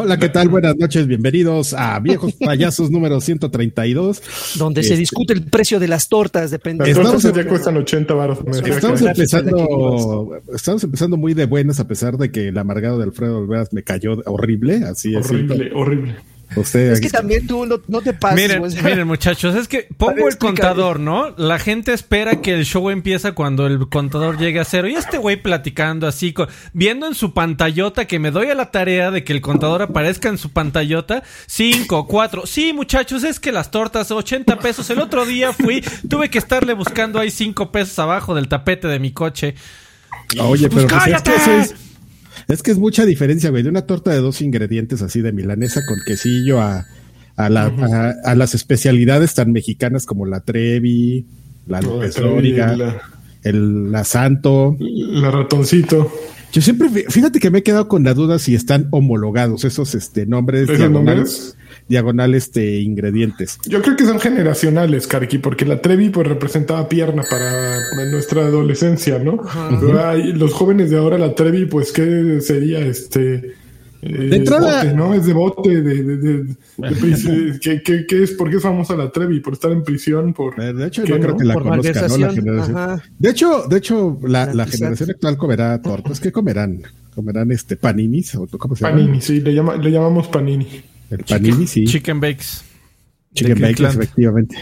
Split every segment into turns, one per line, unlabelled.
Hola, ¿qué tal? Buenas noches, bienvenidos a Viejos Payasos número 132.
Donde se
Este-
discute el precio de las tortas, depende.
Las
Estamos
tortas ya cuestan 80 baros.
Estamos empezando, estamos empezando muy de buenas a pesar de que el amargado de Alfredo Olveras me cayó horrible, así es.
Horrible, horrible.
Usted,
Es que también tú no, no te pases.
Miren, miren, muchachos, es que pongo
ver,
el contador, ¿no? La gente espera que el show empieza cuando el contador llegue a cero. Y este güey platicando así, co- viendo en su pantallota que me doy a la tarea de que el contador aparezca en su pantallota. Cinco, cuatro. Sí, muchachos, es que las tortas, 80 pesos. El otro día fui, tuve que estarle buscando ahí cinco pesos abajo del tapete de mi coche.
Oye,
Pues
pero pues es, que eso es, es que es mucha diferencia, güey, de una torta de dos ingredientes así de milanesa con quesillo a, a, la- a, a las especialidades tan mexicanas como la Trevi, la López Dóriga,
la-
el la Santo.
La ratoncito.
Yo siempre, fí- fíjate que me he quedado con la duda si están homologados esos este nombres
¿Esos nombres?
Diagonal este ingredientes.
Yo creo que son generacionales, Karki, porque la Trevi pues representaba pierna para nuestra adolescencia, ¿no? Pero hay- los jóvenes de ahora, la Trevi, pues, ¿qué sería este? eh,
De entrada-
bote, ¿no? Es de bote, de, de, de- de ¿qué, qué, qué es? ¿Por qué es famosa la Trevi? ¿Por estar en prisión? Por...
Eh, De hecho,
¿Qué,
no creo que la conozca, ¿no? La generación.
ajá.
De hecho, de hecho, la,
La
generación actual comerá tortas. ¿Qué comerán? ¿Comerán este paninis? ¿O cómo se llama?
Panini, sí, le, llama, le llamamos Panini.
El panini, sí.
Chicken Bakes.
Chicken bakes, efectivamente.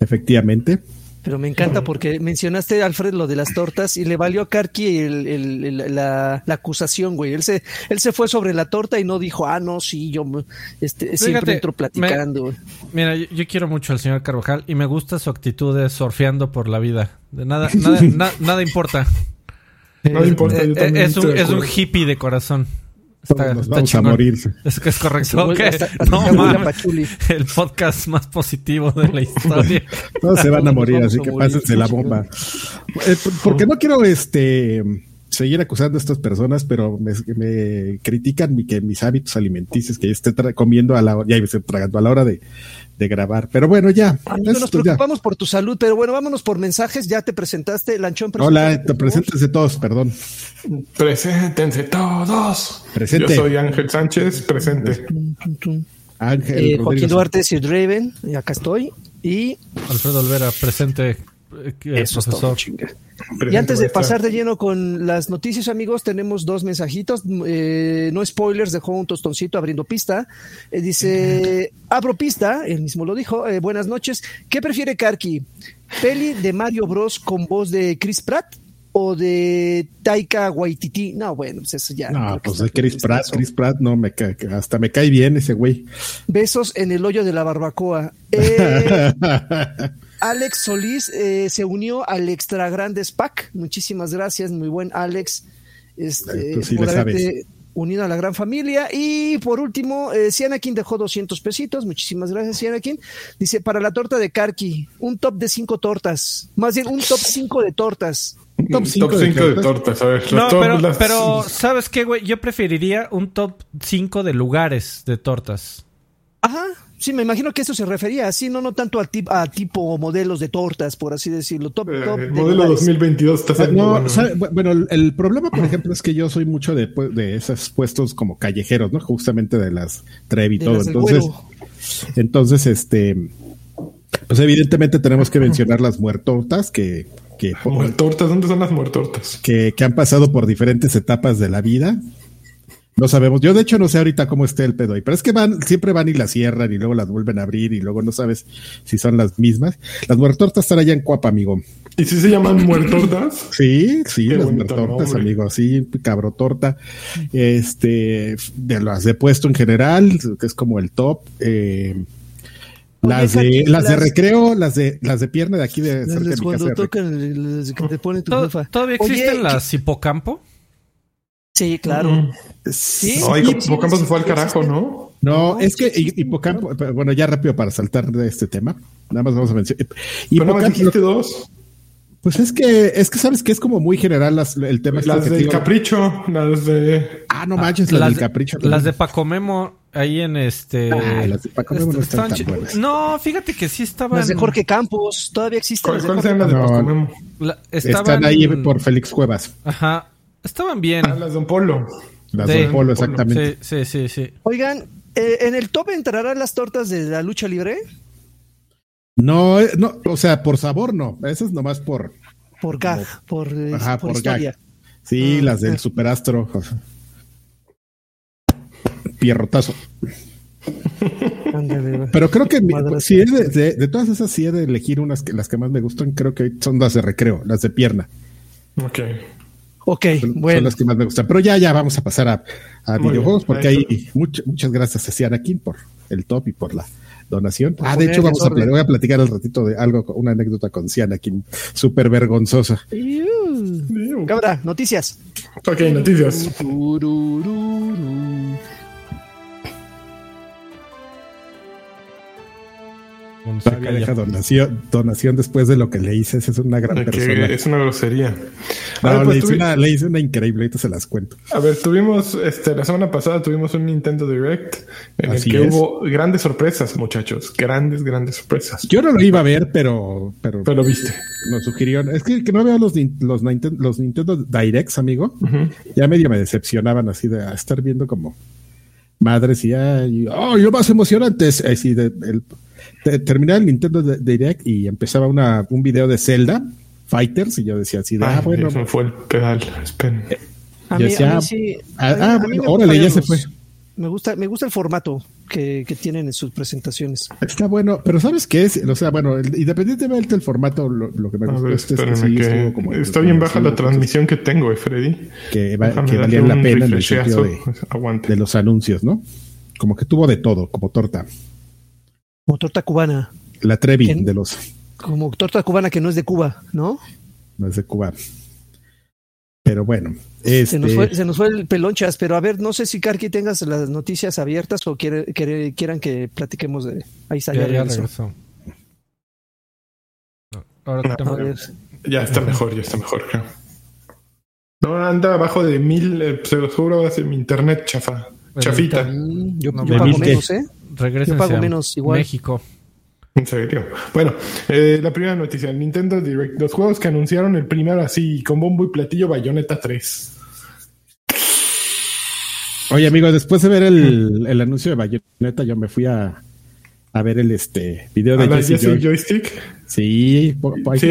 Efectivamente.
Pero me encanta porque mencionaste, Alfred, lo de las tortas y le valió a Karki el- el- el- la, la acusación, güey. Él se, él se fue sobre la torta y no dijo, ah, no, sí, yo me- este, siempre entro platicando. güey.
Mira, yo, yo quiero mucho al señor Carvajal y me gusta su actitud de surfeando por la vida. De nada, nada, na- nada importa.
No importa, yo
Eh,
también
es, un, es un hippie de corazón. Está,
Todos nos
está
vamos a morir.
Es que es correcto.
Se vuelve
Ok.
hasta- hasta
No. El podcast más positivo de la historia.
Todos se van a morir, así que pásense la bomba. Eh, por- porque no quiero este seguir acusando a estas personas, pero me, me critican mi, que mis hábitos alimenticios, que yo esté comiendo a la hora, ya me estoy tragando a la hora de, de grabar. Pero bueno, ya.
Amigo, nos
ya.
preocupamos por tu salud, pero bueno, vámonos por mensajes. Ya te presentaste, Lanchón.
Hola, te preséntense todos, perdón.
Preséntense todos.
Presente.
Yo soy Ángel Sánchez, presente.
Ángel
Eh, Joaquín. Duarte, Sir Raven, y acá estoy. Y
Alfredo Olvera, presente.
Eso es todo, chinga. Y antes de pasar de lleno con las noticias, amigos, tenemos dos mensajitos. Eh, no spoilers, dejó un tostoncito abriendo pista. Eh, dice, abro pista, él mismo lo dijo. eh, buenas noches. ¿Qué prefiere Karki? ¿Peli de Mario Bros con voz de Chris Pratt o de Taika Waititi? No, bueno, pues eso ya.
No, pues de Chris Pratt. Chris Pratt no me cae, hasta me cae bien ese güey.
Besos en el hoyo de la barbacoa. Eh, Alex Solís eh, se unió al Extra Grandes Pack. Muchísimas gracias, muy buen Alex. Este,
Tú sí
por
le
haberte unido a la gran familia. Y por último, eh, Cianakin dejó 200 pesitos. Muchísimas gracias, Cianakin. Dice, para la torta de Karki, un top de cinco tortas. Más bien, un top 5 de tortas.
Un top 5
Top 5 de tortas, a ver.
No, pero,
las-
pero, ¿sabes qué, güey? Yo preferiría un top 5 de lugares de tortas.
Ajá. Sí, me imagino que eso se refería así, no, no tanto a, tip- a tipo modelos de tortas, por así decirlo. Top,
eh,
top
el
de
modelo
lugares.
2022 está
Ah,
saliendo
No,
bueno.
sabe- bu- bueno, el, problema, por ejemplo, es que yo soy mucho de, de esos puestos como callejeros, ¿no? Justamente de las Trevi y
De
todo. Entonces, entonces, este, pues evidentemente tenemos que mencionar las muertortas que, que,
Muertortas, ¿dónde son las muertortas?
que, que han pasado por diferentes etapas de la vida. No sabemos. Yo, de hecho, no sé ahorita cómo esté el pedo ahí, pero es que van, siempre van y las cierran y luego las vuelven a abrir y luego no sabes si son las mismas. Las muertortas están allá en Cuapa, amigo.
¿Y si se llaman muertortas?
Sí, sí,
Qué
las muertortas,
nombre.
amigo, sí, cabrotorta. Este, de las de puesto en general, que es como el top. eh, las de, las de recreo, las de, las de pierna de aquí de cerca de
Las
mi
cuando
casa. de
tocan, las que te pone tu
¿Tod-
jefa.
¿Todavía
Oye,
existen
¿qué-
las hipocampo?
Sí, claro.
Mm.
Sí,
No, Hipocampo
sí,
se fue al carajo. ¿no?
No,
No,
es que hipocampo, bueno, ya rápido para saltar de este tema, nada más vamos a mencionar. Hipocampo,
dos.
pues es que, es que sabes que es como muy general las- el tema. este
Las del. Capricho, las de...
Ah, no manches, las
las
del
de-
capricho.
Las de Pacomemo ahí en este.
Ah, las de Paco Memo no
est-
están tan buenas.
No, fíjate que sí estaban.
Las de Jorge Campos, todavía existen las
¿Cuáles
de
cuáles
Jorge
eran las de
No.
Paco Memo?
la- estaban
Están ahí por Félix Cuevas.
Ajá. Estaban bien.
Ah, las de Don Polo.
Las
Sí.
de Polo,
Polo.
exactamente.
Sí, sí, sí, sí.
Oigan, eh, ¿en el top entrarán las tortas de la lucha libre?
No, eh, no, o sea, por sabor no. Eso es nomás por.
Por gag, por, eh,
Ajá,
por
por
historia.
gag. Sí,
Ah,
las del
ok.
superastro. Pierrotazo. Pero creo que mi- si he de, de- de todas esas, sí he de elegir unas que las que más me gustan. Creo que son las de recreo, las de pierna.
Ok.
Ok,
Son, son
bueno.
las que más me gustan. Pero ya, ya vamos a pasar a, videojuegos
bien.
porque
Ahí
hay much- muchas gracias a Cianakin por el top y por la donación.
Por
Ah, de hecho, vamos a, voy a platicar al ratito de algo, una anécdota con Cianakin súper vergonzosa.
Cabra, noticias.
Ok, noticias.
Todavía deja donación, donación después de lo que le hice. Es una gran
Que
persona.
es una grosería.
No,
A ver, pues,
le, hice
tuvi-
una, le hice una increíble, ahorita se las cuento.
A ver, tuvimos, este, la semana pasada tuvimos un Nintendo Direct en
Así
el que
es.
hubo grandes sorpresas, muchachos. Grandes, grandes sorpresas.
Yo no lo iba a ver, pero, pero,
Pero viste.
nos sugirieron. Es que, que no veo los, los, los Nintendo Directs, amigo. Ya medio me decepcionaban así de estar viendo como madres y ay, oh, lo más emocionante es así de, el, terminaba el Nintendo de- Direct y empezaba una, un video de Zelda Fighters y yo decía así de, ah, bueno,
eso me fue el pedal. Esperen.
A
Yo
mí,
decía,
a mí sí.
ah,
a
ah,
a
bueno, órale, ya se fue.
Me gusta, me gusta el formato que, que tienen en sus presentaciones.
Está bueno, pero ¿sabes qué es? O sea, bueno, el- independientemente del formato, lo, lo que me
A
gustó
ver,
es que sí
que
estuvo como
está bien baja la transmisión que tengo, eh, Freddy.
que, va- que valían la pena en el sentido de los anuncios, ¿no? Como que tuvo de todo, como torta.
Como torta cubana.
La Trevi de los
Como torta cubana que no es de Cuba, ¿no?
no es de Cuba. Pero bueno,
Se,
este,
nos fue, se nos fue el pelonchas, pero a ver, no sé si Karki tengas las noticias abiertas o quiere, quiere- quieran que platiquemos de. Ahí está, ya,
Ya, ya
regresó.
regresó. No, Ahora
A
tengo-
ver,
Ya está mejor, ya está mejor, creo. No, anda abajo de mil, eh, se lo juro, hace mi internet chafa.
Bueno,
Chafita.
yo,
No,
yo
de
pago menos, ¿eh? Pago
a
menos igual.
México.
En serio. Bueno, eh, la primera noticia, Nintendo Direct. Los juegos que anunciaron el primero así, con bombo y platillo, Bayonetta 3.
oye amigo, después de ver el, el anuncio de Bayonetta, yo me fui a, a ver el este video de
¿A la
Jesse
Jesse
Joy.
Joystick?
Sí,
Sí,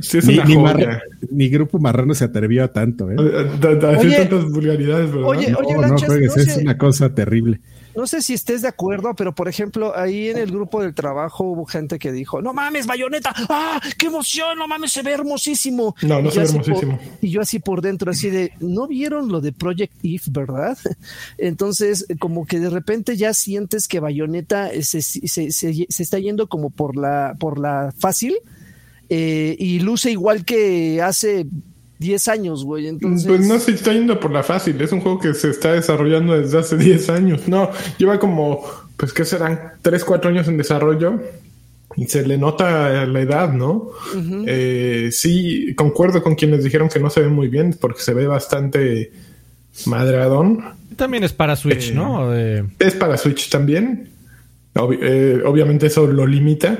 sí es
ni,
una
ni
joya.
Marra- ni grupo marrano se atrevió a tanto, ¿eh?
A- a- a hacer
Oye,
tantas vulgaridades, ¿verdad?
oye,
No, no
Lanchas,
juegues,
no
es una cosa terrible.
No sé si estés de acuerdo, pero por ejemplo, ahí en el grupo del trabajo hubo gente que dijo, no mames, bayoneta, ah, qué emoción, no mames, se ve hermosísimo.
No, no
Y
se ve
por-
hermosísimo.
y yo así por dentro, así de, ¿no vieron lo de Project If, verdad? Entonces, como que de repente ya sientes que bayoneta se, se, se- se está yendo como por la, por la fácil eh, y luce igual que hace 10 años, güey. Entonces,
Pues no se está yendo por la fácil, es un juego que se está desarrollando desde hace 10 años. No, lleva como, pues que serán 3, 4 años en desarrollo y se le nota la edad, ¿no? Eh, sí, concuerdo con quienes dijeron que no se ve muy bien porque se ve bastante madradón.
También es para Switch,
Eh,
¿no? De-
Es para Switch también. Eh, obviamente eso lo limita.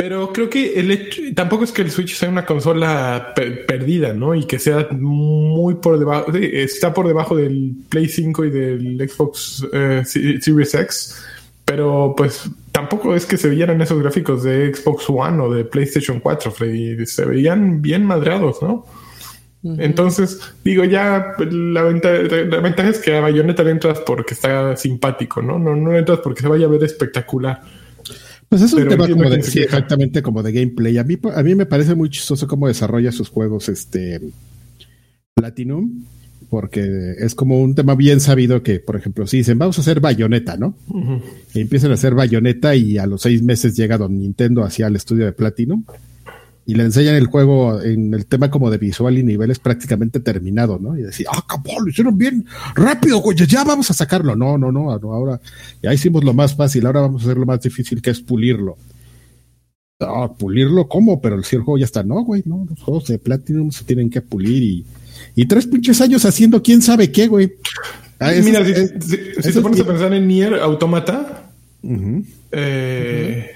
Pero creo que el hecho, tampoco es que el Switch sea una consola per- perdida, ¿no? Y que sea muy por debajo, está por debajo del Play 5 y del Xbox eh, Se- Series X. Pero pues tampoco es que se vieran esos gráficos de Xbox One o de PlayStation 4, Freddy. Se veían bien madreados, ¿no? Entonces, digo, ya la, venta- la ventaja es que a Bayonetta le entras porque está simpático, ¿no? No, no entras porque se vaya a ver espectacular.
Pues es un
Pero
tema como de, sí, exactamente como de gameplay. A mí, a mí me parece muy chistoso cómo desarrolla sus juegos este Platinum, porque es como un tema bien sabido que, por ejemplo, si dicen vamos a hacer bayoneta, ¿no? Y empiezan a hacer bayoneta y a los seis meses llega Don Nintendo hacia el estudio de Platinum y le enseñan el juego en el tema como de visual y niveles prácticamente terminado, ¿no? Y decir, ah, cabrón, lo hicieron bien rápido, güey, ya vamos a sacarlo. No, no, no, no, ahora ya hicimos lo más fácil, ahora vamos a hacer lo más difícil que es pulirlo. Ah, pulirlo, ¿cómo? Pero si el juego ya está, no, güey, no, los juegos de Platinum se tienen que pulir y, y tres pinches años haciendo quién sabe qué, güey. Ah,
Mira,
es-
si,
es-
si- si
eso
te pones
es-
a pensar en Nier Automata, eh,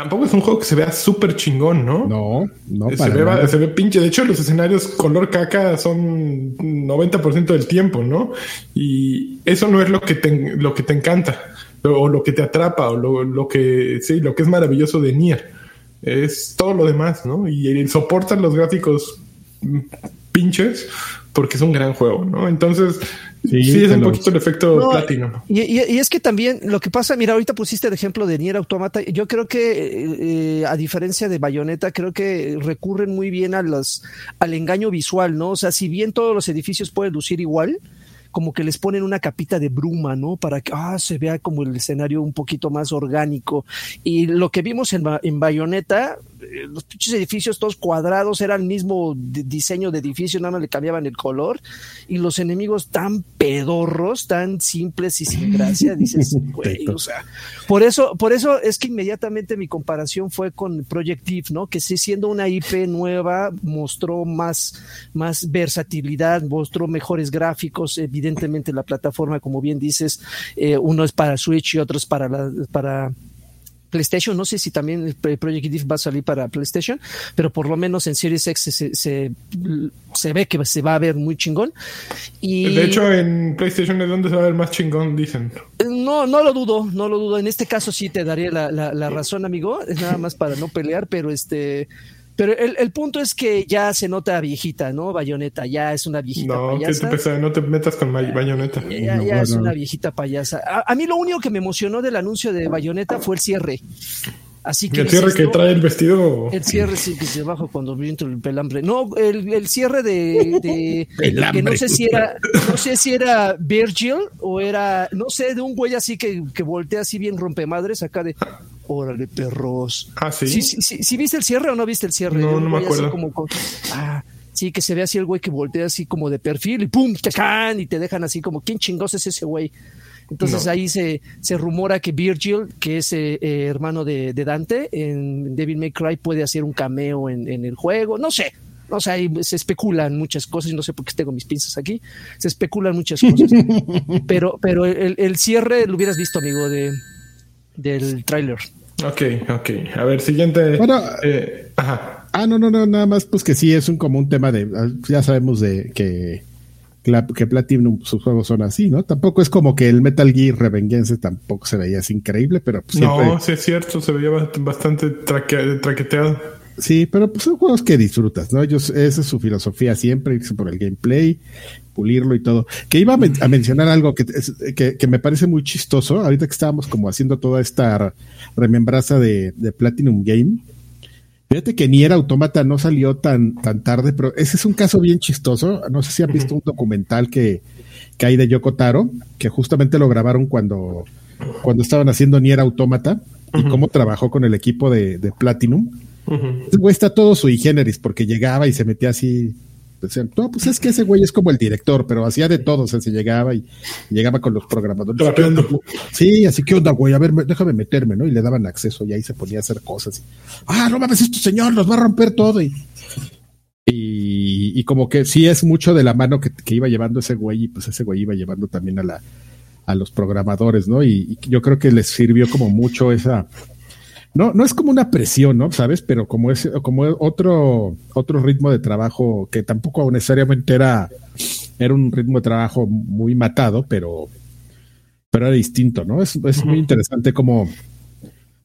tampoco es un juego que se vea súper chingón, ¿no?
No, no,
se, ve,
nada.
se ve pinche. De hecho, los escenarios color caca son 90% del tiempo, ¿no? Y eso no es lo que te, lo que te encanta, o lo que te atrapa, o lo, lo que sí, lo que es maravilloso de Nier. Es todo lo demás, ¿no? Y soportan los gráficos mm, pinches porque es un gran juego, ¿no? Entonces,
Sí,
sí, es un poquito el efecto
No,
platino.
Y, y- y es que también lo que pasa, mira, ahorita pusiste el ejemplo de Nier Automata. Yo creo que, eh, a diferencia de Bayonetta, creo que recurren muy bien a los, al engaño visual, ¿no? O sea, si bien todos los edificios pueden lucir igual, como que les ponen una capita de bruma, ¿no? Para que ah, se vea como el escenario un poquito más orgánico. Y lo que vimos en, en Bayonetta, los pinches edificios todos cuadrados, era el mismo di- diseño de edificio, nada más le cambiaban el color. Y los enemigos tan pedorros, tan simples y sin gracia, dices, güey, o sea, por eso, por eso es que inmediatamente mi comparación fue con Project Eve, ¿no? Que sí, siendo una IP nueva, mostró más, más versatilidad, mostró mejores gráficos. Evidentemente, la plataforma, como bien dices, eh, uno es para Switch y otro es para la, para PlayStation. No sé si también Project Eve va a salir para PlayStation, pero por lo menos en Series X se, se, se ve que se va a ver muy chingón. Y
De hecho, en PlayStation es donde se va a ver más chingón, dicen.
no, no lo dudo, no lo dudo. En este caso sí te daría la, la, la razón, amigo. Es nada más para no pelear, pero este. Pero el, el punto es que ya se nota viejita, ¿no? Bayoneta, ya es una viejita
No, que te
payasa.
pesa, no te metas con Bayonetta.
Ya, ya-
No,
ya es
no.
una viejita payasa. A, a mí lo único que me emocionó del anuncio de Bayonetta fue el cierre. Así que
El cierre que trae el vestido.
el cierre sí que se baja cuando viento el pelambre. No, el, el cierre de, de que no sé si era, no sé si era Virgil o era, no sé, de un güey así que, que voltea así bien rompemadres acá de órale perros.
Ah, sí.
¿Sí, sí, sí, sí viste el cierre o no viste el cierre?
No, no me acuerdo.
como con- ah, sí, que se ve así el güey que voltea así como de perfil y pum, te y te dejan así como, ¿quién chingos es ese güey? Entonces
No.
ahí se, se rumora que Virgil, que es eh, eh, hermano de, de Dante, en Devil May Cry puede hacer un cameo en, en el juego. No sé, o sea, ahí se especulan muchas cosas y no sé por qué tengo mis pinzas aquí. Se especulan muchas cosas. pero pero el, el cierre lo hubieras visto, amigo, de, del tráiler.
Ok, ok. A ver, siguiente.
Bueno,
Eh, ajá.
Ah, no, no, no, nada más, pues que sí es un como un tema de, ah, ya sabemos de que, que, la- que Platinum, sus juegos son así, ¿no? Tampoco es como que el Metal Gear Revengeance tampoco se veía así increíble, pero pues siempre,
No, sí es cierto, se veía bast- bastante traque- traqueteado.
sí, pero pues son juegos que disfrutas, ¿no? Ellos, esa es su filosofía siempre, irse por el gameplay, pulirlo y todo. Que iba a, men- a mencionar algo que, que, que me parece muy chistoso, ahorita que estábamos como haciendo toda esta remembranza de, de Platinum Game. Fíjate que Nier Automata no salió tan, tan tarde, pero ese es un caso bien chistoso. No sé si han visto un documental que, que hay de Yoko Taro, que justamente lo grabaron cuando, cuando estaban haciendo Nier Automata y cómo trabajó con el equipo de, de Platinum. Güey está todo sui generis porque llegaba y se metía así. Decían, no, pues es que ese güey es como el director, pero hacía de todo. O sea, se llegaba y, y llegaba con los programadores. Sí, así que onda, güey, a ver, me- déjame meterme, ¿no? Y le daban acceso y ahí se ponía a hacer cosas. Ah, no mames, esto señor, nos va a romper todo. Y, y, y como que sí es mucho de la mano que, que iba llevando ese güey y pues ese güey iba llevando también a la a los programadores, ¿no? Y, y yo creo que les sirvió como mucho esa, no, no es como una presión, ¿no? ¿Sabes? Pero como es, como otro, otro ritmo de trabajo que tampoco necesariamente era, era un ritmo de trabajo muy matado, pero, pero era distinto, ¿no? Es, es muy interesante como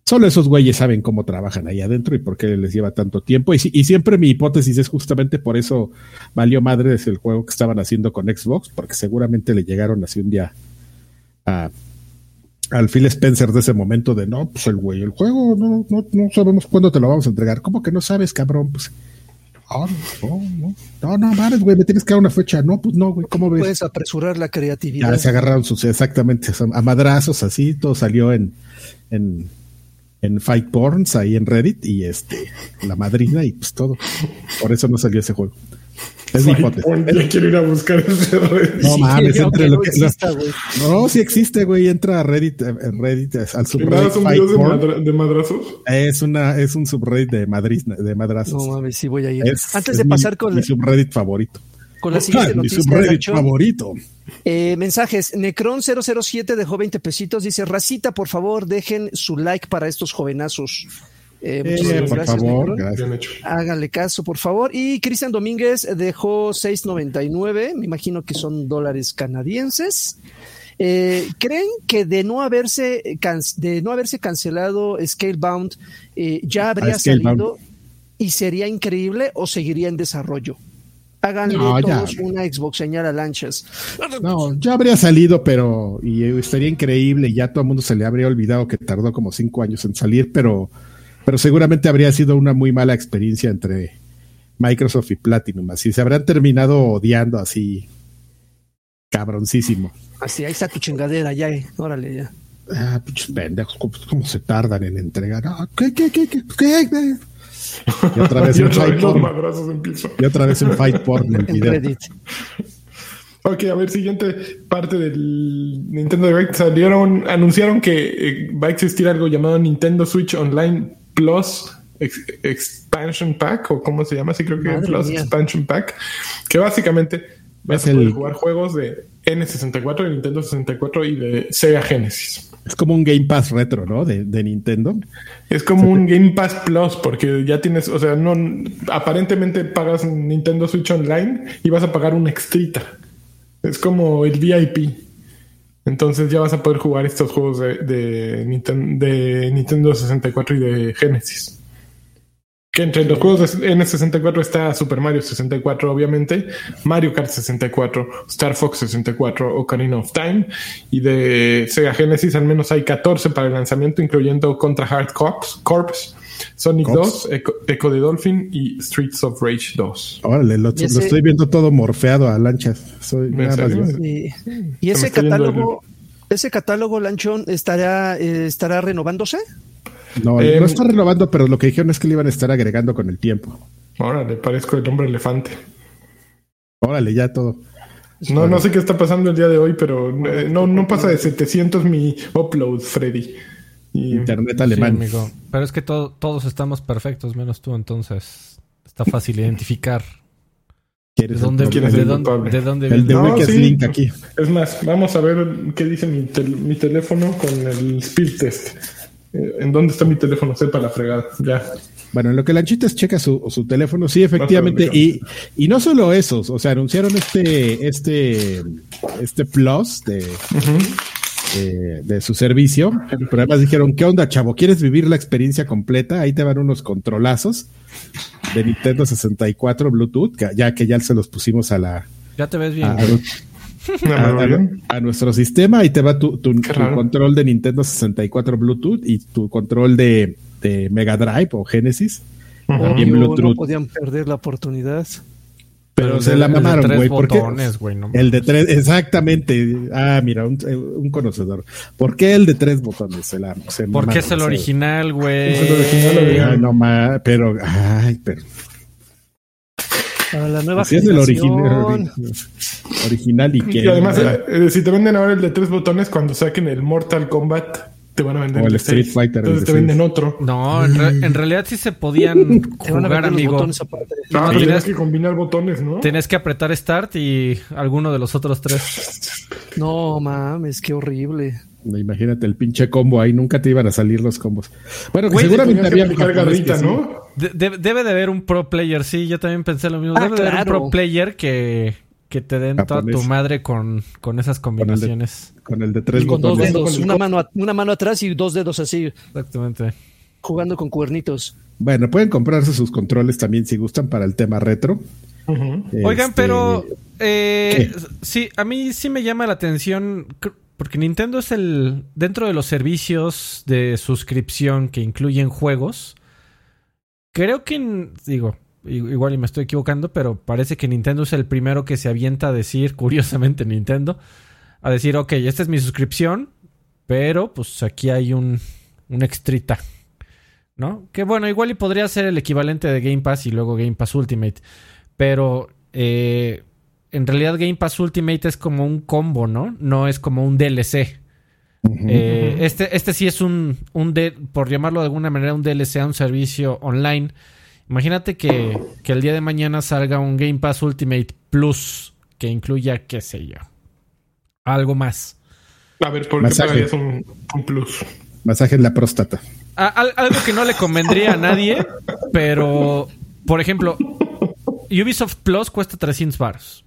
solo esos güeyes saben cómo trabajan ahí adentro y por qué les lleva tanto tiempo. Y, si- y siempre mi hipótesis es justamente por eso valió madres el juego que estaban haciendo con Xbox, porque seguramente le llegaron así un día a, al Phil Spencer de ese momento de no, pues el güey, el juego no, no, no sabemos cuándo te lo vamos a entregar. ¿Cómo que no sabes, cabrón? Pues ah, no, no, no, no, mames, güey, me tienes que dar una fecha. No, pues no, güey, ¿cómo ves?
Puedes apresurar la creatividad.
Ya se agarraron sus, exactamente, a madrazos así, todo salió en, en, en Fight Porns, ahí en Reddit, y este, la madrina y pues todo. Por eso no salió ese juego. Es mi hipótesis.
Quiero ir a buscar ese red.
No
Sí,
mames, entre lo
no
que.
exista, güey.
No, sí existe, güey. Entra a Reddit, eh, en Reddit, al subreddit
son videos de,
Porn.
madra- de madrazos.
Es una, es un subreddit de madriz, de madrazos.
No mames, sí voy a ir.
Es-
Antes
es
de
mi-
pasar con,
mi subreddit favorito.
con la siguiente
Mi
noticia.
subreddit
Nacho.
favorito.
Eh, mensajes. Necron007 dejó 20 pesitos. Dice, racita, por favor, dejen su like para estos jovenazos. Eh, muchísimas
por
gracias,
favor, gracias.
Háganle caso, por favor. Y Cristian Domínguez dejó 6.99, me imagino que son dólares canadienses. Eh, ¿Creen que de no haberse de no haberse cancelado Scalebound eh, ya habría
Ah, Scalebound.
salido y sería increíble o seguiría en desarrollo? Háganle
No, ya.
todos una Xbox señal a lanchas.
No, ya habría salido, pero y estaría increíble. y Ya todo el mundo se le habría olvidado que tardó como cinco años en salir, pero, pero seguramente habría sido una muy mala experiencia entre Microsoft y Platinum. Así se habrán terminado odiando así, cabroncísimo.
Así, ahí está tu chingadera, ya, eh, órale, ya.
Ah, pinches pendejos, ¿cómo, cómo se tardan en entregar? Ah, ¿Qué, qué, qué, qué, qué? Y otra vez un fight porn.
madrazos en piso.
Y otra vez un fight porn en video.
Reddit.
Ok, a ver, siguiente parte del Nintendo Direct. Salieron, anunciaron que eh, va a existir algo llamado Nintendo Switch Online Plus Ex- Expansion Pack, o cómo se llama, sí creo que
Madre
Plus
mía.
Expansion Pack, que básicamente vas a poder
el-
jugar juegos de N64, de Nintendo 64 y de Sega Genesis.
Es como un Game Pass retro, ¿no? De, de Nintendo.
Es como un Game Pass Plus porque ya tienes, o sea, no aparentemente pagas Nintendo Switch Online y vas a pagar un extrita. Es como el VIP. Entonces ya vas a poder jugar estos juegos de, de, Ninten- de Nintendo 64 y de Genesis. Que entre los juegos de N64 está Super Mario 64, obviamente, Mario Kart 64, Star Fox 64, Ocarina of Time, y de Sega Genesis al menos hay 14 para el lanzamiento, incluyendo Contra Hard Corps, Corps Sonic
Corps.
2, Echo, Echo de Dolphin y Streets of Rage 2.
Órale, lo,
Y
lo
ese-
estoy viendo todo morfeado a lanchas.
Y, ese catálogo, ese catálogo, Lanchón, estará, eh, estará renovándose.
No,
Eh,
no está renovando, pero lo que dijeron es que le iban a estar agregando con el tiempo.
Ahora le parezco el hombre elefante.
Órale, ya todo.
No, no sé qué está pasando el día de hoy, pero eh, no, no pasa de 700 mi upload, Freddy.
Internet
Sí,
alemán.
amigo. Pero es que to- todos estamos perfectos, menos tú, entonces está fácil identificar de
¿Quieres
dónde,
el,
¿Quién es
de
el
dónde, de dónde
el de.
No, sí.
Link aquí?
Es más, vamos a ver qué dice mi, tel- mi teléfono con el speed test. Eh, ¿En dónde está mi teléfono? Sepa la fregada. Ya.
Bueno, en lo que Lanchitas checa su, su teléfono, sí, efectivamente. Y, y no solo esos, o sea, anunciaron este, este, este plus de, de, de su servicio, pero además dijeron, ¿qué onda, chavo? ¿Quieres vivir la experiencia completa? Ahí te van unos controlazos de Nintendo 64 Bluetooth, que- ya que ya se los pusimos a la,
Ya te ves bien.
a, nuestro sistema. Ahí te va tu, tu- control de Nintendo 64 Bluetooth y tu control de, de Mega Drive o Genesis. Bluetooth.
No podían perder la oportunidad.
Pero se
de-
la
el de
mamaron,
tres
güey. ¿Por qué?
botones, güey, no
El de tres, exactamente. Ah, mira, un, un conocedor. ¿Por qué el de tres botones? Se la, se
Porque
mamaron,
es el original, güey.
Es el original, güey.
Ay, no más, pero, ay, pero.
Para la nueva
Si es el original, original y que.
Y además, eh, eh, si te venden ahora el de tres botones, cuando saquen el Mortal Kombat, te van a vender
O el Street
seis.
Fighter, el
Entonces
de
te venden otro.
No, en, re- en realidad sí se podían jugar, amigo.
aparte.
Ah,
tienes
que combinar botones, ¿no?
Tienes que apretar Start y alguno de los otros tres.
No mames, qué horrible.
Imagínate el pinche combo ahí, nunca te iban a salir los combos. Bueno, que seguramente
Tenías que
había que
garrita,
sí.
¿no?
De- de- debe de haber un pro player, sí, yo también pensé lo mismo.
Ah,
debe de haber un pro player que, que te den toda tu madre con, con esas combinaciones.
Con el de tres
Y con dos
botones.
dedos,
Con el
una
co-
mano, una mano atrás y dos dedos así,
Exactamente.
jugando con cuernitos.
Bueno, pueden comprarse sus controles también si gustan para el tema retro.
Oigan,
Este,
pero eh, sí, a mí sí me llama la atención porque Nintendo es el dentro de los servicios de suscripción que incluyen juegos. Creo que digo igual y me estoy equivocando, pero parece que Nintendo es el primero que se avienta a decir, curiosamente Nintendo, a decir, ok, esta es mi suscripción, pero pues aquí hay un un extrita. ¿No? Que bueno, igual y podría ser el equivalente de Game Pass y luego Game Pass Ultimate. Pero eh, en realidad Game Pass Ultimate es como un combo, ¿no? No es como un DLC. Eh, este, este sí es un, un por llamarlo de alguna manera, un DLC a un servicio online. Imagínate que, que el día de mañana salga un Game Pass Ultimate Plus que incluya, qué sé yo, algo más.
A ver, ¿por qué pagarías un, un plus?
Masaje en la próstata.
A- al- algo que no le convendría a nadie, pero, por ejemplo, Ubisoft Plus cuesta 300 baros.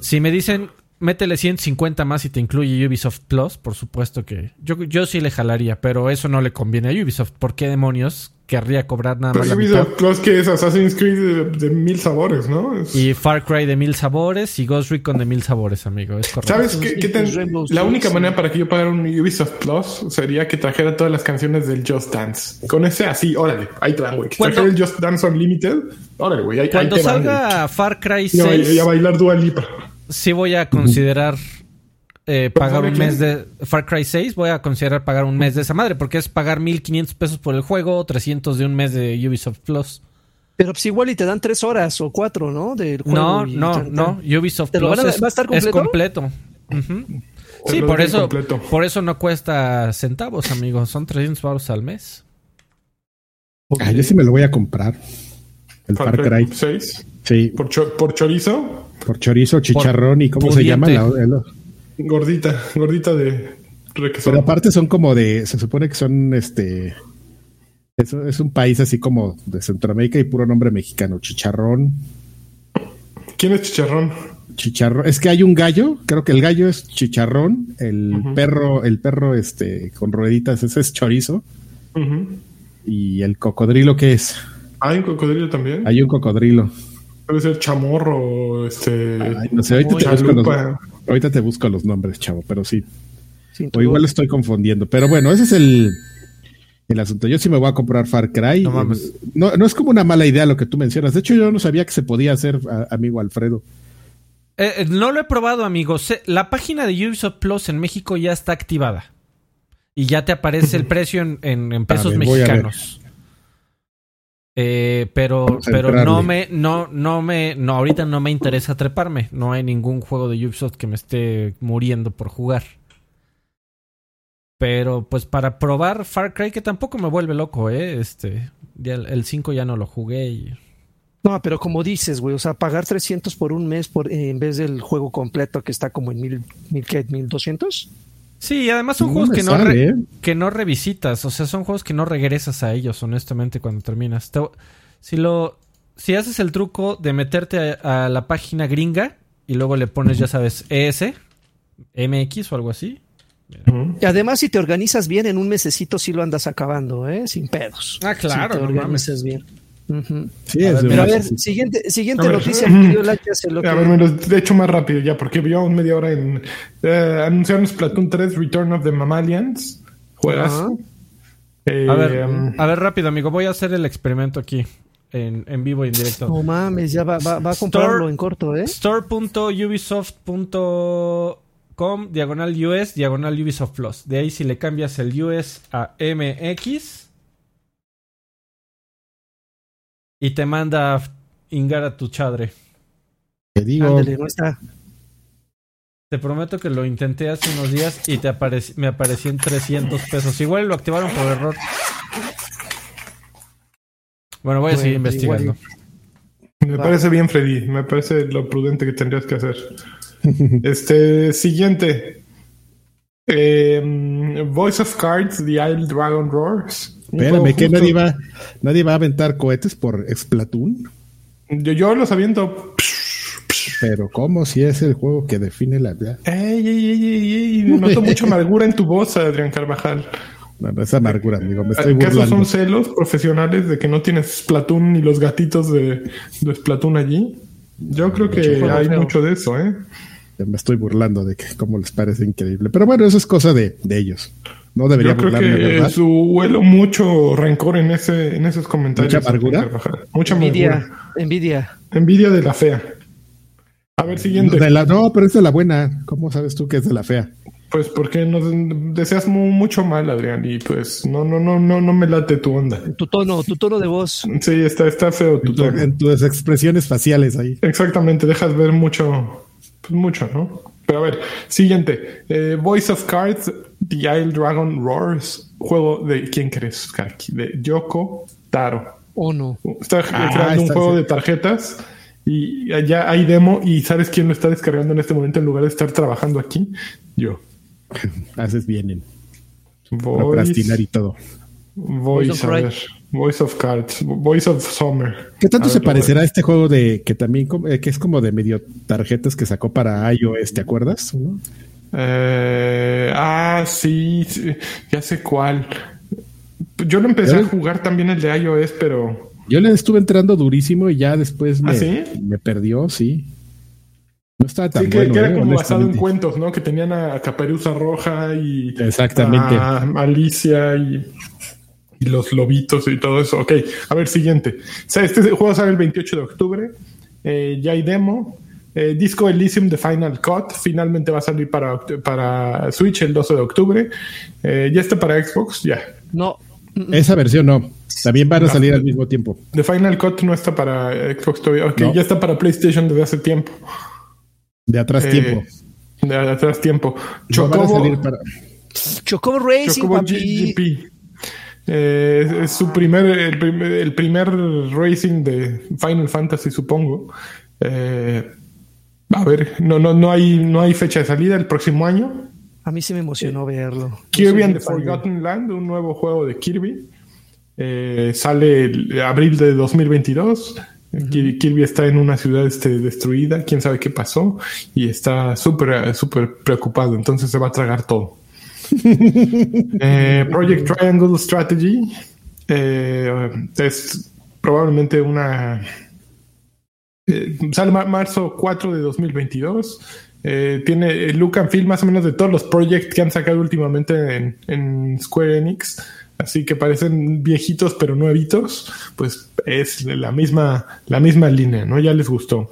Si me dicen, métele 150 más y te incluye Ubisoft Plus, por supuesto que yo, yo sí le jalaría, pero eso no le conviene a Ubisoft. ¿Por qué demonios querría cobrar nada más
Pero
la
Ubisoft
mitad?
Plus que es Assassin's Creed de, de mil sabores, ¿no? Es-
Y Far Cry de mil sabores y Ghost Recon de mil sabores, amigo. Es correcto.
¿Sabes qué? qué ten- La única manera para que yo pagara un Ubisoft Plus sería que trajera todas las canciones del Just Dance. Con ese así, órale, ahí te van, güey. Trajera el Just Dance Unlimited, órale, güey, ahí, ahí
Cuando
van,
salga Far Cry
Y a, ba-
6,
y a bailar Dua Lipa.
sí voy a considerar eh, pagar
¿Sabe
un mes de Far Cry 6. Voy a considerar pagar un mes de esa madre, porque es pagar 1500 pesos por el juego, 300 de un mes de Ubisoft Plus.
Pero pues igual y te dan tres horas o cuatro, ¿no? Del juego
No,
y
no,
tan-
no. Ubisoft
¿Te lo
Plus
van a-
es,
va a estar
es
completo?
Sí, por eso,
completo.
por eso no cuesta centavos, amigos. Son 300 baros al mes.
Ah, yo sí me lo voy a comprar. El Far Cry.
6.
Sí,
Por, cho- por chorizo,
por chorizo, chicharrón y cómo se llama la, el-
gordita, gordita de requesón.
Pero aparte son como de, se supone que son este, es, es un país así como de Centroamérica y puro nombre mexicano, chicharrón,
¿Quién es chicharrón?
chicharrón, es que hay un gallo, creo que el gallo es chicharrón, el perro, el perro este con rueditas, ese es chorizo, y el cocodrilo que es,
¿Hay un cocodrilo también?
hay un cocodrilo,
Debe ser chamorro, este...
Ay, no sé, ahorita te, busco los,
chalupa.
ahorita te busco los nombres, chavo, pero sí, o igual estoy confundiendo, pero bueno, ese es el el asunto. Yo sí me voy a comprar Far Cry.
No mames.
No, no es como una mala idea lo que tú mencionas. De hecho, yo no sabía que se podía hacer, a- amigo Alfredo.
Eh, eh, no lo he probado, amigos. La página de Ubisoft Plus en México ya está activada. Y ya te aparece el precio en, en- en pesos
ver, voy a ver.
mexicanos. Eh, pero pero no me, no, no me, no, ahorita no me interesa treparme. No hay ningún juego de Ubisoft que me esté muriendo por jugar. Pero pues para probar Far Cry, que tampoco me vuelve loco, eh. Este, ya el, el 5 ya no lo jugué y.
No, pero como dices, güey, o sea, pagar 300 por un mes por, eh, en vez del juego completo que está como en mil, mil, ¿qué? ¿1200?
Sí, y además son
No
juegos que no, re-
¿eh?
que no revisitas, o sea, son juegos que no regresas a ellos, honestamente, cuando terminas. Te- si lo, si haces el truco de meterte a, a la página gringa y luego le pones, ya sabes, ES, MX o algo así.
Y además, si te organizas bien, en un mesecito sí lo andas acabando, ¿eh? Sin pedos.
Ah, claro,
Si te
no
organizas bien.
Sí,
A ver,
Pero a ver, siguiente, siguiente
A ver.
noticia, querido lo que-
A ver, me los he hecho más rápido ya, porque llevamos media hora en... Eh, anunciaron Splatoon 3 Return of the Mammalians. Juegas. Eh,
A ver,
um,
a ver, rápido, amigo, voy a hacer el experimento aquí, en, en vivo y en directo.
No mames, ya va, va, va a comprarlo en corto, ¿eh?
store.ubisoft.com diagonal US diagonal Ubisoft Plus. De ahí si le cambias el US a MX y te manda a ingar a tu chadre.
Te digo,
Ándale, no está.
Te prometo que lo intenté hace unos días y te aparec- me apareció en 300 pesos. Igual lo activaron por error. Bueno, voy a seguir
Bueno,
investigando.
Me parece bien, Freddy. Me parece lo prudente que tendrías que hacer. este, siguiente. Eh, Voice of Cards, The Isle Dragon Roars.
Espérame, que nadie va, nadie va a aventar cohetes por Splatoon.
Yo, yo los aviento.
Pero ¿cómo si es el juego que define la vida?
Ey, ey, ey, ey, ey. Me notó mucha amargura en tu voz, Adrián Carvajal.
No, no es amargura, amigo. Me estoy
¿Acaso
burlando.
son celos profesionales de que no tienes Splatoon ni los gatitos de, de Splatoon allí? Yo creo que hay
feo.
mucho de eso, ¿eh?
Me estoy burlando de que cómo les parece increíble. Pero bueno, eso es cosa de, de ellos. No debería
Yo creo
burlarme,
que
¿verdad?
su huelo mucho rencor en ese en esos comentarios.
¿Mucha amargura?
Mucha
Envidia,
amargura.
envidia.
Envidia de la fea. A ver, siguiente.
De la- no, pero es de la buena. ¿Cómo sabes tú que es de la fea?
Pues porque nos deseas mu- mucho mal, Adrián, y pues no, no, no, no, no me late tu onda.
Tu tono, tu tono de voz.
Sí, está, está feo tu
En, tu-
tono.
en tus expresiones faciales ahí.
Exactamente, dejas ver mucho, pues mucho, ¿no? Pero a ver, siguiente. Eh, Voice of Cards, The Isle Dragon Roars. Juego de, ¿quién crees, Karki? De Yoko Taro.
¿O no?
Está
Ah,
creando un
está-
juego de tarjetas y ya hay demo y ¿sabes quién lo está descargando en este momento en lugar de estar trabajando aquí? Yo.
Haces bien en
Voice,
procrastinar y todo.
voice,
Voice of
a ver, Voice of Cards, Voice of Summer.
¿Qué tanto
A
se
ver,
parecerá a este juego de que también eh, que es como de medio tarjetas que sacó para iOS, ¿te acuerdas? ¿No?
Eh, ah, sí, sí, ya sé cuál. Yo lo empecé
Pero-
a jugar también el de iOS, pero
Yo le estuve entrando durísimo y ya después me,
¿Ah, sí?
me perdió, sí. No estaba tan
sí que,
bueno.
que era
eh,
como basado en cuentos, ¿no? Que tenían a Caperuza Roja y
Exactamente.
a Alicia y, y los lobitos y todo eso. Ok, a ver, siguiente. O sea, este juego sale el 28 de octubre. Eh, ya hay demo. Eh, Disco Elysium de Final Cut finalmente va a salir para, para Switch el 12 de octubre. Eh, ya está para Xbox, ya.
No.
Esa versión no. También van a salir al mismo tiempo.
The Final Cut no está para Xbox todavía. Ok,
No.
ya está para PlayStation desde hace tiempo.
De atrás
Eh,
tiempo.
De atrás tiempo.
No van a
Chocobo,
salir para-
Chocobo Racing,
Chocobo. GP. Eh, es- es su primer el, primer, el primer racing de Final Fantasy, supongo. Eh, a ver, no, no, no hay, no hay fecha de salida el próximo año.
A mí sí me emocionó verlo.
Kirby and the Forgotten Land, un nuevo juego de Kirby. Eh, sale el abril de 2022. Kir- Kirby está en una ciudad este, destruida, quién sabe qué pasó, y está súper súper preocupado, entonces se va a tragar todo. Eh, Project Triangle Strategy eh, es probablemente una... eh, sale ma- marzo 4 de 2022. Eh, tiene el look and feel más o menos de todos los projects que han sacado últimamente en, en Square Enix. Así que parecen viejitos pero nuevitos. Pues es la misma, la misma línea, ¿no? Ya les gustó.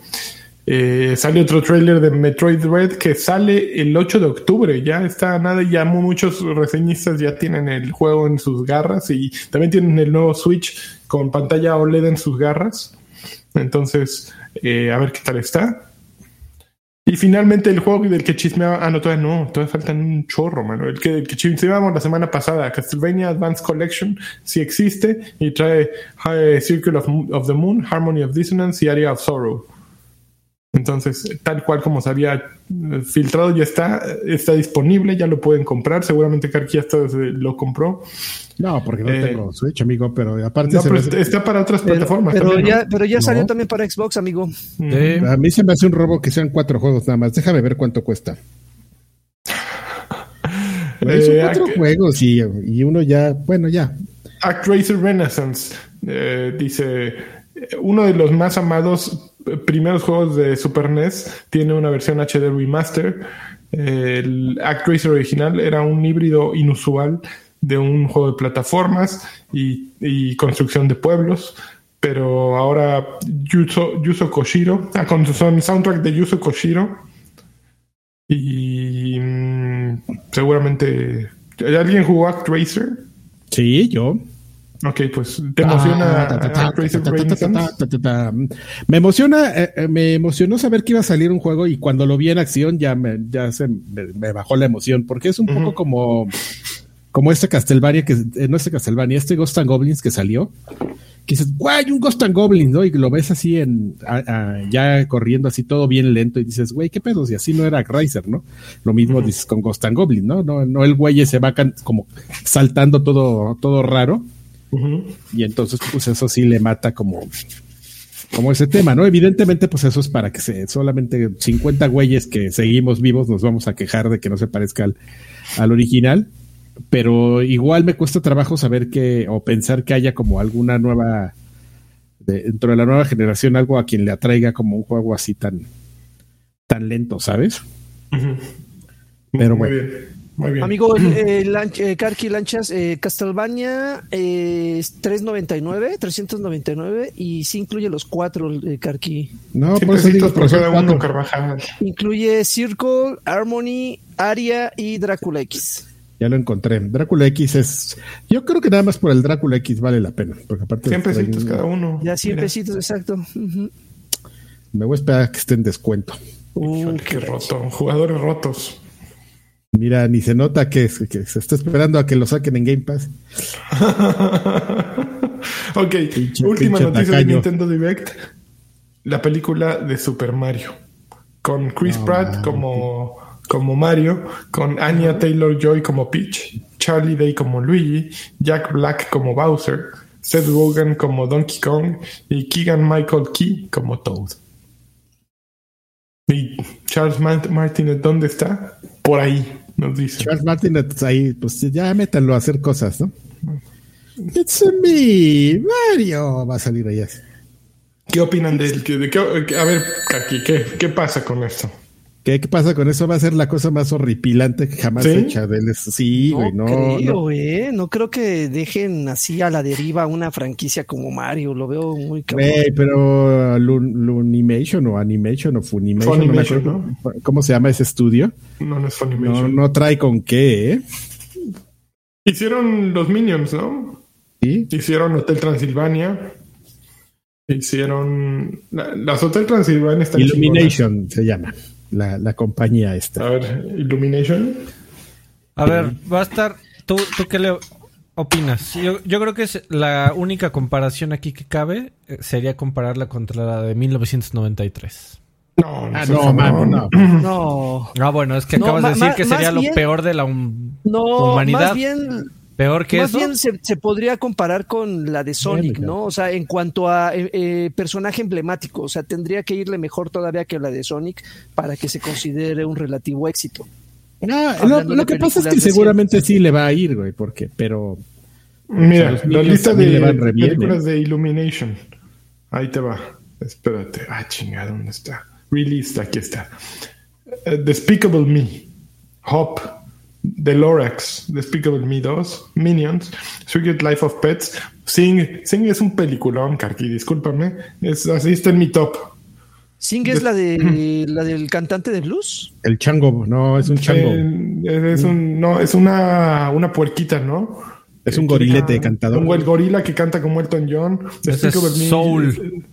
Eh, sale otro trailer de Metroid Red que sale el 8 de octubre. Ya está nada, ya mu- muchos reseñistas ya tienen el juego en sus garras y también tienen el nuevo Switch con pantalla OLED en sus garras. Entonces, eh, a ver qué tal está. Y finalmente el juego del que chismeaba. Ah, no, todavía no, todavía faltan un chorro, mano. El que, el que chismeábamos la semana pasada, Castlevania Advanced Collection, sí existe y trae eh, Circle of, of the Moon, Harmony of Dissonance y Area of Sorrow. Entonces, tal cual como se había eh, filtrado, ya está, está disponible, ya lo pueden comprar. Seguramente Karki hasta lo compró.
No, porque no
Eh,
tengo Switch, amigo, pero aparte
No, pero
hace-
está para otras
Pero,
plataformas.
pero
también, ¿no?
ya, pero ya
No.
salió también para Xbox, amigo.
Sí.
a mí se me hace un robo que sean cuatro juegos nada más. Déjame ver cuánto cuesta. Güey, son
Eh,
cuatro juegos y, y uno ya, bueno, ya.
ActRaiser Renaissance eh, dice uno de los más amados primeros juegos de Super NES tiene una versión HD remaster. El ActRaiser original era un híbrido inusual de un juego de plataformas y, y construcción de pueblos. Pero ahora Yuzo, Yuzo Koshiro, ah, con son- soundtrack de Yuzo Koshiro. Y mm, seguramente. ¿Alguien jugó ActRaiser?
Sí, yo.
Ok, pues te emociona.
Me emociona, eh, eh, me emocionó saber que iba a salir un juego y cuando lo vi en acción ya me, ya se me, me bajó la emoción porque es un poco como, como este Castlevania que eh, no este Castlevania, este Ghost and Goblins que salió. Que dices, guay, un Ghost and Goblins, ¿no? Y lo ves así en, a- a- ya corriendo así todo bien lento y dices, güey, qué pedos, y así no era Riser, ¿no? Lo mismo dices con Ghost and Goblins, ¿no? No, no el güey se va como saltando todo, todo raro. Y entonces, pues eso sí le mata como, como ese tema, ¿no? Evidentemente, pues eso es para que se, solamente 50 güeyes que seguimos vivos nos vamos a quejar de que no se parezca al, al original. Pero igual me cuesta trabajo saber que, o pensar que haya como alguna nueva, de- dentro de la nueva generación, algo a quien le atraiga como un juego así tan, tan lento, ¿sabes?
Ujú.
Pero
muy
bueno.
bien, muy bien.
Amigo, el, el Lanch- eh, Karki Lanchas, eh, Castlevania eh, es 399, 399 y sí incluye los cuatro, eh, Karki.
No, por eso digo,
por cada uno. Carvajal.
Incluye Circle, Harmony, Aria y Drácula X.
Ya lo encontré. Drácula X es. Yo creo que nada más por el Drácula X vale la pena. Porque aparte.
100 pesitos cada uno.
Ya 100
Mira.
pesitos, exacto. Ujú.
Me voy a esperar a que esté en descuento.
Uh,
Híjole,
qué
qué roto. Jugadores rotos.
Mira, ni se nota que, que se está esperando a que lo saquen en Game Pass.
ok,
Pinche-
última
pinche
noticia de. Nintendo Direct. La película de Super Mario. Con Chris
No,
Pratt como, como Mario, con Anya Taylor Joy como Peach, Charlie Day como Luigi, Jack Black como Bowser, Seth Rogen como Donkey Kong y Keegan Michael Key como Toad. ¿Y Charles Mart- Martinet dónde está? Por ahí, nos dice.
Charles Martin ahí, pues ya métanlo a hacer cosas, ¿no? It's me, Mario. Va a salir así.
¿Qué opinan de él? ¿De qué- qué- a ver, Kaki, ¿qué, ¿qué pasa con esto?
¿Qué, qué pasa con eso? Va a ser la cosa más horripilante que jamás
¿Sí?
hecha de él. Sí,
No,
güey, no,
creo,
no.
eh. No creo que dejen así a la deriva una franquicia como Mario. Lo veo muy cabrón.
Güey, pero Lun- Lunimation o Animation o Funimation, no me
Funimation,
acuerdo cómo se llama ese estudio.
No, no es
No,
Funimation.
no trae con qué, ¿eh?
Hicieron los Minions, ¿no?
Sí.
Hicieron Hotel Transilvania. Hicieron. la- Las Hotel Transilvania están
Illumination se llama la, la compañía esta.
A ver, Illumination.
A ver, va a estar. ¿Tú, tú qué le opinas? Yo, yo creo que es la única comparación aquí que cabe eh, sería compararla contra la de 1993.
No, no,
Ah, no, mano, no.
No.
Ah, bueno, es que
No,
acabas de decir que sería lo
bien-
peor de la hum-
No,
humanidad.
más bien,
Peor que
más
eso.
bien se, se podría comparar con la de Sonic, ¿no? O sea, en cuanto a eh, eh, personaje emblemático, o sea, tendría que irle mejor todavía que la de Sonic para que se considere un relativo éxito.
No, lo,
Hablando
lo
de
que pasa es que seguramente sí le va a ir, güey, porque, pero
Mira,
los
la
Minions
lista de
bien,
películas de Illumination. Ahí te va. Espérate. Ah, chingada, ¿dónde está? Released, aquí está. Eh, Despicable Me. Hop. The Lorax. Despicable Me 2. Minions. Secret Life of Pets. Sing. Sing es un peliculón, Karki, discúlpame. Es, así está en mi top.
Sing es la de la del cantante de blues.
el chango, no, es un chango.
Eh, es un, no, es una, una puerquita, ¿no?
Es un gorilete cantador.
Un el gorila que canta como Elton John.
Ese es
Despicable Me-
Soul.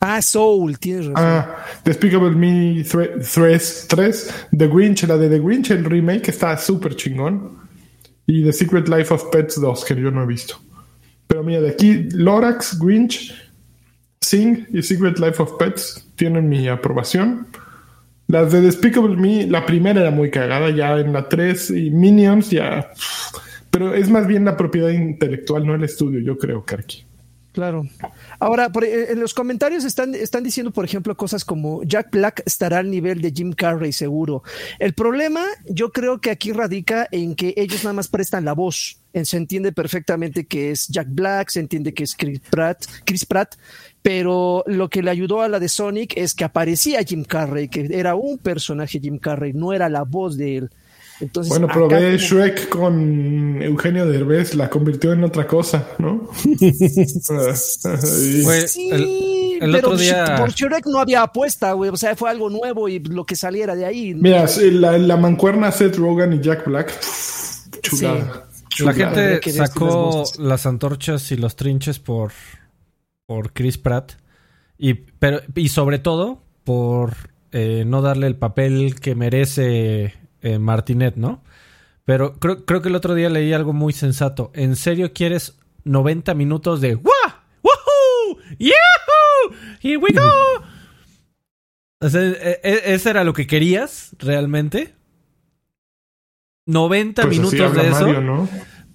Ah, Soul, tienes razón.
Ah, Despicable Me 3, 3, The Grinch, la de The Grinch, el remake está súper chingón. Y The Secret Life of Pets 2, que yo no he visto. Pero mira, de aquí, Lorax, Grinch, Sing y Secret Life of Pets tienen mi aprobación. Las de Despicable Me, la primera era muy cagada, ya en la 3 y Minions ya... Pero es más bien la propiedad intelectual, no el estudio, yo creo, Karki.
Claro. Ahora, por- eh, en los comentarios están, están diciendo, por ejemplo, cosas como Jack Black estará al nivel de Jim Carrey, seguro. El problema, yo creo que aquí radica en que ellos nada más prestan la voz. Eh, Se entiende perfectamente que es Jack Black, se entiende que es Chris Pratt, Chris Pratt, pero lo que le ayudó a la de Sonic es que aparecía Jim Carrey, que era un personaje Jim Carrey, no era la voz de él. Entonces,
Bueno,
acá
ve
como-
Shrek con Eugenio Derbez, la convirtió en otra cosa, ¿no?
Sí,
el, el
pero
otro día.
por Shrek no había apuesta, güey. O sea, fue algo nuevo y lo que saliera de ahí.
Mira, la, la mancuerna Seth Rogen y Jack Black, chulada.
La gente
que
sacó las antorchas y los trinches por, por Chris Pratt. Y, pero, y sobre todo por eh, no darle el papel que merece eh, Martinet, ¿no? Pero creo, creo que el otro día leí algo muy sensato. ¿En serio quieres 90 minutos de ¡Wah! ¡Woohoo! ¡Yahoo! ¡Here we go! O sea, e- e- ¿Ese era lo que querías realmente? 90
Pues
minutos de eso.
Mario, ¿no?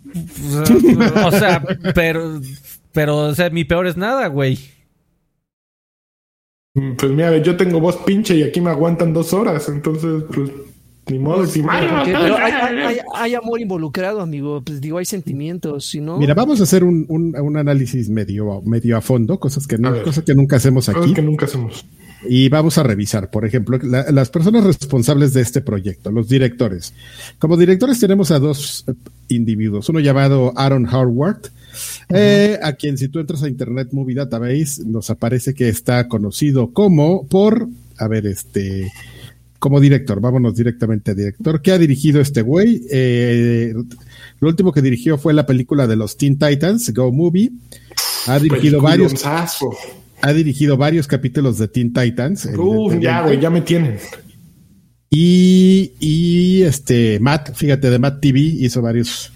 O sea, pero, pero, o sea, mi peor es nada, güey.
Pues mira, yo tengo voz pinche y aquí me aguantan dos horas, entonces, pues, ni modo. Si Mario,
Porque- pero hay, hay- hay- hay amor involucrado, amigo. Pues digo, hay sentimientos, si no.
Mira, vamos a hacer un, un- un análisis medio, medio a fondo, cosas que, no, cosas que nunca hacemos
cosas
aquí.
que nunca hacemos.
Y vamos a revisar, por ejemplo, la- las personas responsables de este proyecto, los directores. Como directores tenemos a dos eh, individuos, uno llamado Aaron Howard, eh, a quien si tú entras a Internet Movie Database nos aparece que está conocido como por, a ver, este, como director, vámonos directamente a director. ¿Qué ha dirigido este güey? Eh, lo último que dirigió fue la película de los Teen Titans, Go Movie. Ha dirigido varios, ha dirigido varios capítulos de Teen Titans.
Uf, ya, güey, ya me tienen.
Y, y este Matt, fíjate, de Matt TV hizo varios,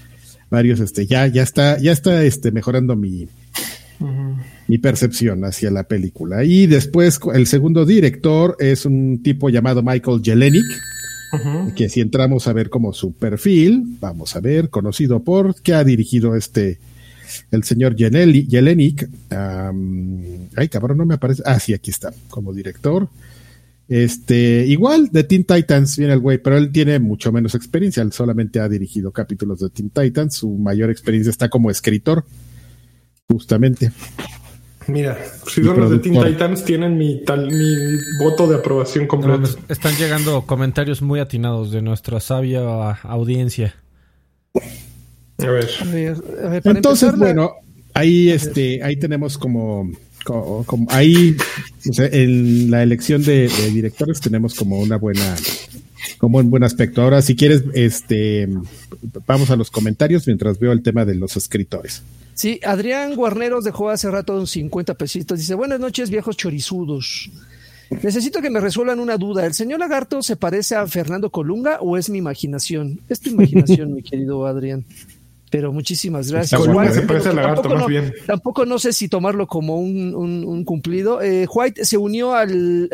varios, este, ya, ya está, ya está este, mejorando mi, mi percepción hacia la película. Y después el segundo director es un tipo llamado Michael Jelenic, que si entramos a ver como su perfil, vamos a ver, conocido por que ha dirigido este el señor Jelenic. ay, cabrón, no me aparece. Ah, sí, aquí está, como director. Este, igual de Teen Titans viene el güey, pero él tiene mucho menos experiencia. Él solamente ha dirigido capítulos de Teen Titans. Su mayor experiencia está como escritor, justamente.
Mira, si son los de Teen Titans, tienen mi, tal, mi voto de aprobación completo.
están llegando comentarios muy atinados de nuestra sabia audiencia.
A ver.
Entonces, bueno, ahí, este, ahí tenemos como como, ahí en la elección de, directores tenemos como una buena como un buen aspecto. Ahora, si quieres, este vamos a los comentarios mientras veo el tema de los escritores.
Sí, Adrián Guarneros dejó hace rato un 50 pesitos. Dice, buenas noches, viejos chorizudos. Necesito que me resuelvan una duda. ¿El señor Lagarto se parece a Fernando Colunga o es mi imaginación? Es tu imaginación, mi querido Adrián. Pero muchísimas gracias. tampoco, no, sé si tomarlo como un, cumplido. Eh, White se unió al,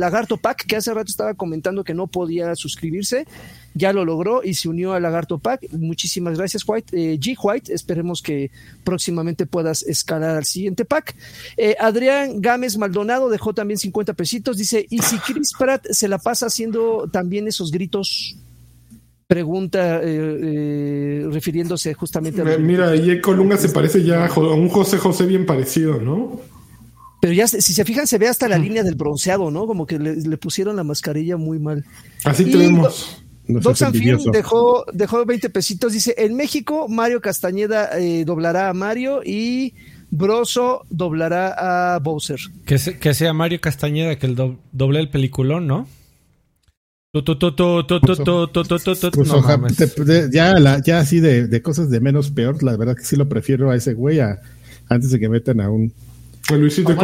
Lagarto Pack, que hace rato estaba comentando que no podía suscribirse. Ya lo logró y se unió al Lagarto Pack. Muchísimas gracias, White. Eh, G. White, esperemos que próximamente puedas escalar al siguiente pack. Eh, Adrián Gámez Maldonado dejó también 50 pesitos. Dice: ¿Y si Chris Pratt se la pasa haciendo también esos gritos? Pregunta eh, eh, refiriéndose justamente
a... Mira, y Colunga se parece ya a un José José bien parecido, ¿no?
Pero ya, si se fijan, se ve hasta la línea del bronceado, ¿no? Como que le, pusieron la mascarilla muy mal.
Así tenemos.
Doc dejó, dejó 20 pesitos. Dice: En México, Mario Castañeda eh, doblará a Mario y Broso doblará a Bowser.
Que, que sea Mario Castañeda que el doble el peliculón, ¿no?
Ya, ya así de, cosas de menos peor, la verdad que sí lo prefiero a ese güey antes de que metan a un
Luisito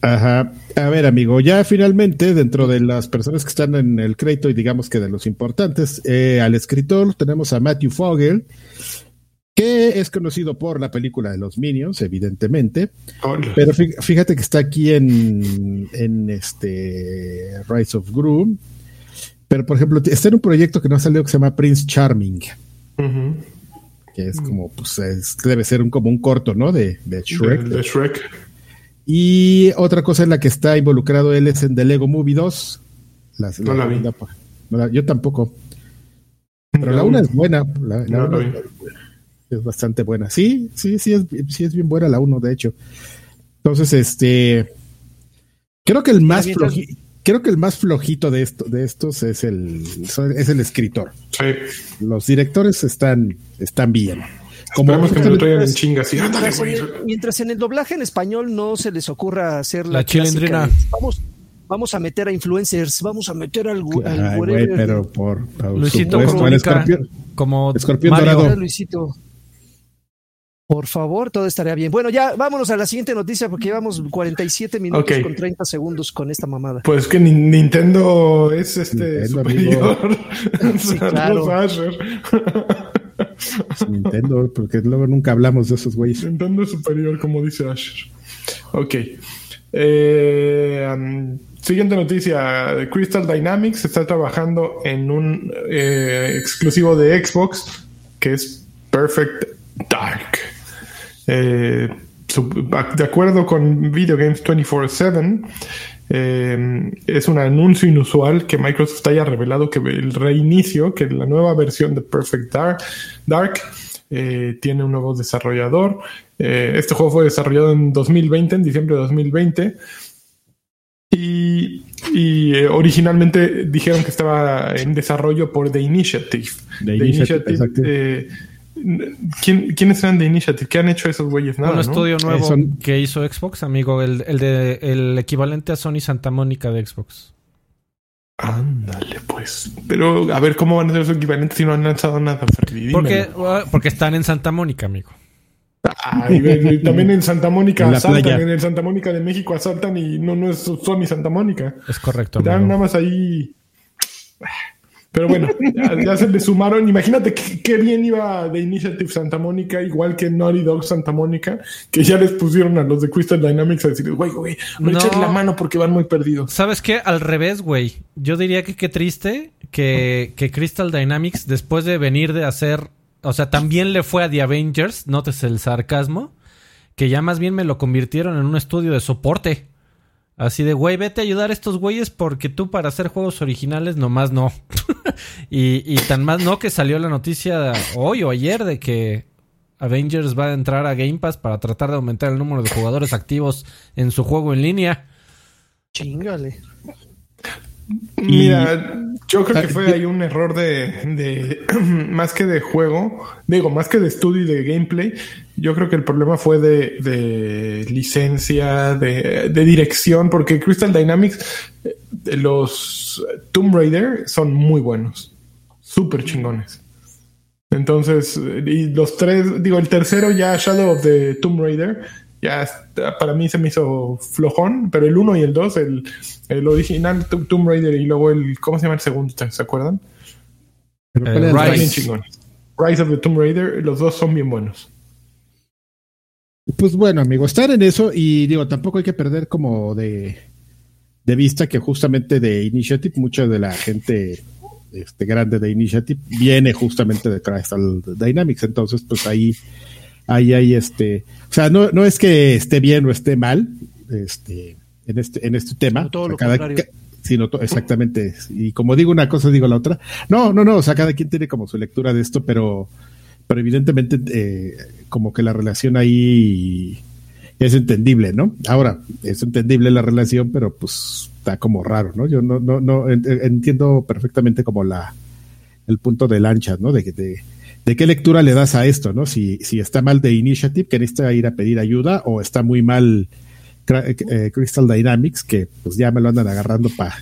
Ajá. A ver, amigo, ya finalmente, dentro de las personas que están en el crédito y digamos que de los importantes, eh, al escritor tenemos a Matthew Fogel, que es conocido por la película de los Minions, evidentemente. Pero fíjate que está aquí en, en este Rise of Gru, pero, por ejemplo, está en un proyecto que no ha salido que se llama Prince Charming. Que es como, pues, debe ser un, como un corto, ¿no? De, Shrek.
De, Shrek.
Y otra cosa en la que está involucrado él es en The Lego Movie 2.
no la vi.
yo tampoco. Pero la una es buena. La, es, bastante buena. Sí, sí, sí es, sí es bien buena la uno, de hecho. Entonces, este. Creo que el más flojito creo que el más flojito de esto, de estos es el, es el escritor.
Sí.
Los directores están, están bien.
Como que me lo traigan en chingas.
Mientras en el doblaje en español no se les ocurra hacer
la, la
Vamos, vamos a meter a influencers, vamos a meter al,
al pero por,
Luisito como
escorpión dorado.
Luisito. Por favor, todo estaría bien. Bueno, ya vámonos a la siguiente noticia porque llevamos 47 minutos con 30 segundos con esta mamada.
Pues que Nintendo es este superior. sí, claro.
Nintendo, porque luego nunca hablamos de esos güeyes.
Nintendo es superior, como dice Asher. Ok. Eh, siguiente noticia. Crystal Dynamics está trabajando en un eh, exclusivo de Xbox que es Perfect Dark. Eh, de acuerdo con Video Games 24-7, eh, es un anuncio inusual que Microsoft haya revelado que el reinicio, que la nueva versión de Perfect Dark, eh, tiene un nuevo desarrollador. este juego fue desarrollado en 2020, en diciembre de 2020. Y, originalmente dijeron que estaba en desarrollo por The Initiative. The, Initiative, ¿Quiénes eran de Initiative? ¿Qué han hecho esos güeyes? Nada,
Un estudio nuevo que hizo Xbox, amigo. El, de, el equivalente a Sony Santa Mónica de Xbox.
Ándale, pues. Pero a ver cómo van a ser los equivalentes si no han lanzado nada.
Porque, porque están en Santa Mónica, amigo.
también en Santa Mónica asaltan, en el Santa Mónica de México asaltan y no, no es Sony Santa Mónica.
Es correcto.
Dan nada más ahí Pero bueno, ya, ya se le sumaron. Imagínate qué, bien iba de Initiative Santa Mónica, igual que Naughty Dog Santa Mónica, que ya les pusieron a los de Crystal Dynamics a decir, güey, güey, no
No.
echen la mano porque van muy perdidos.
¿Sabes qué? Al revés, güey. Yo diría que qué triste que, que Crystal Dynamics, después de venir de hacer. O sea, también le fue a The Avengers, notes el sarcasmo. Que ya más bien me lo convirtieron en un estudio de soporte. Así de, güey, vete a ayudar a estos güeyes porque tú para hacer juegos originales nomás no. y, y tan más no que salió la noticia hoy o ayer de que Avengers va a entrar a Game Pass para tratar de aumentar el número de jugadores activos en su juego en línea.
Chingale.
Mira, yo creo que fue ahí un error de, de más que de juego, digo, más que de estudio y de gameplay, yo creo que el problema fue de, de licencia, de, de dirección, porque Crystal Dynamics, eh, los Tomb Raider son muy buenos, súper chingones. Entonces, eh, y los tres, digo, el tercero ya Shadow of the Tomb Raider, ya está- para mí se me hizo flojón, pero el uno y el dos, el, el original Tom- Tomb Raider y luego el, ¿cómo se llama el segundo? ¿Se acuerdan?
Eh,
¿cuál era el
Rise.
Chingones. Rise of the Tomb Raider, los dos son bien buenos.
Pues bueno, amigo, estar en eso y digo, tampoco hay que perder como de, de vista que justamente de Initiative, mucha de la gente este, grande de Initiative viene justamente de Crystal Dynamics. Entonces, pues ahí, ahí hay este, o sea, no, no es que esté bien o esté mal, este, en este, en este tema.
Sino todo
O sea,
lo
cada-
contrario.
ca- sino to- exactamente. Y como digo una cosa, digo la otra. No, no, no, o sea, cada quien tiene como su lectura de esto, pero, pero evidentemente eh, como que la relación ahí es entendible, ¿no? Ahora, es entendible la relación, pero pues está como raro, ¿no? Yo no, no, no en- en- entiendo perfectamente como la el punto de lancha, ¿no? De, que- de, de qué lectura le das a esto, ¿no? Si, si está mal de Initiative, que necesita ir a pedir ayuda, o está muy mal Cra- eh, Crystal Dynamics, que pues ya me lo andan agarrando para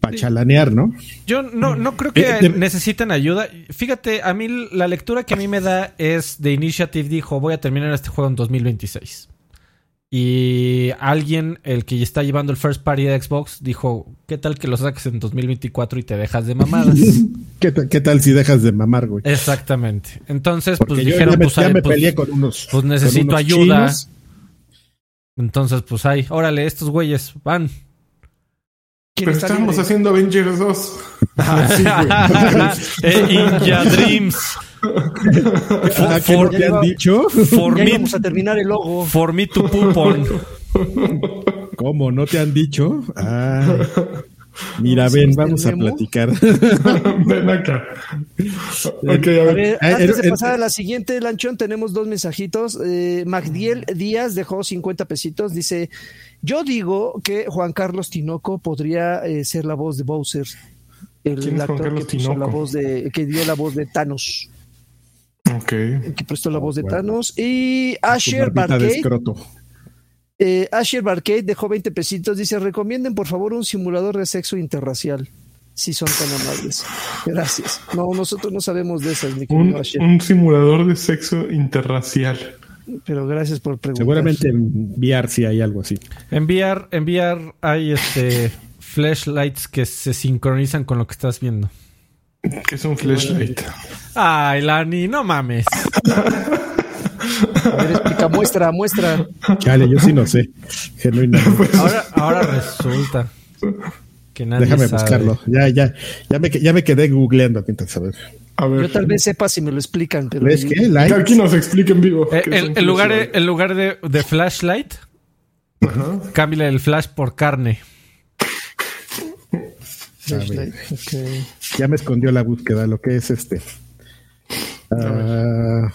pa chalanear, ¿no?
Yo no, no creo que
Eh, de-
necesiten ayuda. Fíjate, a mí la lectura que a mí me da es de Initiative dijo, voy a terminar este juego en 2026. Y alguien, el que está llevando el first party de Xbox, dijo, ¿qué tal que lo saques en 2024 y te dejas de mamadas?
¿Qué, ta- qué tal si dejas de mamar, güey?
Exactamente. Entonces,
Porque
pues
yo
dijeron,
ya me,
pues,
ya me
pues,
peleé con unos.
pues necesito
unos
ayuda.
chinos.
Entonces, pues ahí, órale, estos güeyes van.
¿Quién
Pero
está
estábamos haciendo Avengers 2. Ah, sí, güey.
Eh, Inja Dreams.
Ah, ¿qué
For-
no te han dicho?
For
Ya
me,
íbamos a terminar el logo.
for me to poop on.
¿Cómo? ¿No te han dicho? Ah, mira, ven,
sí,
vamos a platicar.
Ven acá. A
A
ver.
antes de pasar a la siguiente, Lanchón, tenemos dos mensajitos. Eh, Magdiel Díaz dejó 50 pesitos. Dice: Yo digo que Juan Carlos Tinoco podría eh, ser la voz de Bowser. El
¿Quién es Juan
actor
Carlos
que, puso
Tinoco?
la voz de, que dio la voz de Thanos.
Ok.
Que prestó la voz de
bueno.
Thanos. Y Asher
escroto.
Eh, Asher Barcade dejó 20 pesitos. Dice: Recomienden por favor un simulador de sexo interracial. Si son tan amables. Gracias. No, nosotros no sabemos de esas, mi querido
Un,
Asher.
un simulador de sexo interracial.
Pero gracias por preguntar.
Seguramente en VR sí hay algo así.
Enviar, enviar, hay este flashlights que se sincronizan con lo que estás viendo.
Que es un flashlight.
Ay, Lani, no mames.
A ver, explica, muestra, muestra.
Chale, yo sí no sé. Genuinamente.
Ahora, ahora resulta que nadie
Déjame
sabe.
buscarlo. Ya, ya, ya me, ya me quedé googleando mientras a ver.
A ver.
Yo tal vez sepa si me lo explican, pero
¿Ves qué?
Que aquí nos explique en vivo.
Eh,
es
en lugar, de,
flashlight.
en lugar de, de flashlight, cámbiale el flash por carne.
Flashlight.
Ya me escondió la búsqueda, lo que es este. Ah,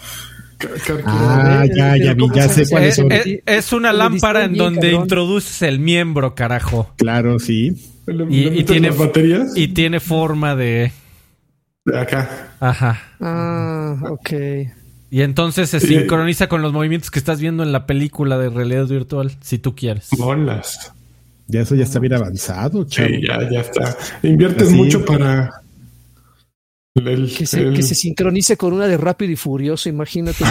calculador.
ah, ya, ya vi, ya sé cuáles
Eh,
son.
eh, es una lámpara en donde
cabrón.
introduces el miembro, carajo.
Claro, sí.
Y, tiene
baterías.
y tiene forma de
de acá.
ajá.
Ah, ok.
Y entonces se sincroniza con los movimientos que estás viendo en la película de realidad virtual, si tú quieres.
Bolas.
Ya eso ya está bien avanzado, chavo.
Sí, ya, ya está. Inviertes
Así.
mucho para. el-
Que se,
el-
que se sincronice con una de Rápido y Furioso, imagínate. No.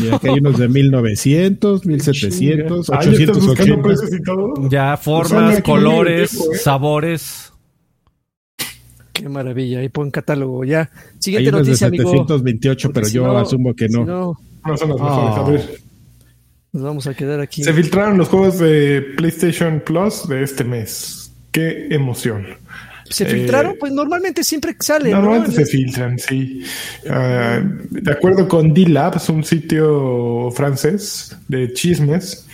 Y aquí hay unos de 1900, 1700,
Ah, ¿ya estás buscando
880.
precios y todo?
Ya,
Son
formas,
muy
colores,
viejo, ¿eh?
sabores.
Qué maravilla, ahí pon catálogo ya.
Hay
Siguiente
unos de
noticia, amigo.
728, pero
si
yo
no-
asumo que
si
no.
no,
No son las mejores.
Ah.
A ver.
Nos vamos a quedar aquí.
Se filtraron los juegos de PlayStation Plus de este mes. Qué emoción.
¿Se
Eh,
filtraron? Pues normalmente siempre sale, ¿no?
Normalmente se filtran, sí. Ah, de acuerdo con D-Labs, un sitio francés de chismes,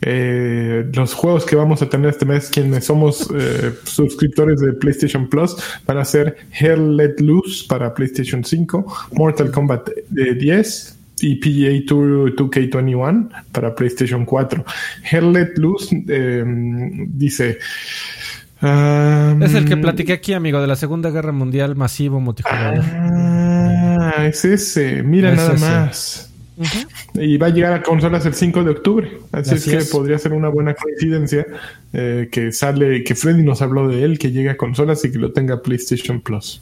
eh, los juegos que vamos a tener este mes, quienes somos eh, suscriptores de PlayStation Plus, van a ser Hell Let Loose para PlayStation 5, Mortal Kombat eh, 10 y PGA Tour 2K21 para PlayStation 4. Hell Let Loose eh, dice... ah,
Es el que platiqué aquí, amigo, de la Segunda Guerra Mundial masivo multijugador.
Ah, es ese. Mira
Es
nada
ese.
más. Y va a llegar a consolas el 5 de octubre. Así,
Así
es que
es.
podría ser una buena coincidencia eh, que sale, que Freddy nos habló de él, que llegue a consolas y que lo tenga PlayStation Plus.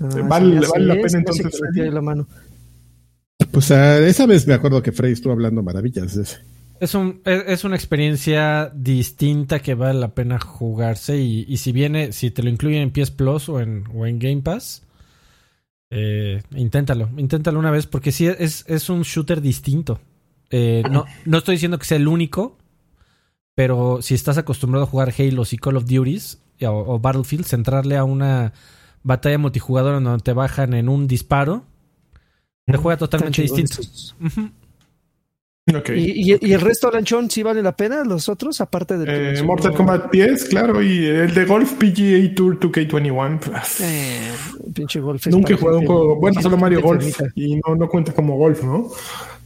Ah,
Vale-
sí,
vale la pena
es,
entonces,
la mano.
Pues esa vez me acuerdo que Freddy estuvo hablando maravillas. de ese.
Es, un, es, es una experiencia distinta que vale la pena jugarse. Y, y si viene, si te lo incluyen en PS Plus o en, o en Game Pass, eh, inténtalo. Inténtalo una vez porque sí es, es un shooter distinto. Eh, no, no estoy diciendo que sea el único, pero si estás acostumbrado a jugar Halo y Call of Duties o, Battlefield, centrarle a una batalla multijugadora donde te bajan en un disparo, te juega totalmente distinto.
chingones.
Ujú.
¿Y, y, y el resto, Lanchón, sí vale la pena? ¿Los otros? Aparte de.
Eh, Mortal Kombat 10, claro, y el de Golf PGA Tour 2K21.
Eh, pinche golf.
Nunca he jugado un juego. Bueno, solo Mario Golf. Y no, no cuenta como golf, ¿no?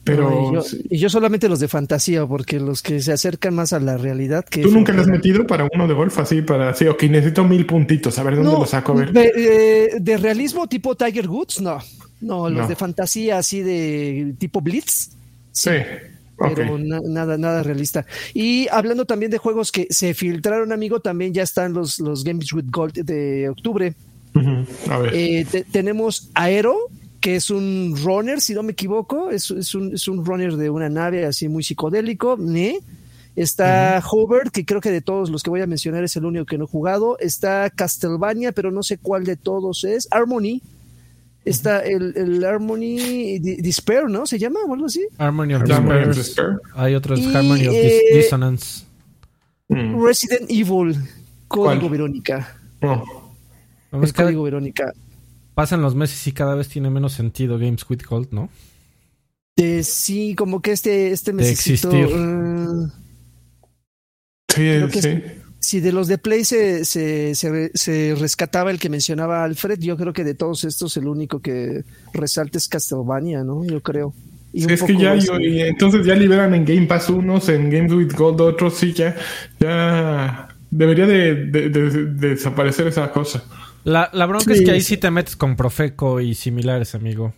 Pero.
No, y, yo,
sí.
y yo solamente los de fantasía, porque los que se acercan más a la realidad. que
¿Tú nunca le has metido para uno de golf así? Para sí, ok, necesito mil puntitos. A ver dónde
No,
lo saco. A ver.
De, de realismo tipo Tiger Woods, no. No, los de fantasía así de tipo Blitz.
Sí.
Pero na- nada, nada realista. Y hablando también de juegos que se filtraron, amigo, también ya están los, los Games with Gold de octubre.
A ver.
Eh, te- tenemos Aero, que es un runner, si no me equivoco, es, es un, es un runner de una nave así muy psicodélico. Está Hover, que creo que de todos los que voy a mencionar es el único que no he jugado. Está Castlevania, pero no sé cuál de todos es. Harmony. Está el, el Harmony Despair, ¿no? ¿Se llama o algo así?
Harmony of
Harmony
Despair.
Despair.
Hay otros
Y,
Harmony of Dis-
eh,
Dissonance.
Mm.
Resident Evil, Código
¿Cuál?
Verónica.
No.
Vamos,
Es
cada-
Código Verónica.
pasan los meses y cada vez tiene menos sentido Games with Gold, ¿no?
Eh, sí, como que este, este
De
mesecito,
existir.
eh,
Sí,
Creo que
sí.
Si de los de Play se, se, se, re- se rescataba el que mencionaba Alfred, yo creo que de todos estos el único que resalta es Castlevania, ¿no? Yo creo. Y
Sí, es que ya,
ese-
yo- y entonces ya liberan en Game Pass unos, en Games with Gold otros, sí, ya, ya debería de, de- de- de desaparecer esa cosa.
La, la bronca
Sí,
es que ahí
sí.
te metes con Profeco y similares, amigo.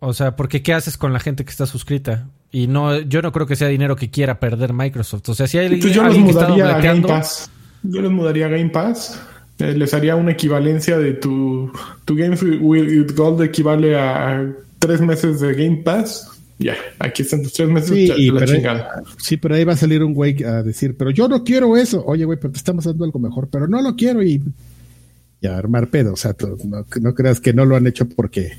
O sea, porque ¿qué haces con la gente que está suscrita? Y no, yo no creo que sea dinero que quiera perder Microsoft. O sea, si hay alguien,
Entonces yo los
alguien que está
mudaría a Game
dobleteando,
Pass. Yo los mudaría a Game Pass. Eh, les haría una equivalencia de tu, tu Games with Gold equivale a tres meses de Game Pass. Ya, aquí están tus tres meses
Sí, y
la
pero,
chingada.
sí, pero ahí va a salir un güey a decir, pero yo no quiero eso. Oye, güey, pero te estamos dando algo mejor, pero no lo quiero y, y a armar pedo. O sea, tú no, no creas que no lo han hecho porque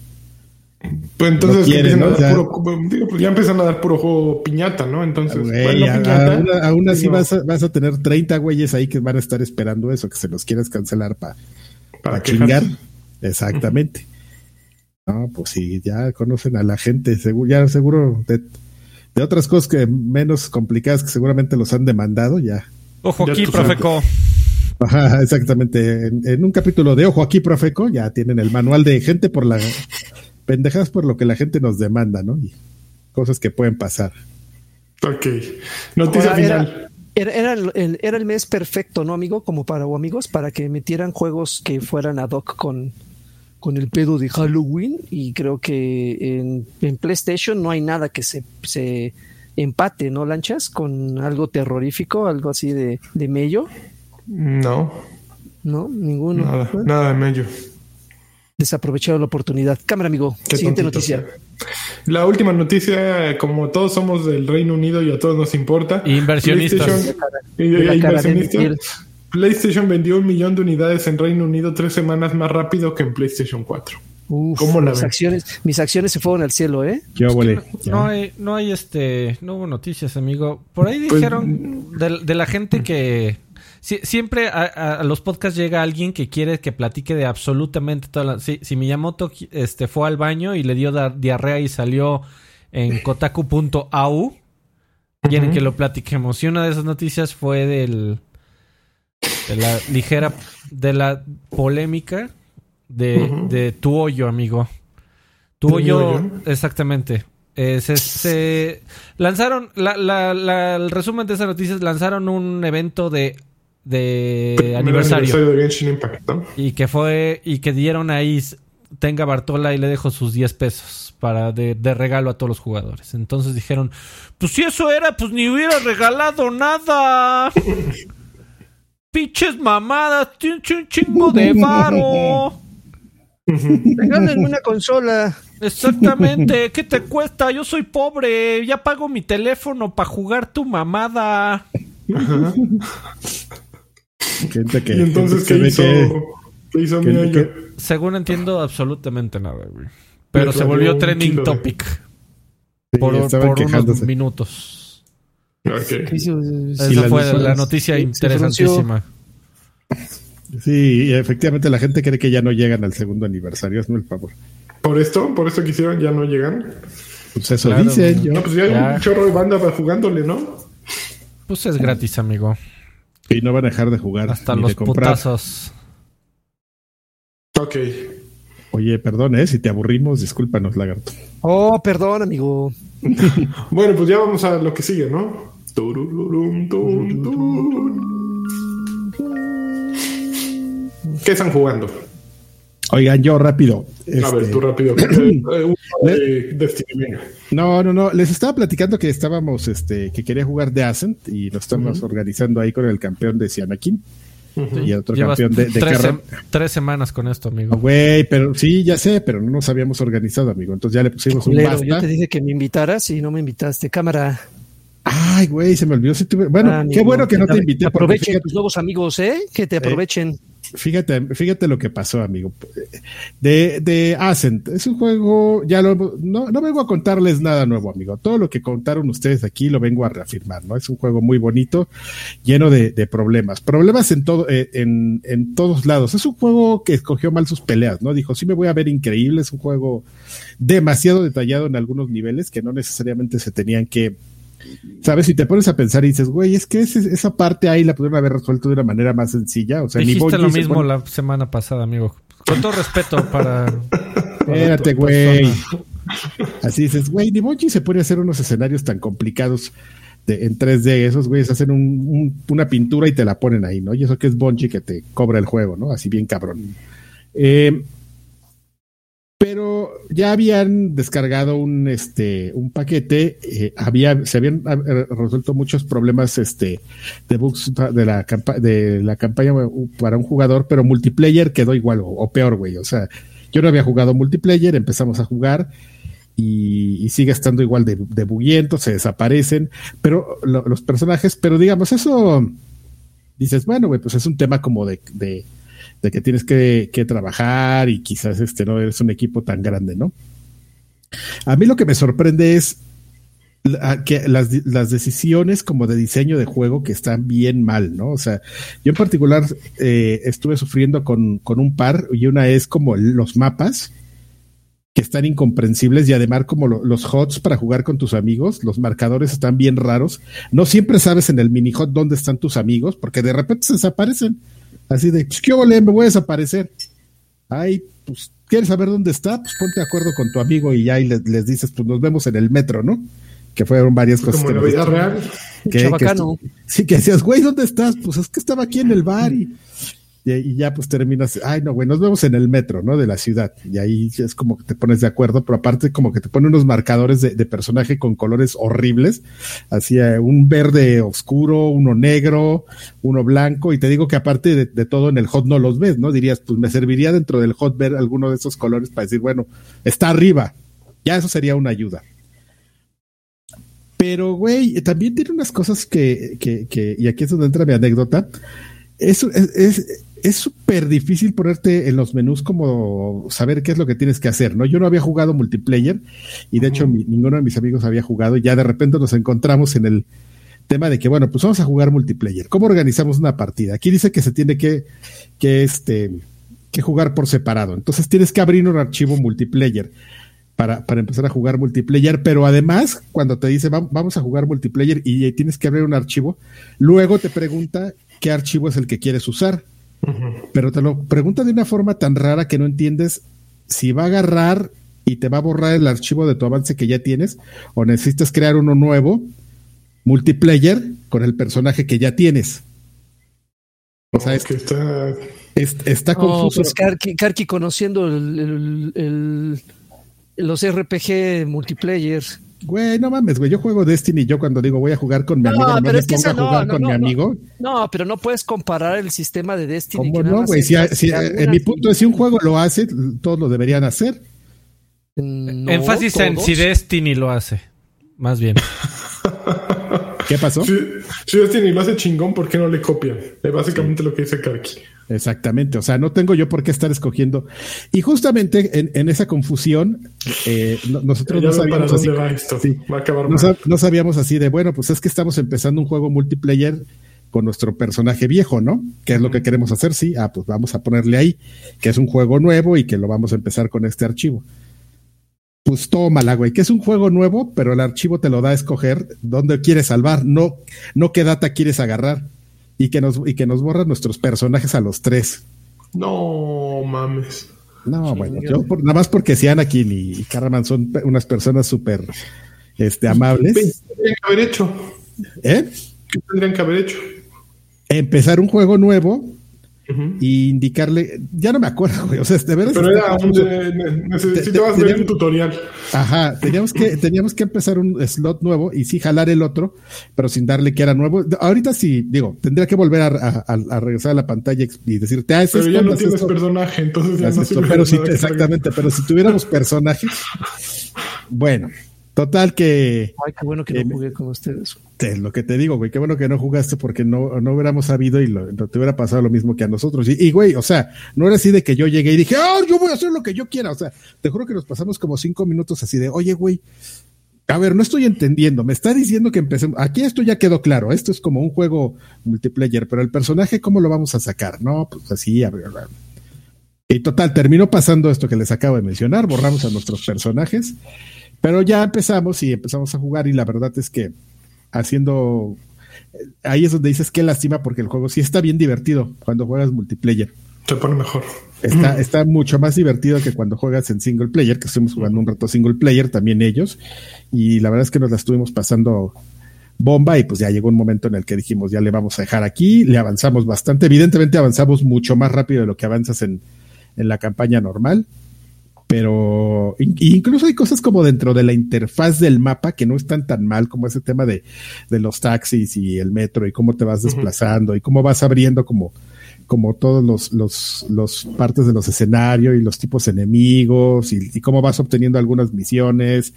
Pues entonces
No quieren,
empiezan a
¿no?
dar
O sea-
puro- digo, pues ya empiezan a dar puro juego piñata, ¿no? Entonces,
Güey,
bueno,
a-
piñata,
aún, aún así
no,
vas, a, vas a tener 30 güeyes ahí que van a estar esperando eso, que se los quieras cancelar para
para
chingar. Exactamente. No, pues sí, ya conocen a la gente, seguro, ya seguro de, de otras cosas que menos complicadas que seguramente los han demandado, ya.
Ojo aquí. Profeco.
Ajá, exactamente. En, en un capítulo de Ojo aquí, Profeco, ya tienen el manual de gente por la pendejadas por lo que la gente nos demanda, ¿no? Y cosas que pueden pasar.
Ok. Noticia
Ahora,
final.
era, era, era el, era el mes perfecto, ¿no, amigo? Como para o amigos, para que metieran juegos que fueran ad hoc con, con el pedo de Halloween. Y creo que en, en PlayStation no hay nada que se, se empate, ¿no, Lanchas? Con algo terrorífico, algo así de, de mello.
No,
No, ninguno.
nada, nada de medio.
Desaprovecharon la oportunidad. Cámara, amigo.
Qué
Siguiente noticia.
eh. La última noticia, como todos somos del Reino Unido y a todos nos importa.
Inversionistas.
PlayStation- y- inversionistas. PlayStation vendió un millón de unidades en Reino Unido tres semanas más rápido que en PlayStation 4.
Uf,
¿Cómo la
mis
ven?
acciones, mis acciones se fueron al cielo, ¿eh?
Yo volé.
No hay, no hay este, no hubo noticias, amigo. Por ahí
Pues,
dijeron de, de la gente que si- siempre a, los podcasts llega alguien que quiere que platique de absolutamente todas las. Si, si Miyamoto este fue al baño y le dio da- diarrea y salió en kotaku.au, quieren que lo platiquemos. Y una de esas noticias fue del de la ligera de la polémica de, de tu hoyo, amigo. Tu
¿De mi
hoyo, exactamente. Se, se lanzaron, la, la- la- el resumen de esas noticias, lanzaron un evento de, de aniversario
de Genshin Impact, ¿no?
y que fue, y que dieron ahí, tenga Bartola y le dejo sus 10 pesos para de, de regalo a todos los jugadores. Entonces dijeron, pues si eso era, pues ni hubiera regalado nada. Pinches mamadas, tiene un chingo de varo.
Regálenme una consola.
Exactamente, ¿qué te cuesta? Yo soy pobre, ya pago mi teléfono para jugar tu mamada.
Gente que,
y entonces,
gente
¿qué
que
hizo?
que-
¿Qué hizo
que- que-
Según entiendo, absolutamente nada, güey. Pero se volvió trending topic
sí,
por, por unos minutos.
Ok.
Hizo-
Esa fue la noticia interesantísima.
Sí, y efectivamente la gente cree que ya no llegan al segundo aniversario, hazme el favor.
¿Por esto? ¿Por esto quisieron? ¿Ya no llegan?
Pues eso
Claro,
dicen.
güey.
yo-
No, pues ya,
Ya.
un chorro de banda jugándole, ¿no?
Pues es gratis, amigo.
Y no van a dejar de jugar.
Hasta
ni
los
de comprar.
putazos.
Ok.
Oye, perdón, ¿eh? Si te aburrimos, discúlpanos, lagarto.
Oh, perdón, amigo.
Bueno, pues ya vamos a lo que sigue, ¿no? ¿Qué están jugando?
Oigan, yo rápido.
A ver,
este,
tú rápido. Eh, eh.
No, no, no. Les estaba platicando que estábamos, este, que quería jugar de Ascent y lo estamos organizando ahí con el campeón de Sianakin y el otro
Llevas
campeón de, de
tres,
Carram.
sem- tres semanas con esto, amigo.
Güey, pero sí, ya sé, pero no nos habíamos organizado, amigo. Entonces ya le pusimos un
Culero, yo
basta.
te dije que me invitaras y no me invitaste. Cámara.
Ay, güey, se me olvidó. si tuve- Bueno,
Ah,
qué
amigo,
bueno que no te invité. porque
Aprovechen
fíjate-
tus nuevos amigos, ¿eh? Que te aprovechen.
Fíjate, fíjate lo que pasó, amigo. De, de Ascent, es un juego, ya lo, no, no vengo a contarles nada nuevo, amigo. Todo lo que contaron ustedes aquí lo vengo a reafirmar, ¿no? Es un juego muy bonito, lleno de, de problemas. Problemas en todo, eh, en, en todos lados. Es un juego que escogió mal sus peleas, ¿no? Dijo, sí me voy a ver increíble, es un juego demasiado detallado en algunos niveles que no necesariamente se tenían que, ¿Sabes? Si te pones a pensar y dices, güey, es que ese- esa parte ahí la pudieron haber resuelto de una manera más sencilla. O sea,
Dijiste lo mismo
pone-
la semana pasada, amigo. Con todo respeto para. para
Espérate, güey. Así dices, güey, ni Bungie se a hacer unos escenarios tan complicados de, en 3D. Esos güeyes hacen un- un- una pintura y te la ponen ahí, ¿no? Y eso que es Bungie que te cobra el juego, ¿no? Así bien cabrón. Eh, pero ya habían descargado un este un paquete, eh, había se habían eh, resuelto muchos problemas este de bugs de la de la campaña para un jugador, pero multiplayer quedó igual o, peor, güey. O sea, yo no había jugado multiplayer, empezamos a jugar y, y sigue estando igual de, de buguiento, se desaparecen, pero lo- los personajes, pero digamos, eso dices, bueno, güey, pues es un tema como de, de, de que tienes que, que trabajar y quizás este no eres un equipo tan grande, ¿no? A mí lo que me sorprende es que las, las decisiones como de diseño de juego que están bien mal, ¿no? O sea, yo en particular eh, estuve sufriendo con, con un par y una es como los mapas que están incomprensibles y además como lo- los hots para jugar con tus amigos, los marcadores están bien raros. No siempre sabes en el mini hot dónde están tus amigos porque de repente se desaparecen. Así de, pues, ¿qué ole? Me voy a desaparecer. Ay, pues, ¿quieres saber dónde está? Pues ponte de acuerdo con tu amigo y ya y les, les dices, pues nos vemos en el metro, ¿no? Que fueron varias cosas.
Como en la vida real.
que- que sí, que decías, güey, ¿dónde estás? Pues es que estaba aquí en el bar y, y, ya pues terminas, ay no, güey, nos vemos en el metro, ¿no? De la ciudad. Y ahí es como que te pones de acuerdo, pero aparte como que te pone unos marcadores de, personaje con colores horribles, así eh, un verde oscuro, uno negro, uno blanco, y te digo que aparte de, todo en el hot no los ves, ¿no? Dirías, pues me serviría dentro del hot ver alguno de esos colores para decir, bueno, está arriba. Ya eso sería una ayuda. Pero, güey, también tiene unas cosas que, que, que, y aquí es donde entra mi anécdota. Es, es súper difícil ponerte en los menús como saber qué es lo que tienes que hacer, ¿no? Yo no había jugado multiplayer y de hecho mi, ninguno de mis amigos había jugado y ya de repente nos encontramos en el tema de que, bueno, pues vamos a jugar multiplayer. ¿Cómo organizamos una partida? Aquí dice que se tiene que, que este, que jugar por separado. Entonces tienes que abrir un archivo multiplayer para, para empezar a jugar multiplayer, pero además, cuando te dice vamos a jugar multiplayer y tienes que abrir un archivo, luego te pregunta qué archivo es el que quieres usar. Uh -huh. Pero te lo pregunta de una forma tan rara que no entiendes si va a agarrar y te va a borrar el archivo de tu avance que ya tienes o necesitas crear uno nuevo, multiplayer, con el personaje que ya tienes.
O sea, es que está...
Es, está
oh,
confuso.
Pues Karki, Karki conociendo el, el, el, los RPG multiplayer.
Güey, no mames, güey. Yo juego Destiny. Yo cuando digo voy a jugar con mi amigo,
no,
no
pero es que
a
no,
jugar
no,
con
no,
mi amigo.
No, pero no puedes comparar el sistema de Destiny.
¿Cómo no, güey? Si, si, en mi punto es si un juego lo hace, todos lo deberían hacer.
No, Énfasis todos. en si Destiny lo hace. Más bien.
¿Qué pasó?
Si, si, Destiny lo hace chingón, ¿por qué no le copian? Es básicamente sí. lo que dice Karki.
Exactamente, o sea, no tengo yo por qué estar escogiendo. Y justamente en, en esa confusión, eh, nosotros no sabíamos así. Sí, no, sabíamos así de, bueno, pues es que estamos empezando un juego multiplayer con nuestro personaje viejo, ¿no? ¿Qué es lo que queremos hacer? Sí, ah, pues vamos a ponerle ahí, que es un juego nuevo y que lo vamos a empezar con este archivo. Pues tómala, güey, que es un juego nuevo, pero el archivo te lo da a escoger dónde quieres salvar, no, no qué data quieres agarrar y que nos, y que nos borra nuestros personajes a los tres.
No mames.
No, sí, bueno, yo por, nada más porque si Anakin y Caraman son unas personas súper este, amables.
¿Qué tendrían que haber hecho?
¿Eh?
¿Qué tendrían que haber hecho?
Empezar un juego nuevo -huh. y indicarle, ya no me acuerdo, güey, o sea, de veras.
Pero era un, de, necesitabas ver un tutorial.
Ajá, teníamos que, teníamos que empezar un slot nuevo y sí jalar el otro, pero sin darle que era nuevo. Ahorita sí, digo, tendría que volver a, a, a regresar a la pantalla y decirte, ah, es
Pero
esto,
ya no
es
tienes
esto.
personaje, entonces ya no
esto. Pero si, exactamente, pero si tuviéramos personajes, bueno, Total que.
Ay, qué bueno que no jugué con ustedes.
Es lo que te digo, güey. Qué bueno que no jugaste porque no, no hubiéramos sabido y lo, te hubiera pasado lo mismo que a nosotros. Y, y, güey, o sea, no era así de que yo llegué y dije, oh, yo voy a hacer lo que yo quiera. O sea, te juro que nos pasamos como cinco minutos así de, oye, güey, a ver, no estoy entendiendo. Me está diciendo que empecemos. Aquí esto ya quedó claro. Esto es como un juego multiplayer, pero el personaje, ¿cómo lo vamos a sacar? No, pues así, a ver. Y total, terminó pasando esto que les acabo de mencionar. Borramos a nuestros personajes. Pero ya empezamos y empezamos a jugar y la verdad es que haciendo... Ahí es donde dices que lástima porque el juego sí está bien divertido cuando juegas multiplayer.
Se pone mejor.
Está, está mucho más divertido que cuando juegas en single player, que estuvimos jugando un rato single player, también ellos. Y la verdad es que nos la estuvimos pasando bomba y pues ya llegó un momento en el que dijimos ya le vamos a dejar aquí, le avanzamos bastante. Evidentemente avanzamos mucho más rápido de lo que avanzas en, en la campaña normal pero incluso hay cosas como dentro de la interfaz del mapa que no están tan mal como ese tema de, de los taxis y el metro y cómo te vas desplazando uh -huh. y cómo vas abriendo como, como todos los, los, los partes de los escenarios y los tipos enemigos y, y cómo vas obteniendo algunas misiones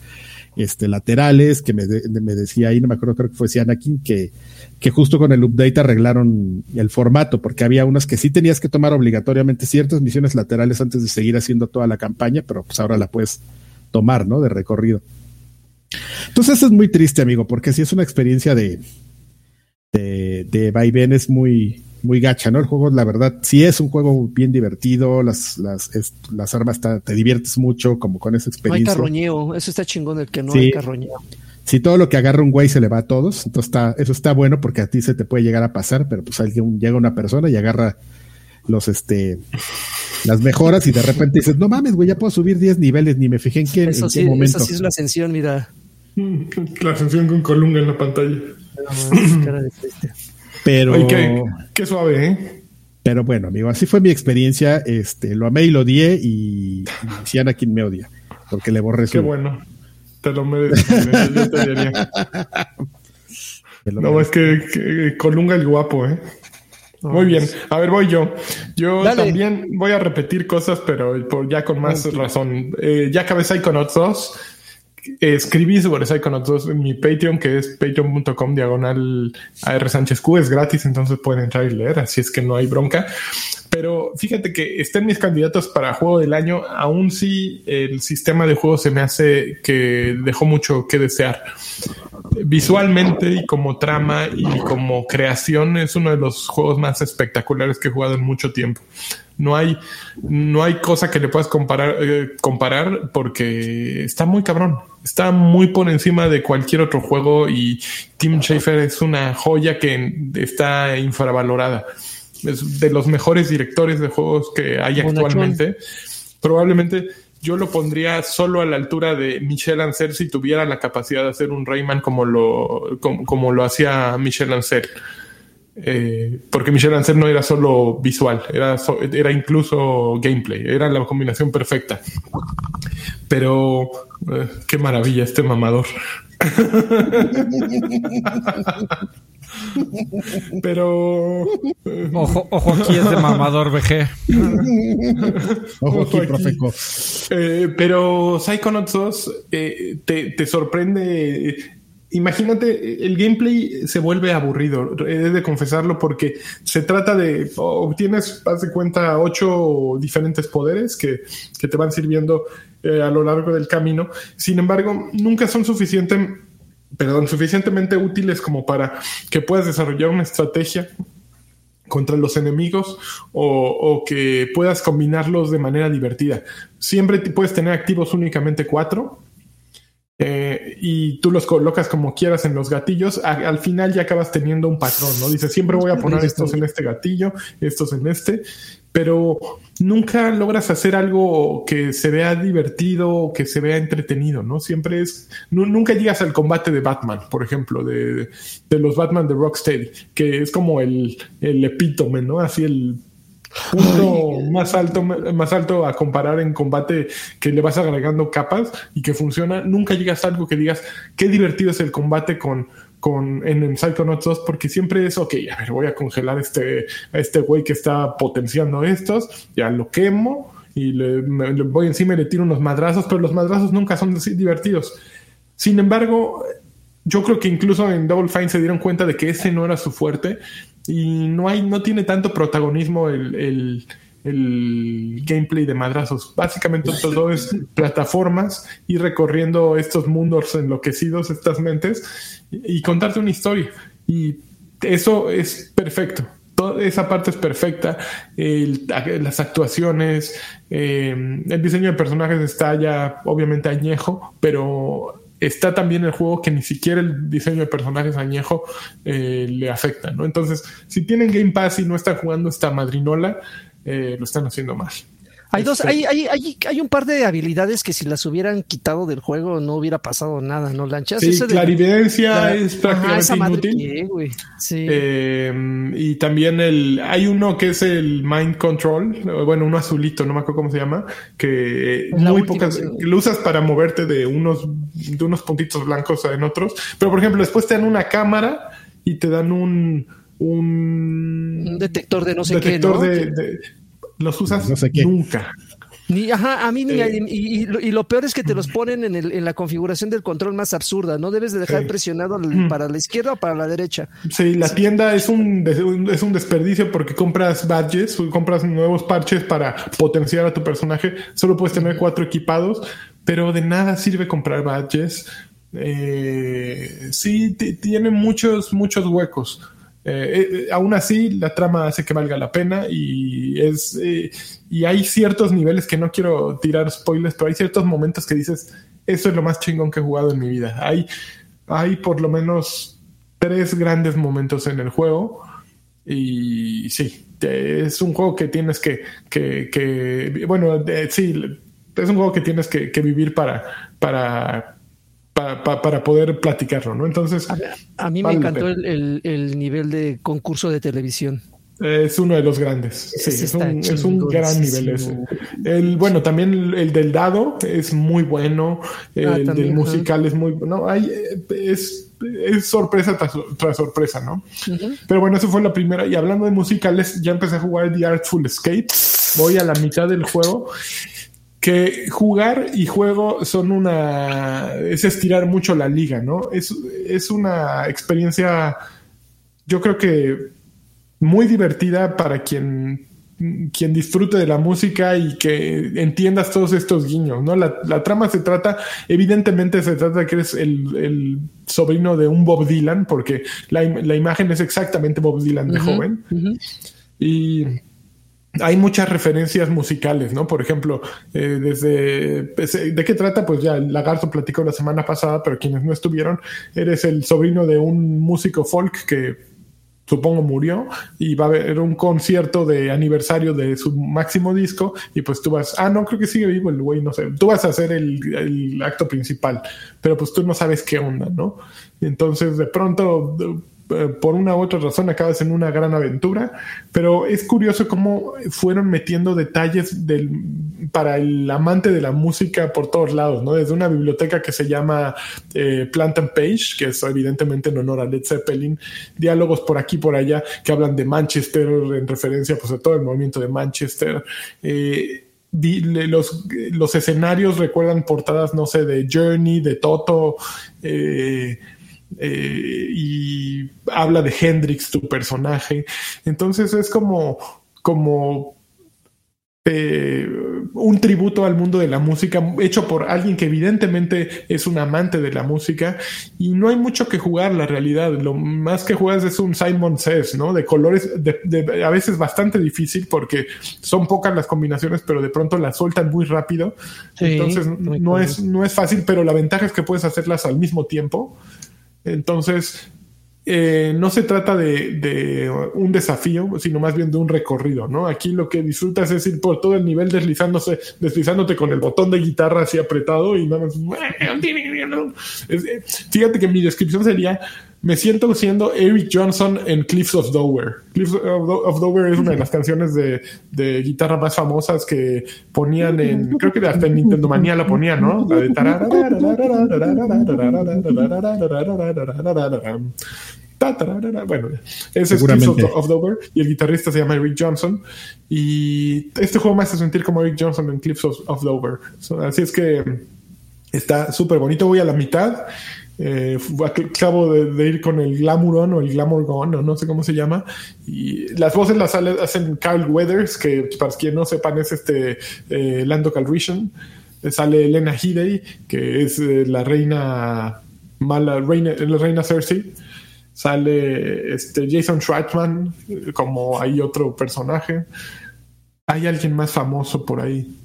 este, laterales que me, de, me decía ahí, no me acuerdo, creo que fue Anakin, que, que justo con el update arreglaron el formato, porque había unas que sí tenías que tomar obligatoriamente ciertas misiones laterales antes de seguir haciendo toda la campaña, pero pues ahora la puedes tomar, ¿no? De recorrido. Entonces eso es muy triste, amigo, porque sí es una experiencia de, de, de vaivenes muy, muy gacha, ¿no? El juego, la verdad, sí es un juego bien divertido, las, las, es, las armas ta, te diviertes mucho como con esa experiencia.
No hay carroñeo, eso está chingón el que no sí. hay carroñeo.
Si todo lo que agarra un güey se le va a todos, entonces está, eso está bueno porque a ti se te puede llegar a pasar, pero pues alguien llega una persona y agarra los este las mejoras y de repente dices, no mames, güey, ya puedo subir 10 niveles, ni me fijé en qué,
eso
en
sí,
qué momento.
Eso sí es la ascensión, mira.
La ascensión con colunga en la pantalla.
No, cara de triste.
Pero.
Oye, qué, qué, suave, ¿eh?
Pero bueno, amigo, así fue mi experiencia. Este, lo amé y lo odié y, y si Anakin me odia, porque le borré su.
Qué bueno. Te lo mereces. yo te diría.
me lo
No,
merezco.
es que, que Colunga el guapo, ¿eh? Muy bien. A ver, voy yo. Yo
Dale.
también voy a repetir cosas, pero por- ya con más razón. Eh, ya acabé Psychonauts 2. Escribí sobre Psychonauts 2 en mi Patreon, que es patreon.com diagonal AR Sánchez Q. Es gratis, entonces pueden entrar y leer, así es que no hay bronca. Pero fíjate que estén mis candidatos para juego del año, aún si el sistema de juego se me hace que dejó mucho que desear visualmente y como trama y como creación es uno de los juegos más espectaculares que he jugado en mucho tiempo. No hay, no hay cosa que le puedas comparar, eh, comparar porque está muy cabrón. Está muy por encima de cualquier otro juego y Tim Schafer es una joya que está infravalorada. Es de los mejores directores de juegos que hay
Bonachón.
actualmente. Probablemente yo lo pondría solo a la altura de Michel Ancel si tuviera la capacidad de hacer un Rayman como lo, como, como lo hacía Michel Ancel. Eh, porque Michel Ancel no era solo visual, era, so- era incluso gameplay, era la combinación perfecta. Pero eh, qué maravilla este mamador. Pero eh,
Ojo, ojo aquí es de mamador VG.
Ojo aquí,
Ojo aquí.
Profeco.
Eh, pero Psychonauts 2 eh, te, te sorprende. Imagínate, el gameplay se vuelve aburrido, he de confesarlo, porque se trata de. Obtienes, haz de cuenta, ocho diferentes poderes que, que te van sirviendo eh, a lo largo del camino. Sin embargo, nunca son suficientes. Perdón, suficientemente útiles como para que puedas desarrollar una estrategia contra los enemigos o, que puedas combinarlos de manera divertida. Siempre puedes tener activos únicamente cuatro eh, y tú los colocas como quieras en los gatillos. A- al final ya acabas teniendo un patrón, ¿no? Dice, siempre voy a poner estos en este gatillo, estos en este, pero nunca logras hacer algo que se vea divertido que se vea entretenido, ¿no? Siempre es, nu- nunca llegas al combate de Batman, por ejemplo, de, de los Batman de Rocksteady, que es como el, el epítome, ¿no? Así el punto más alto, más alto a comparar en combate que le vas agregando capas y que funciona. Nunca llegas a algo que digas qué divertido es el combate con, con en, en Psychonauts 2 porque siempre es ok, a ver, voy a congelar este, a este güey que está potenciando estos, ya lo quemo y le, me- le voy encima y le tiro unos madrazos, pero los madrazos nunca son así divertidos. Sin embargo, yo creo que incluso en Double Fine se dieron cuenta de que ese no era su fuerte y no hay, no tiene tanto protagonismo el, el- el gameplay de madrazos. Básicamente todo es plataformas y recorriendo estos mundos enloquecidos, estas mentes, y, y contarte una historia. Y eso es perfecto. Toda esa parte es perfecta. El- las actuaciones, eh, el diseño de personajes está ya obviamente añejo, pero está también el juego que ni siquiera el diseño de personajes añejo eh, le afecta, ¿no? Entonces, si tienen Game Pass y no están jugando esta madrinola, eh, lo están haciendo mal.
Hay dos,
Este-
hay, hay, hay, hay un par de habilidades que si las hubieran quitado del juego no hubiera pasado nada, ¿no, Lanchas?
Sí,
de-
clarividencia
la-
es
Ajá,
prácticamente
madre
inútil.
qué. Sí.
Eh, y también el hay uno que es el Mind Control, bueno, uno azulito, no me acuerdo cómo se llama, que
La
muy
última,
pocas
sí.
que lo usas para moverte de unos de unos puntitos blancos en otros, pero por ejemplo, después te dan una cámara y te dan un un
un detector de no sé
detector
qué, ¿no?
de, de- los usas
No sé qué.
nunca.
Ni, ajá, a mí ni,
Eh.
y, y lo, y lo peor es que te los ponen en, el, en la configuración del control más absurda. No debes de dejar
Sí.
presionado
Mm.
para la izquierda o para la derecha.
Sí, la tienda es un, des- un- es un desperdicio porque compras badges, compras nuevos parches para potenciar a tu personaje. Solo puedes tener cuatro equipados, pero de nada sirve comprar badges. Eh, sí, ti- tiene muchos, muchos huecos. Eh, eh, aún así, la trama hace que valga la pena y es eh, y hay ciertos niveles que no quiero tirar spoilers, pero hay ciertos momentos que dices, eso es lo más chingón que he jugado en mi vida. Hay, hay por lo menos tres grandes momentos en el juego y sí, es un juego que tienes que, que, que- bueno, sí, es un juego que tienes que, que vivir para, para, para, para- para poder platicarlo, ¿no? Entonces,
A mí me
Vale
encantó el, el- el nivel de concurso de televisión.
Es uno de los grandes. Sí, es un, es un gran nivel ese. El, bueno, también el, el del dado es muy bueno. El
Ah,
del
también,
musical es muy bueno. Hay, es, es sorpresa tras, tras sorpresa, ¿no? Pero bueno, eso fue la primera. Y hablando de musicales, ya empecé a jugar The Artful Escape. Voy a la mitad del juego. Que jugar y juego son una. es estirar mucho la liga, ¿no? Es, es una experiencia. Yo creo que muy divertida para quien, quien disfrute de la música y que entiendas todos estos guiños, ¿no? La, la trama se trata, evidentemente se trata de que eres el, el sobrino de un Bob Dylan, porque la, la imagen es exactamente Bob Dylan de joven. Y hay muchas referencias musicales, ¿no? Por ejemplo, eh, desde... pues, eh, ¿De qué trata? Pues ya el lagarto platicó la semana pasada, pero quienes no estuvieron, eres el sobrino de un músico folk que supongo murió y va a haber un concierto de aniversario de su máximo disco y pues tú vas, ah, no, creo que sigue vivo el güey, no sé, tú vas a hacer el, el acto principal, pero pues tú no sabes qué onda, ¿no? Entonces de pronto, por una u otra razón, acabas en una gran aventura, pero es curioso cómo fueron metiendo detalles para el amante de la música por todos lados, ¿no? Desde una biblioteca que se llama eh, Plant and Page, que es evidentemente en honor a Led Zeppelin, diálogos por aquí por allá que hablan de Manchester en referencia pues a todo el movimiento de Manchester. Eh, los, los escenarios recuerdan portadas, no sé, de Journey, de Toto, eh, eh, y habla de Hendrix, tu personaje. Entonces es como, como eh, un tributo al mundo de la música hecho por alguien que evidentemente es un amante de la música y no hay mucho que jugar la realidad. Lo más que juegas es un Simon Says no de colores de, de- a veces bastante difícil porque son pocas las combinaciones pero de pronto las sueltan muy rápido.
Sí,
entonces no es no es fácil pero la ventaja es que puedes hacerlas al mismo tiempo entonces eh, no se trata de, de un desafío, sino más bien de un recorrido, ¿no? Aquí lo que disfrutas es ir por todo el nivel deslizándose, deslizándote con el botón de guitarra así apretado y nada más. Eh, fíjate que mi descripción sería: me siento siendo Eric Johnson en Cliffs of Dover. Cliffs of, Do- of Dover es una de las canciones de, de guitarra más famosas que ponían en, creo que hasta en Nintendo Manía la ponían, ¿no? La de. Bueno, ese es Cliffs of, Dover y el guitarrista se llama Eric Johnson. Y este juego me hace sentir como Eric Johnson en Cliffs of, of Dover. So, así es que está súper bonito. Voy a la mitad. Eh, acabo de, ir con el Glamouron o el Glamourgon, o no sé cómo se llama. Y las voces las hacen Carl Weathers, que para quien no sepan es este eh, Lando Calrissian. Eh, Sale Elena Headey, que es eh, la reina mala, reina, la reina Cersei. Sale este Jason Schwartzman eh, como hay otro personaje. Hay alguien más famoso por ahí.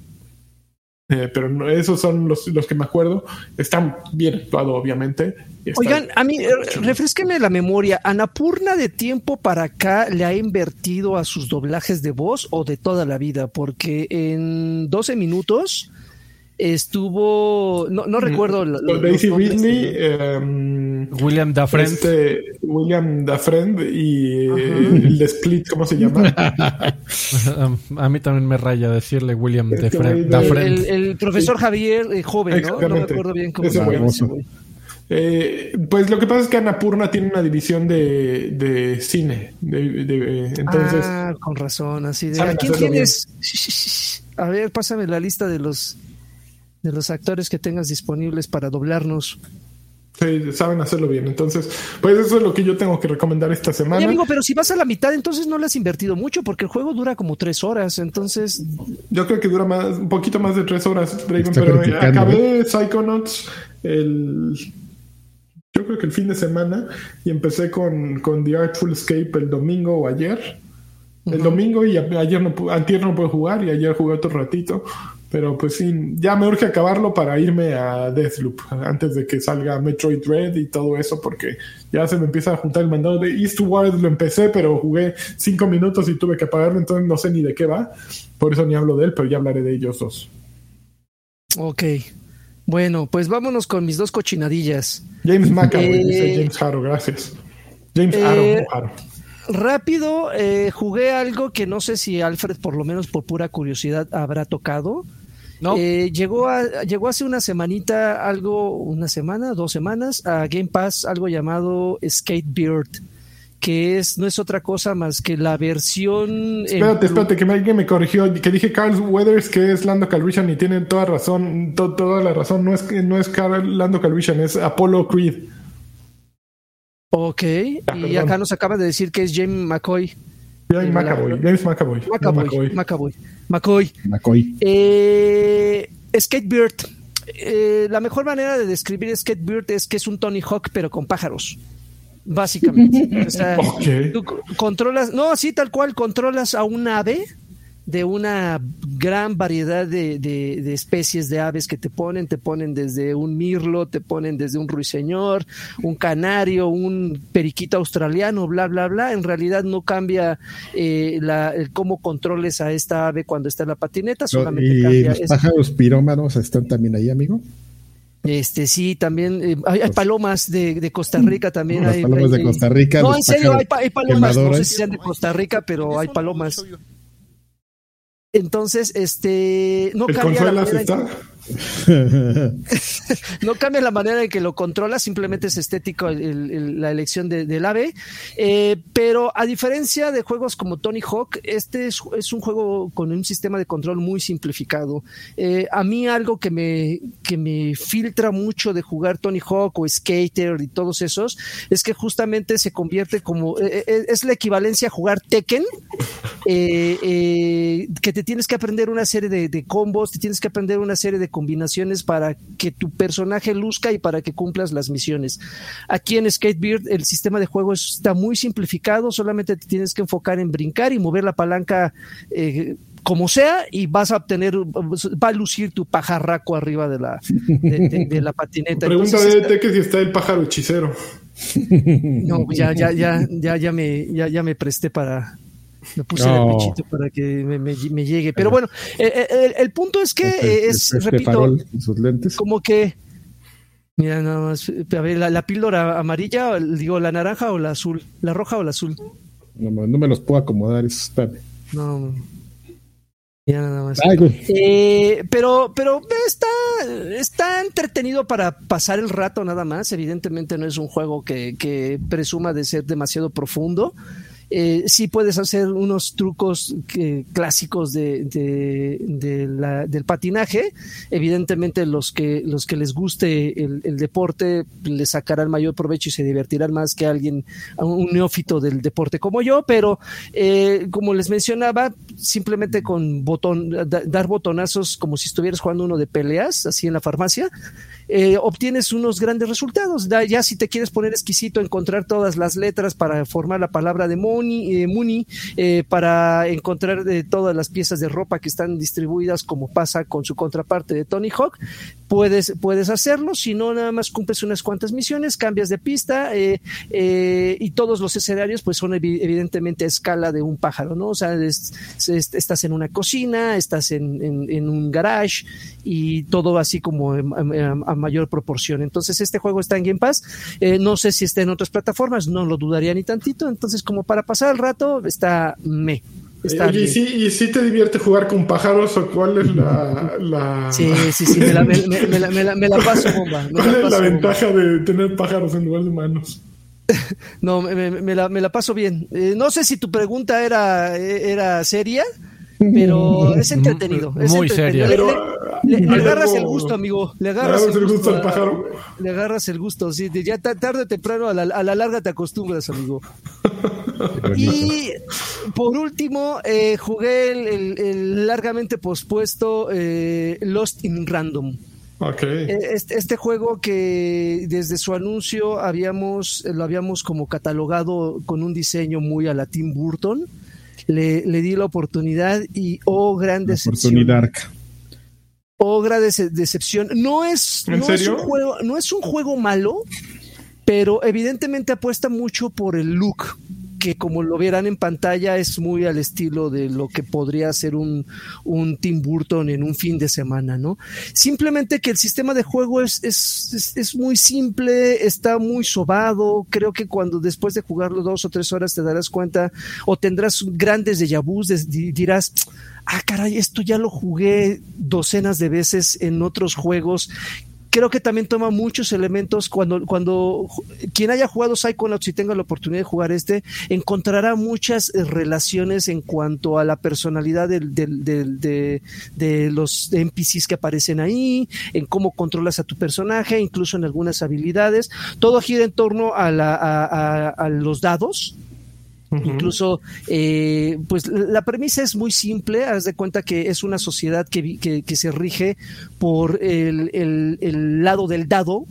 Eh, pero no, esos son los, los que me acuerdo. Están bien actuados, obviamente.
Oigan, a mí, eh, refresquenme la memoria. ¿Anapurna de tiempo para acá le ha invertido a sus doblajes de voz o de toda la vida? Porque en 12 minutos estuvo. No, no recuerdo. los
Daisy. Ridley, em,
William Dafrent.
este, William Dafrend y eh, el de Split, ¿cómo se llama?
A mí también me raya decirle William
Este
Dafrent.
El, el profesor Javier, eh, joven, ¿no? No
Exactamente.
recuerdo bien cómo se llama
güey.
ese güey.
Eh, pues lo que pasa es que Annapurna tiene una división de, de cine. de- de- entonces,
ah, con razón, así de. ¿A quién tienes? A ver, pásame la lista de los de los actores que tengas disponibles para doblarnos.
sí, saben hacerlo bien. Entonces, pues eso es lo que yo tengo que recomendar esta semana.
Oye, amigo, pero si vas a la mitad, entonces no le has invertido mucho, porque el juego dura como tres horas. Entonces,
Yo creo que dura más, un poquito más de tres horas, Draven, pero
criticando,
acabé Psychonauts el. Yo creo que el fin de semana y empecé con, con The Artful Escape el domingo o ayer. El domingo y ayer no antier no pude jugar y ayer jugué otro ratito. Pero pues sí, ya me urge acabarlo para irme a Deathloop antes de que salga Metroid Dread y todo eso, porque ya se me empieza a juntar el mandado de Eastward. Lo empecé, pero jugué cinco minutos y tuve que apagarlo, entonces no sé ni de qué va. Por eso ni hablo de él, pero ya hablaré de ellos dos.
ok. Bueno, pues vámonos con mis dos cochinadillas.
James McAvoy,
Eh,
dice James Haro, gracias. James
eh,
no Haro.
rápido, eh, jugué algo que no sé si Alfred, por lo menos por pura curiosidad, habrá tocado.
No.
Eh, llegó, a- llegó hace una semanita, algo, una semana, dos semanas, a Game Pass, algo llamado Skatebird, que es, no es otra cosa más que la versión.
Espérate, espérate, que alguien me corrigió, que dije Carl Weathers, que es Lando Calrissian y tienen toda razón, to- toda la razón, no es, que- no es Carl- Lando Calrissian, es Apollo Creed.
Ok, y
perdón.
acá nos acaba de decir que es James McCoy.
James
Sí,
McAvoy, James McAvoy. no
McAvoy,
McCoy.
McAvoy, McCoy.
McCoy.
Eh, Skatebird. Eh, la mejor manera de describir Skatebird es que es un Tony Hawk, pero con pájaros. Básicamente. O sea,
Ok.
tú co- controlas, no, así tal cual, controlas a un ave de una gran variedad de, de- de especies de aves que te ponen, te ponen desde un mirlo, te ponen desde un ruiseñor, un canario, un periquito australiano, bla, bla, bla. En realidad no cambia eh, la, el cómo controles a esta ave cuando está en la patineta, solamente
y
cambia.
los pájaros pirómanos están también ahí, amigo.
este sí, también eh, hay, hay palomas de, de Costa Rica también.
Las
hay-
palomas
hay-
de Costa Rica.
No, en serio, hay, pa- hay palomas. No sé si sean de Costa Rica, pero hay palomas. Entonces, este, no
¿El
cambia, la manera en
está?
que- no cambia la manera en que lo controla, simplemente es estético la elección de- del ave. Eh, pero a diferencia de juegos como Tony Hawk, este es, un juego con un sistema de control muy simplificado. Eh, a mí algo que me, que me filtra mucho de jugar Tony Hawk o Skater y todos esos es que justamente se convierte como, eh, es la equivalencia a jugar Tekken, que te tienes que aprender una serie de, de combos, te tienes que aprender una serie de combinaciones para que tu personaje luzca y para que cumplas las misiones. Aquí en Skatebird el sistema de juego está muy simplificado, solamente te tienes que enfocar en brincar y mover la palanca eh, como sea y vas a obtener, va a lucir tu pajarraco arriba de la, de, de- de la patineta.
Pregunta
Entonces,
de
está-
Teque si está el pájaro hechicero.
no, ya, ya, ya, ya, ya me, ya, ya me presté para. Me puse
No.
de pechito para que me, me- me llegue. Pero bueno, eh, eh, el, el punto es que eh, es,
este
repito,
farol sus lentes.
como que. Mira, nada más. A ver, la, la píldora amarilla, digo, la naranja o la azul, la roja o la azul.
No, me- no me los puedo acomodar. eso, espérame.
No. Mira, nada más.
Ay.
Eh, pero, pero está, está entretenido para pasar el rato nada más. Evidentemente no es un juego que, que presuma de ser demasiado profundo. Eh, sí puedes hacer unos trucos que- clásicos de, del patinaje. Evidentemente los que, los que les guste el, deporte le sacarán mayor provecho y se divertirán más que alguien, un neófito del deporte como yo, pero eh, como les mencionaba, simplemente con botón, da- dar botonazos como si estuvieras jugando uno de peleas, así en la farmacia, eh, obtienes unos grandes resultados. Da- ya si te quieres poner exquisito, encontrar todas las letras para formar la palabra de Muni, eh, Muni eh, para encontrar de todas las piezas de ropa que están distribuidas, como pasa con su contraparte de Tony Hawk, puedes, puedes hacerlo. Si no, nada más cumples unas cuantas misiones, cambias de pista eh, eh, y todos los escenarios pues son evi- evidentemente a escala de un pájaro, ¿no? O sea, es- es- estás en una cocina, estás en, en- un garage y todo así como en- a, a mayor proporción. Entonces, este juego está en Game Pass. Eh, no sé si está en otras plataformas, no lo dudaría ni tantito. Entonces, como para pasar el rato, está me. Está
Oye, ¿y sí, ¿y sí te divierte jugar con pájaros o cuál es la, la,
Sí, sí, sí, me la, me- me- me la- me la- me la paso bomba. me
cuál es la
bomba.
ventaja de tener pájaros en lugar de humanos?
No, me, me- me la, me la paso bien. Eh, no sé si tu pregunta era, era seria, pero es entretenido. es
Muy
entretenido.
seria.
Le,
Pero,
le- le- le
hay
agarras el gusto, amigo. Le
¿Le
agarras
agarras el gusto al pájaro?
Le agarras el gusto, sí. Ya ta- tarde o temprano, a la, a la larga te acostumbras, amigo. Y por último, eh, jugué el, el- el largamente pospuesto eh, Lost in Random.
Ok.
Eh, Este, este juego que desde su anuncio habíamos, lo habíamos como catalogado con un diseño muy a la Tim Burton. Le, le di la oportunidad y oh gran decepción.
Oportunidad.
Oh gran dece- decepción. No es,
¿En
no es un juego, no es un juego malo, pero evidentemente apuesta mucho por el look que como lo verán en pantalla es muy al estilo de lo que podría ser un, un Tim Burton en un fin de semana, ¿no? Simplemente que el sistema de juego es, es, es, muy simple, está muy sobado, creo que cuando después de jugarlo dos o tres horas te darás cuenta o tendrás grandes déjà vus, dirás, ah, caray, esto ya lo jugué docenas de veces en otros juegos creo que también toma muchos elementos cuando, cuando quien haya jugado Psychonauts y tenga la oportunidad de jugar este, encontrará muchas eh, relaciones en cuanto a la personalidad del, del, de, de, los NPCs que aparecen ahí, en cómo controlas a tu personaje, incluso en algunas habilidades. Todo gira en torno a, la, a, a los dados, Incluso, eh, pues la premisa es muy simple, haz de cuenta que es una sociedad que, que, se rige por el, el, el, lado del dado,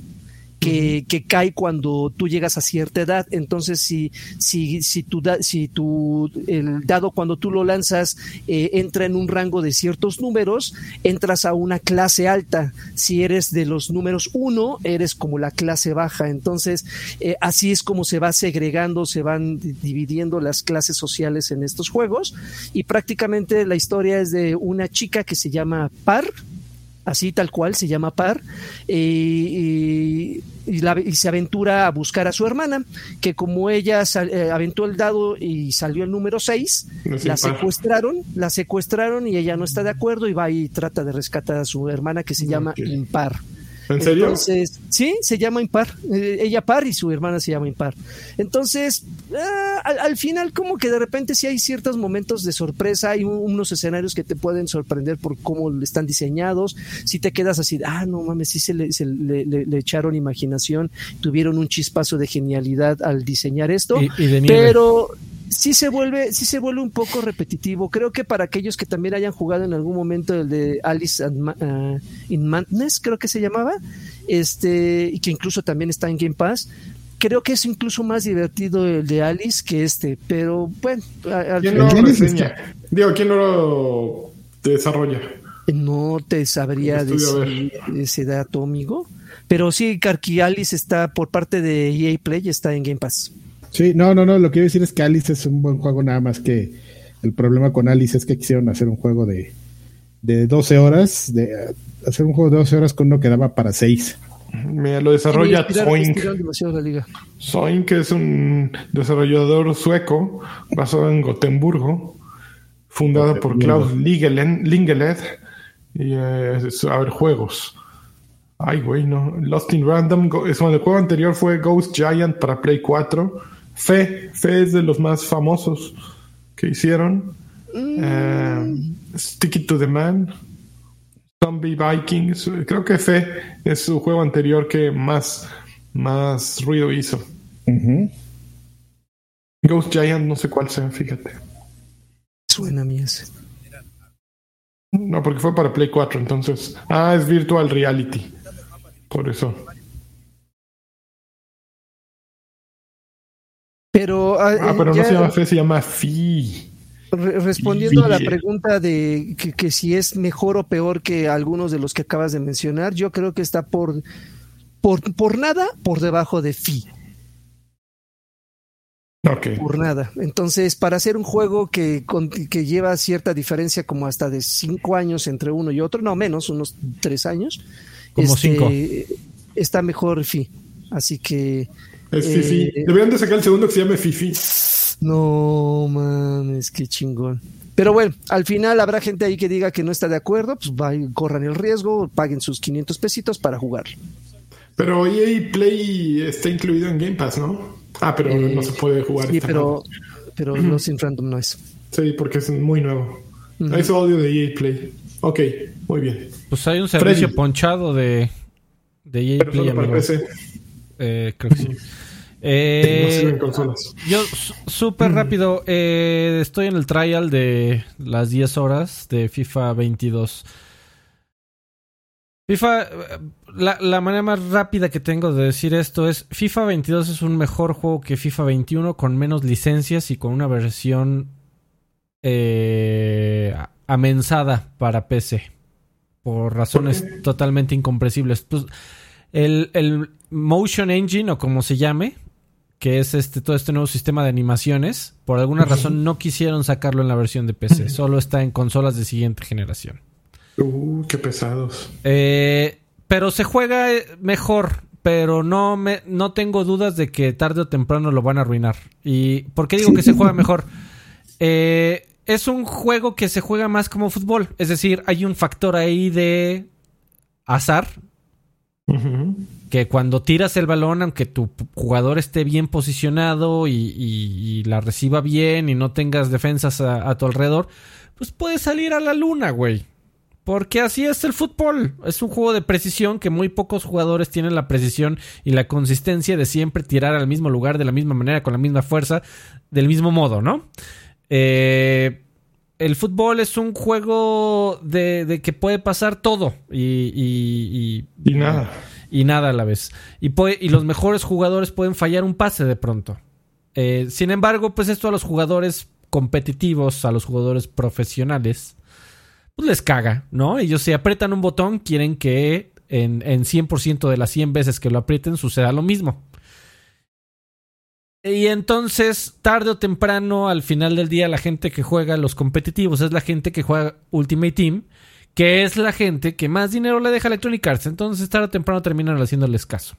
que, cae cuando tú llegas a cierta edad. Entonces, si, si, si, tu, si tu, el dado cuando tú lo lanzas eh, entra en un rango de ciertos números, entras a una clase alta. Si eres de los números uno, eres como la clase baja. Entonces, eh, así es como se va segregando, se van dividiendo las clases sociales en estos juegos. Y prácticamente la historia es de una chica que se llama Par, así tal cual, se llama Par, y, se aventura a buscar a su hermana, que como ella eh, aventó el dado y salió el número 6, la secuestraron, la secuestraron y ella no está de acuerdo y va y trata de rescatar a su hermana que se llama Impar.
¿En serio?
Entonces, sí, se llama impar. Eh, ella par y su hermana se llama impar. Entonces, ah, al, final, como que de repente sí hay ciertos momentos de sorpresa, hay unos escenarios que te pueden sorprender por cómo están diseñados. Si te quedas así, ah, no mames, sí se, le, le, echaron imaginación, tuvieron un chispazo de genialidad al diseñar esto. pero sí se vuelve, sí se vuelve un poco repetitivo. Creo que para aquellos que también hayan jugado en algún momento el de Alice uh, in Madness, creo que se llamaba, este, y que incluso también está en Game Pass. Creo que es incluso más divertido el de Alice que este, pero bueno.
¿Quién lo reseña? Digo, ¿quién lo desarrolla?
No te sabría decir ese dato, amigo. Pero sí, Carqui Alice está por parte de EA Play, está en Game Pass.
Sí, no, no, no, lo que quiero decir es que Alice es un buen juego, nada más que el problema con Alice es que quisieron hacer un juego de, de 12 horas, de hacer un juego de 12 horas con uno que daba para 6.
Mira, lo desarrolla Zoink. Zoink es un desarrollador sueco basado en Gotemburgo, fundado por Klaus Lingeled y eh, a ver juegos. Ay, güey, no. Lost in Random. Es, el juego anterior fue Ghost Giant para Play 4. Fe, Fe es de los más famosos que hicieron. Mm. Eh, Sticky to the Man, Zombie Vikings. Creo que Fe es su juego anterior que más, más ruido hizo. Ghost Giant, no sé cuál sea, fíjate.
Suena a mí ese.
No, porque fue para Play 4, entonces. Ah, es Virtual Reality. Por eso.
Pero,
ah, ah pero no se llama fe, se llama Fi.
respondiendo a la pregunta de que, si es mejor o peor que algunos de los que acabas de mencionar, yo creo que está por, por, por nada por debajo de Fi.
Okay.
Por nada. Entonces, para hacer un juego que, que lleva cierta diferencia, como hasta de cinco años entre uno y otro, no menos, unos tres años,
como este, cinco.
está mejor Fi. Así que
es Fifi. Eh, Deberían de sacar el segundo que se llame Fifi.
No mames, qué chingón. Pero bueno, al final habrá gente ahí que diga que no está de acuerdo, pues corran el riesgo, paguen sus 500 pesitos para jugar.
Pero EA Play está incluido en Game Pass, ¿no? Ah, pero no se puede jugar.
Sí, pero, pero no sin random no es.
Sí, porque es muy nuevo. Uh Eso odio de EA Play. Ok, muy bien.
Pues hay un servicio ponchado de, de EA Play. Eh, creo que sí. Eh, yo, súper mm. rápido, eh, estoy en el trial de las 10 horas de FIFA 22. FIFA, la, la, manera más rápida que tengo de decir esto es, FIFA 22 es un mejor juego que FIFA 21 con menos licencias y con una versión eh, amensada para PC. Por razones totalmente incomprensibles. Pues, el, el Motion Engine o como se llame, que es este todo este nuevo sistema de animaciones. Por alguna razón no quisieron sacarlo en la versión de PC, solo está en consolas de siguiente generación.
Uh, qué pesados.
Eh, pero se juega eh, mejor, pero no me no tengo dudas de que tarde o temprano lo van a arruinar. ¿Y por qué digo que se juega mejor? Eh, es un juego que se juega más como fútbol, es decir, hay un factor ahí de azar Que cuando tiras el balón, aunque tu jugador esté bien posicionado y la reciba bien y no tengas defensas a, a tu alrededor, pues puedes salir a la luna, güey. Porque así es el fútbol. Es un juego de precisión que muy pocos jugadores tienen la precisión y la consistencia de siempre tirar al mismo lugar, de la misma manera, con la misma fuerza, del mismo modo, ¿no? Eh, el fútbol es un juego de, de que puede pasar todo y- y- y
Y nada.
y nada a la vez. Y, puede- y los mejores jugadores pueden fallar un pase de pronto. Eh, sin embargo, pues esto a los jugadores competitivos, a los jugadores profesionales, pues les caga, ¿no? Ellos si aprietan un botón, quieren que en, en 100% de las 100 veces que lo aprieten suceda lo mismo. Y entonces, tarde o temprano, al final del día, la gente que juega los competitivos es la gente que juega Ultimate Team, que es la gente que más dinero le deja a Electronic Arts. Entonces, tarde o temprano terminan haciéndoles caso.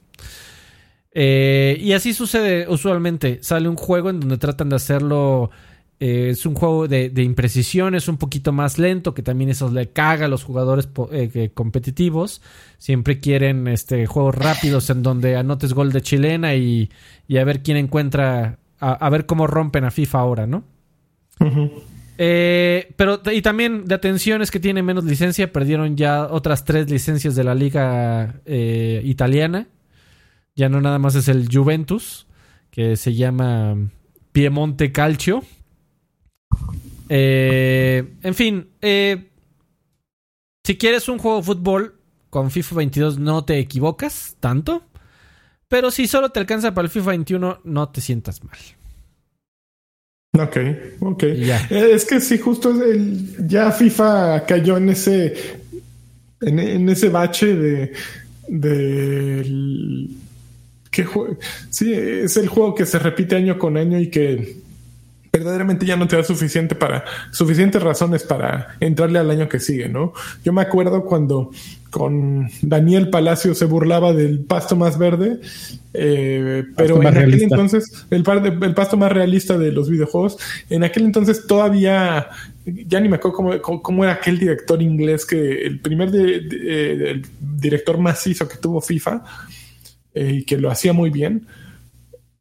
Eh, y así sucede usualmente. Sale un juego en donde tratan de hacerlo. Eh, es un juego de, de imprecisión, es un poquito más lento, que también eso le caga a los jugadores eh, competitivos. Siempre quieren este, juegos rápidos en donde anotes gol de chilena y, y a ver quién encuentra. A, a ver cómo rompen a FIFA ahora, ¿no? Eh, pero y también de atenciones que tienen menos licencia, perdieron ya otras tres licencias de la liga italiana. Ya no nada más es el Juventus, que se llama Piemonte Calcio. Eh, en fin, eh, si quieres un juego de fútbol con FIFA 22 no te equivocas tanto. Pero si solo te alcanza para el FIFA 21, no te sientas mal.
Ok, ok.
Ya.
Eh, Es que sí, justo el, ya FIFA cayó en ese en, en ese bache de que jue- sí es el juego que se repite año con año y que verdaderamente ya no te da suficiente para suficientes razones para entrarle al año que sigue, ¿no? Yo me acuerdo cuando con Daniel Palacio se burlaba del pasto más verde, eh, pero
más
en aquel
realista.
entonces el, par de- el pasto más realista de los videojuegos, en aquel entonces todavía ya ni me acuerdo cómo, cómo- cómo era aquel director inglés que el primer de- de- eh, el director macizo que tuvo FIFA eh, y que lo hacía muy bien.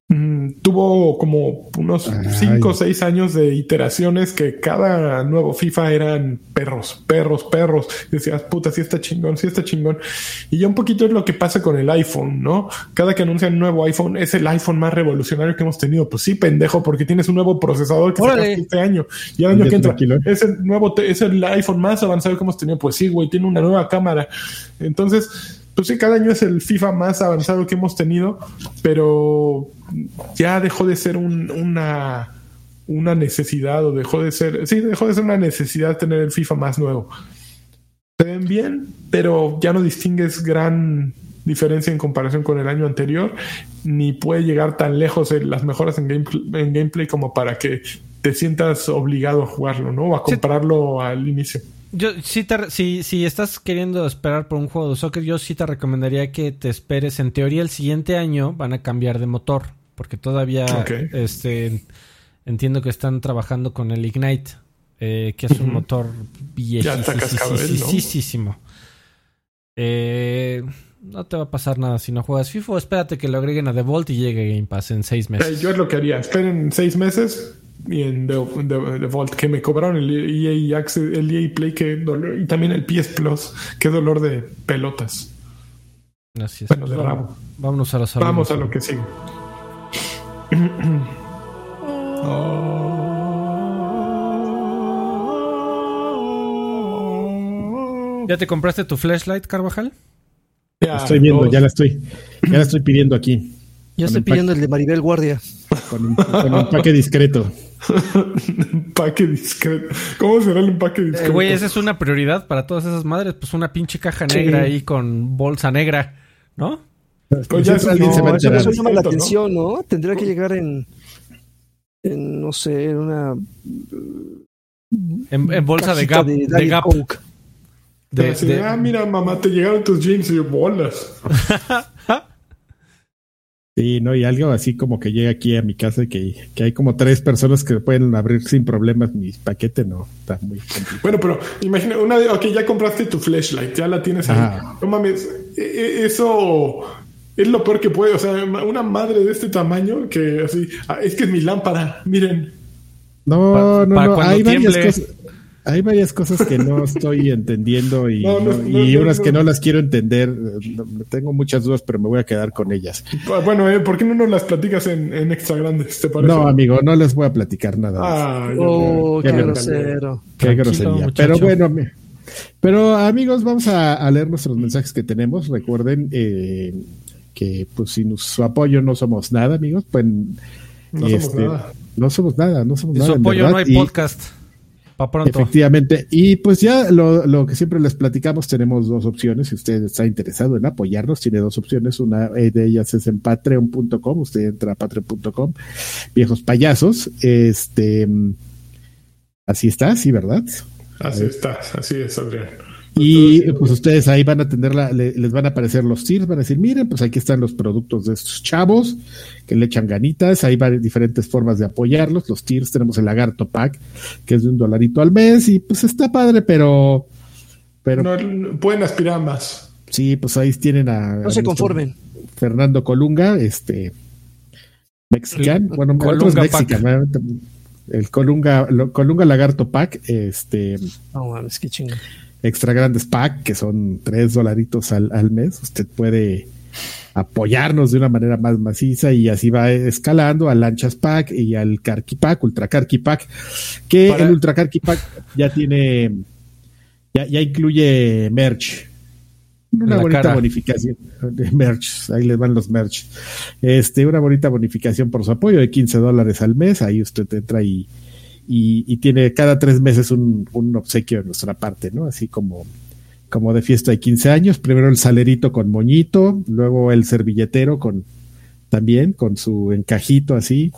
Mm, tuvo como unos
Ay.
5 o 6 años de iteraciones que cada nuevo FIFA eran perros, perros, perros. Y decías, puta, sí está chingón, sí está chingón. Y ya un poquito es lo que pasa con el iPhone, ¿no? Cada que anuncian un nuevo iPhone es el iPhone más revolucionario que hemos tenido. Pues sí, pendejo, porque tienes un nuevo procesador que
Órale.
sacaste este año. Y el año que entra
tranquilo.
es el nuevo, es el iPhone más avanzado que hemos tenido. Pues sí, güey, tiene una nueva cámara. Entonces, pues sí, cada año es el FIFA más avanzado que hemos tenido, pero ya dejó de ser un- una, una necesidad o dejó de ser, sí, dejó de ser una necesidad tener el FIFA más nuevo. Se ven bien, pero ya no distingues gran diferencia en comparación con el año anterior, ni puede llegar tan lejos en las mejoras en, gamepl- en gameplay como para que te sientas obligado a jugarlo, ¿no? O a
Sí.
comprarlo al inicio.
Yo sí te, si, si estás queriendo esperar por un juego de soccer, yo sí te recomendaría que te esperes. En teoría, el siguiente año van a cambiar de motor. Porque todavía este entiendo que están trabajando con el Ignite, eh, que es un motor
está cascabel, ¿no?
viejísimo. Eh, no te va a pasar nada si no juegas FIFA. Espérate que lo agreguen a The Vault y llegue Game Pass en seis
Eh,
meses.
yo es lo que haría. Esperen seis meses en The, The- The Vault que me cobraron el EA, Access- el EA Play que dolor, y también el PS Plus. Qué dolor de pelotas.
Así es.
Bueno, de
vamos,
rabo.
vámonos a los saludos.
Vamos a lo que sigue.
¿Ya te compraste tu flashlight, Carvajal?
Ya,
La estoy viendo,
dos.
ya la estoy, ya la estoy pidiendo aquí.
Yo estoy pidiendo el de Maribel Guardia.
Con, con empaque discreto.
empaque discreto. ¿Cómo será el empaque
Eh,
discreto?
Güey, esa es una prioridad para todas esas madres. Pues una pinche caja negra ahí con bolsa negra, ¿no?
Pues ya
Siempre
eso
alguien
no,
se va a
eso, llama la
¿no?
atención, ¿no? Tendría que llegar en, en no sé, en una
En, en bolsa de Gap.
de
De, Gap.
Coke.
De- de-
ah, mira, mamá, te llegaron tus jeans y bolas.
Sí, no, y algo así como que llega aquí a mi casa y que, que hay como tres personas que pueden abrir sin problemas mi paquete, no, está muy complicado.
Bueno, pero imagina, una vez, ok, ya compraste tu flashlight, ya la tienes ahí. No mames, e- e- eso es lo peor que puede. O sea, una madre de este tamaño que así, ah, es que es mi lámpara, miren.
No,
Pa-
no,
para
no,
cuando
hay varias
tiemble.
cosas. Hay varias cosas que no estoy entendiendo y,
No, no,
no-
no,
y
no,
unas
no.
que no las quiero entender. Eh, Tengo muchas dudas, pero me voy a quedar con ellas.
Ah, Bueno, eh, ¿por qué no nos las platicas en, en extra grandes? ¿Te parece?
No, amigo, no les voy a platicar nada.
Ah,
Oh, qué grosero.
Qué grosería.
muchacho.
Pero bueno, pero amigos, vamos a, a leer nuestros mensajes que tenemos. Recuerden eh, que pues sin su apoyo no somos nada, amigos. Pues
No somos nada.
No somos nada, no somos
Sin
nada.
su apoyo no hay
Y-
podcast. Pa' pronto.
Efectivamente. Y pues ya lo, lo que siempre les platicamos, tenemos dos opciones. Si usted está interesado en apoyarnos, tiene dos opciones. Una de ellas es en patreon.com. Usted entra a patreon.com. Viejos payasos. Este. Así está, sí, ¿verdad?
Así está, así es, Adrián.
Y pues ustedes ahí van a tener la, le- les van a aparecer los tiers, van a decir, miren, pues aquí están los productos de estos chavos que le echan ganitas, hay varias diferentes formas de apoyarlos, los tiers tenemos el lagarto pack, que es de un dolarito al mes, y pues está padre, pero, pero
No, pueden aspirar más.
sí, pues ahí tienen a,
No
a
se conformen.
Fernando Colunga, este mexicano,
El
bueno,
Colunga
otro es
Pack.
mexicano, el Colunga, lo- Colunga Lagarto Pack, este
No mames, qué chingo.
Extra grandes pack, que son tres dolaritos al, al mes. Usted puede apoyarnos de una manera más maciza y así va escalando al lanchas pack y al carqui pack, ultra carqui pack, que
Para-
el ultra carqui pack ya tiene, ya, ya incluye merch. Una bonita
cara.
bonificación. Merch, ahí les van los merch. Este, una bonita bonificación por su apoyo de 15 dólares al mes. Ahí usted entra y, y, y tiene cada tres meses un, un obsequio de nuestra parte, ¿no? Así como, como de fiesta de 15 años. Primero el salerito con moñito, luego el servilletero con también con su encajito así,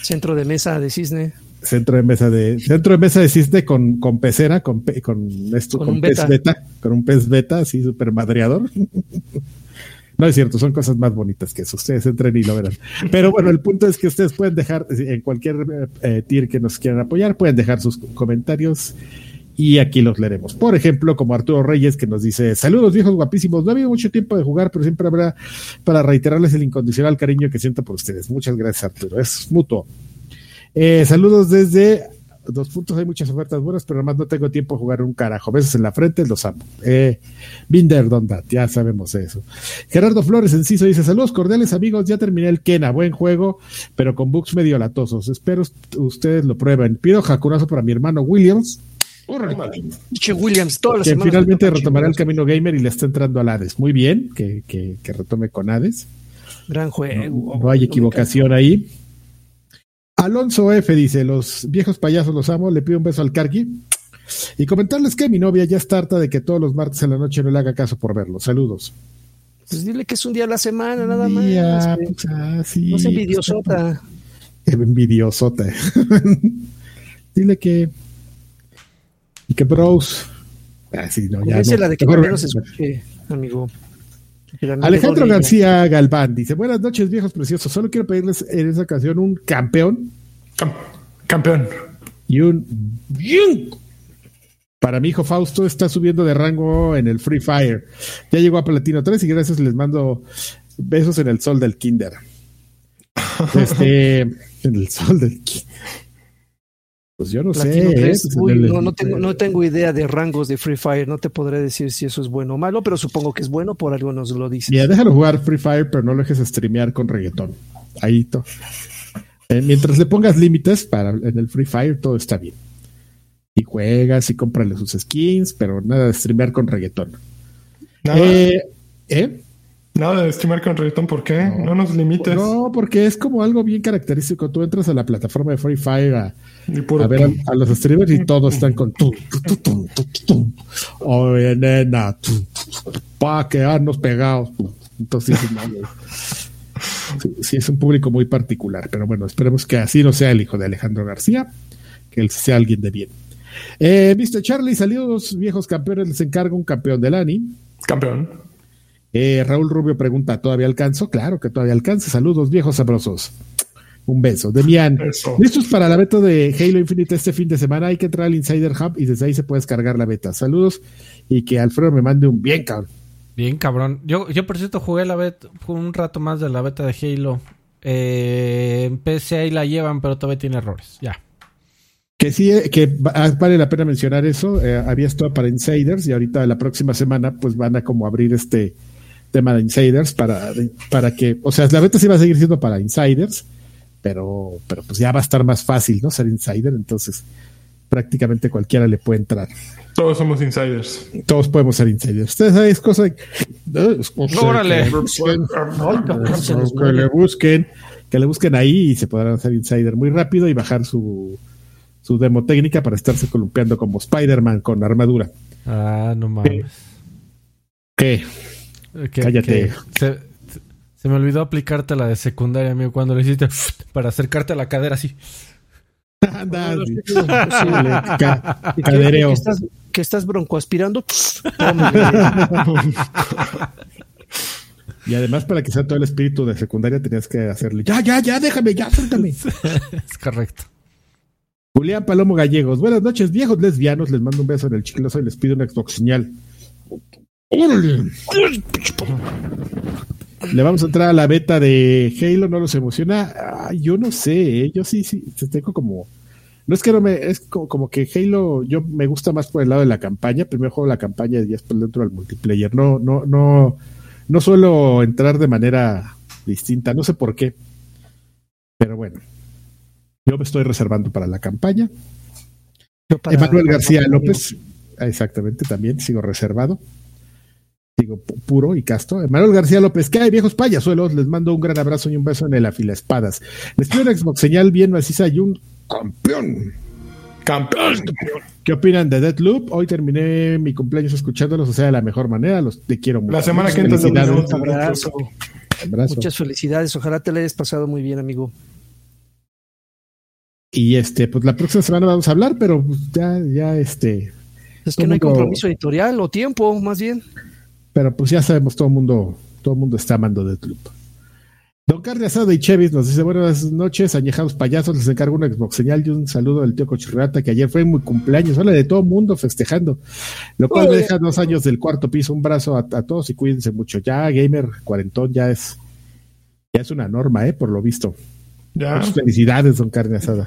Centro de mesa de cisne.
centro de mesa de centro de mesa de cisne con, con pecera, con, con esto,
Con
con,
un
pez
beta.
beta. con un pez beta así super madreador. No es cierto, son cosas más bonitas que eso. Ustedes entren y lo verán. Pero bueno, el punto es que ustedes pueden dejar en cualquier eh, tier que nos quieran apoyar, pueden dejar sus comentarios y aquí los leeremos. Por ejemplo, como Arturo Reyes que nos dice, saludos viejos guapísimos, no ha habido mucho tiempo de jugar, pero siempre habrá para reiterarles el incondicional cariño que siento por ustedes. Muchas gracias Arturo, es mutuo. Eh, saludos desde dos puntos, hay muchas ofertas buenas, pero además no tengo tiempo de jugar un carajo. Besos en la frente, los amo. Eh, Binder Dondat, ya sabemos eso. Gerardo Flores Enciso dice: Saludos cordiales, amigos. Ya terminé el Kena, buen juego, pero con bugs medio latosos. Espero ust- ustedes lo prueben. Pido jacurazo para mi hermano Williams,
Che Williams, todas las
que
semanas.
finalmente retomará el camino gamer y le está entrando al Hades. Muy bien, que, que, que retome con Hades.
Gran juego.
No hay equivocación ahí. Alonso F dice: Los viejos payasos los amo. Le pido un beso al Karki. Y comentarles que mi novia ya está harta de que todos los martes en la noche no le haga caso por verlo. Saludos.
Pues dile que es un día a la semana, nada
Día,
más.
pues, ah, sí,
No es
pues,
envidiosota.
envidiosota. Dile que. Que bros. Ah, sí, no, ya no.
de que
Mejor-
menos escuche, amigo.
Alejandro García Galván dice: Buenas noches, viejos preciosos. Solo quiero pedirles en esa ocasión un campeón
Cam- campeón.
y un. bien. Para mi hijo Fausto está subiendo de rango en el Free Fire. Ya llegó a Platino 3 y gracias les mando besos en el sol del Kinder. Este, en el sol del Kinder. Pues yo no
Platino
sé.
3. Uy,
en el-
no, no, tengo, no tengo idea de rangos de Free Fire. No te podré decir si eso es bueno o malo, pero supongo que es bueno, por algo nos lo dices.
Mira, déjalo jugar Free Fire, pero no lo dejes streamear con reggaetón. Ahí to- Eh, mientras le pongas límites para en el Free Fire, todo está bien. Y juegas y cómprale sus skins, pero nada de streamear con reggaetón.
Nada,
Eh, ¿eh?
Nada de streamar con reggaetón, ¿por qué? No,
No.
nos limites.
No, porque es como algo bien característico. Tú entras a la plataforma de Free Fire a,
Y puro
a ver a, a los streamers y todos están con. Oye, nena, pa quedarnos pegados. Entonces, no, sí, sí, es un público muy particular, pero bueno, esperemos que así no sea el hijo de Alejandro García, que él sea alguien de bien. Eh, Mr. Charlie, saludos viejos campeones, les encargo un campeón del ANI.
Campeón.
Eh, Raúl Rubio pregunta, ¿todavía alcanzo? Claro que todavía alcanza. Saludos viejos sabrosos. Un beso. Demian,
Eso.
listos para la beta de Halo Infinite este fin de semana. Hay que entrar al Insider Hub y desde ahí se puede descargar la beta. Saludos y que Alfredo me mande un bien, cabrón.
Bien, cabrón. Yo, yo por cierto, jugué la beta, jugué un rato más de la beta de Halo. Eh, en PC ahí la llevan, pero todavía tiene errores. Ya.
Que sí, eh, que va- ah, vale la pena mencionar eso. Eh, había estado para Insiders y ahorita la próxima semana pues van a como abrir este tema de Insiders para, para que, o sea, la beta sí va a seguir siendo para Insiders, pero, pero pues ya va a estar más fácil, ¿no? Ser Insider, entonces prácticamente cualquiera le puede entrar.
Todos somos insiders.
Todos podemos ser Insiders. Ustedes saben, es cosa, no,
Órale.
que busquen, que le busquen, que le busquen ahí y se podrán hacer Insider muy rápido y bajar su, su demo técnica para estarse columpiando como Spider-Man con armadura.
Ah, no mames.
¿Qué?
Que-
Cállate.
que se, se me olvidó aplicarte la de secundaria, amigo, cuando lo hiciste para acercarte a la cadera así.
Anda, sí. Ca-
Que-
cadereo.
Que estás, que estás broncoaspirando.
Y además, para que sea todo el espíritu de secundaria, tenías que hacerle ya, ya, ya, déjame, ya, suéltame.
es correcto.
Julián Palomo Gallegos, buenas noches, viejos lesbianos. Les mando un beso en el chiquiloso y les pido una Xbox señal. ¡Órale! Le vamos a entrar a la beta de Halo, ¿no los emociona? Ah, yo no sé, ¿eh? yo sí, sí, te tengo como... No es que no me... Es como, como que Halo, yo me gusta más por el lado de la campaña. Primero juego la campaña y después dentro del multiplayer. No, no, no, no suelo entrar de manera distinta, no sé por qué. Pero bueno, yo me estoy reservando para la campaña.
Yo para-
Emanuel García López, exactamente, también sigo reservado. Sigo pu- puro y casto. Emanuel García López, ¿qué hay, viejos payasuelos? Les mando un gran abrazo y un beso en el afilaespadas. Les pido una Xbox señal bien maciza y un campeón.
Campeón.
¿Qué opinan de Deadloop? Hoy terminé mi cumpleaños escuchándolos, o sea, de la mejor manera. Los te quiero mucho.
La semana que entra
Un abrazo.
Abrazo.
Muchas felicidades. Ojalá te la hayas pasado muy bien, amigo.
Y este, pues la próxima semana vamos a hablar, pero ya, ya este,
Es que no hay compromiso editorial o tiempo, más bien.
Pero pues ya sabemos, todo el mundo, todo el mundo está amando Deathloop. Don Carne Asada y Chevis nos dice buenas noches, añejados payasos, les encargo una Xbox señal y un saludo del tío Cochirrata que ayer fue mi cumpleaños, hola de todo el mundo festejando, lo cual me deja dos años del cuarto piso, un brazo a, a todos y cuídense mucho. Ya gamer cuarentón ya es, ya es una norma, eh, por lo visto.
Ya.
Muchas felicidades, don Carne Asada.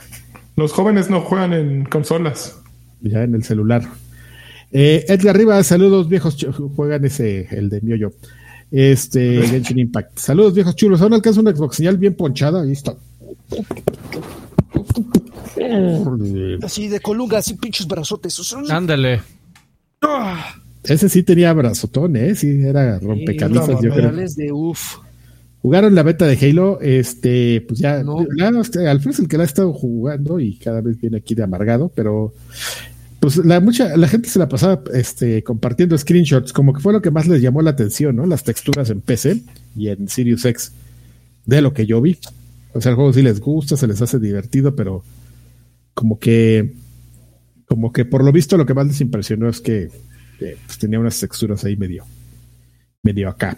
Los jóvenes no juegan en consolas.
ya en el celular. Eh, Edgar Rivas, saludos viejos, juegan ese, el de mío yo. Este, Genshin Impact. Saludos viejos chulos. Aún alcanza una Xbox señal bien ponchada. Ahí está.
Así de colunga, así pinches brazotes.
Ándale.
Ah,
Ese sí tenía brazotón, ¿eh? Sí, era rompecabezas,
sí,
yo creo.
reales de uf.
Jugaron la beta de Halo, este, pues ya,
No.
la- este, Alfredo es el que la ha estado jugando y cada vez viene aquí de amargado, pero pues la mucha, la gente se la pasaba este, compartiendo screenshots, como que fue lo que más les llamó la atención, ¿no? Las texturas en PC y en Sirius X, de lo que yo vi. O sea, el juego sí les gusta, se les hace divertido, pero como que, como que por lo visto lo que más les impresionó es que, pues, tenía unas texturas ahí medio, medio acá.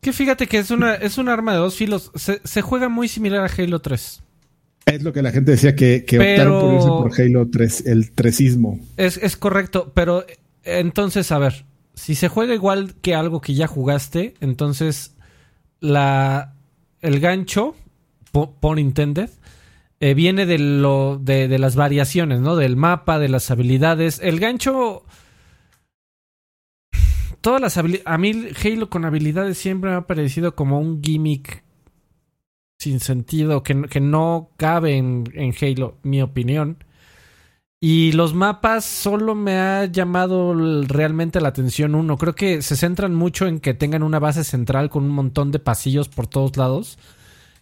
Que fíjate que es una es un arma de dos filos. Se, se juega muy similar a Halo 3.
Es lo que la gente decía que, que
Pero-
optaron por irse por Halo 3, el tresismo.
Es, es correcto, pero entonces, a ver, si se juega igual que algo que ya jugaste, entonces la el gancho, po- por intended, eh, viene de lo de, de las variaciones, ¿no? Del mapa, de las habilidades. El gancho. Todas las habilidades. A mí, Halo con habilidades siempre me ha parecido como un gimmick sin sentido, que, que no cabe en, en Halo, mi opinión. Y los mapas solo me ha llamado realmente la atención uno. Creo que se centran mucho en que tengan una base central con un montón de pasillos por todos lados.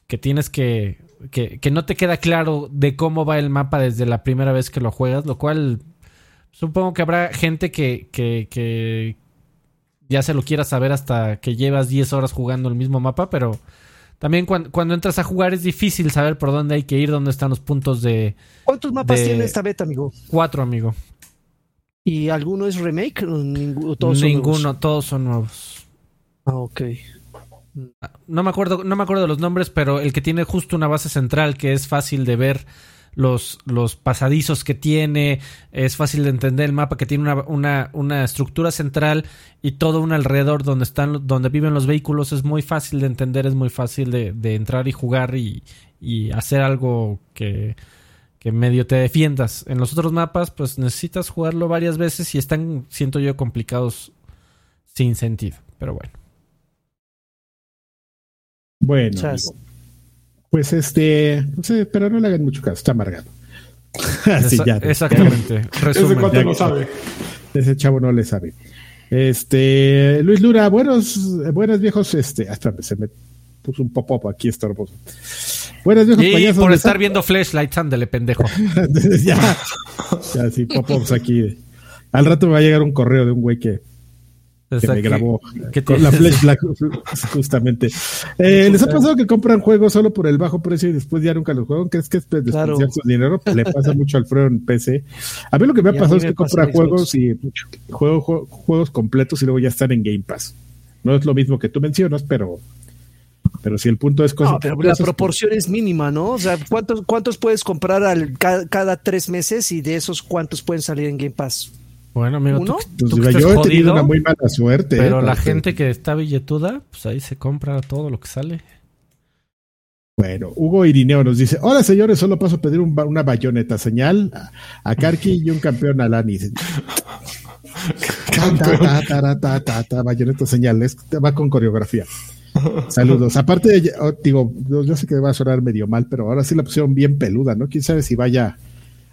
Que tienes que, que. que no te queda claro de cómo va el mapa desde la primera vez que lo juegas. Lo cual. Supongo que habrá gente que. que, que ya se lo quieras saber hasta que llevas 10 horas jugando el mismo mapa, pero también cuando, cuando entras a jugar es difícil saber por dónde hay que ir, dónde están los puntos de...
¿Cuántos mapas
de-
tiene esta beta, amigo?
Cuatro, amigo.
¿Y alguno es remake? ¿O ningu- todos son
Ninguno,
nuevos?
todos son nuevos.
Ah, ok.
No me acuerdo, no me acuerdo de los nombres, pero el que tiene justo una base central que es fácil de ver los, los pasadizos que tiene, es fácil de entender el mapa que tiene una, una, una estructura central y todo un alrededor donde están, donde viven los vehículos, es muy fácil de entender, es muy fácil de, de entrar y jugar y, y hacer algo que, que medio te defiendas. En los otros mapas, pues necesitas jugarlo varias veces y están, siento yo, complicados sin sentido. Pero bueno.
Bueno,
Chas.
amigo. Pues este, no sé, pero no le hagan mucho caso, está amargado. Así ya.
Exactamente.
Ese
Resumen.
cuate
ya
no
que-
sabe.
Ese chavo no le sabe. Este, Luis Lura, buenos, buenos viejos, este, hasta se me puso un pop-up aquí estorboso. Buenos viejos
Y
payasos.
por
¿les
estar viendo Flashlights, ándale, pendejo.
ya, ya, sí, pop-ups aquí. Al rato me va a llegar un correo de un güey que,
O
que me grabó
que
con la Flash Black, justamente. Eh, ¿Les ha pasado que compran juegos solo por el bajo precio y después ya nunca los juegan? ¿Crees que es desperdiciar
Claro.
su dinero? Le pasa mucho a Alfredo en PC. A mí lo que me ha pasado es que compra juegos y juego, juego- juegos completos y luego ya están en Game Pass. No es lo mismo que tú mencionas, pero pero si el punto es cosas,
No, pero la proporción es mínima, ¿no? O sea, ¿cuántos, cuántos puedes comprar al, ca- cada, tres meses y de esos cuántos pueden salir en Game Pass?
Bueno, amigo,
¿Uno?
tú,
pues,
tú
yo he tenido
jodido,
una muy mala suerte.
pero
eh,
la gente que está billetuda, pues ahí se compra todo lo que sale.
Bueno, Hugo Irineo nos dice: Hola señores, solo paso a pedir un una bayoneta señal a, a Karki y un campeón a Lani. Ta, ta, ta, ta, ta, ta, ta, bayoneta señal, es- va con coreografía. Saludos. Aparte, de- oh, digo, yo, yo sé que va a sonar medio mal, pero ahora sí la pusieron bien peluda, ¿no? Quién sabe si vaya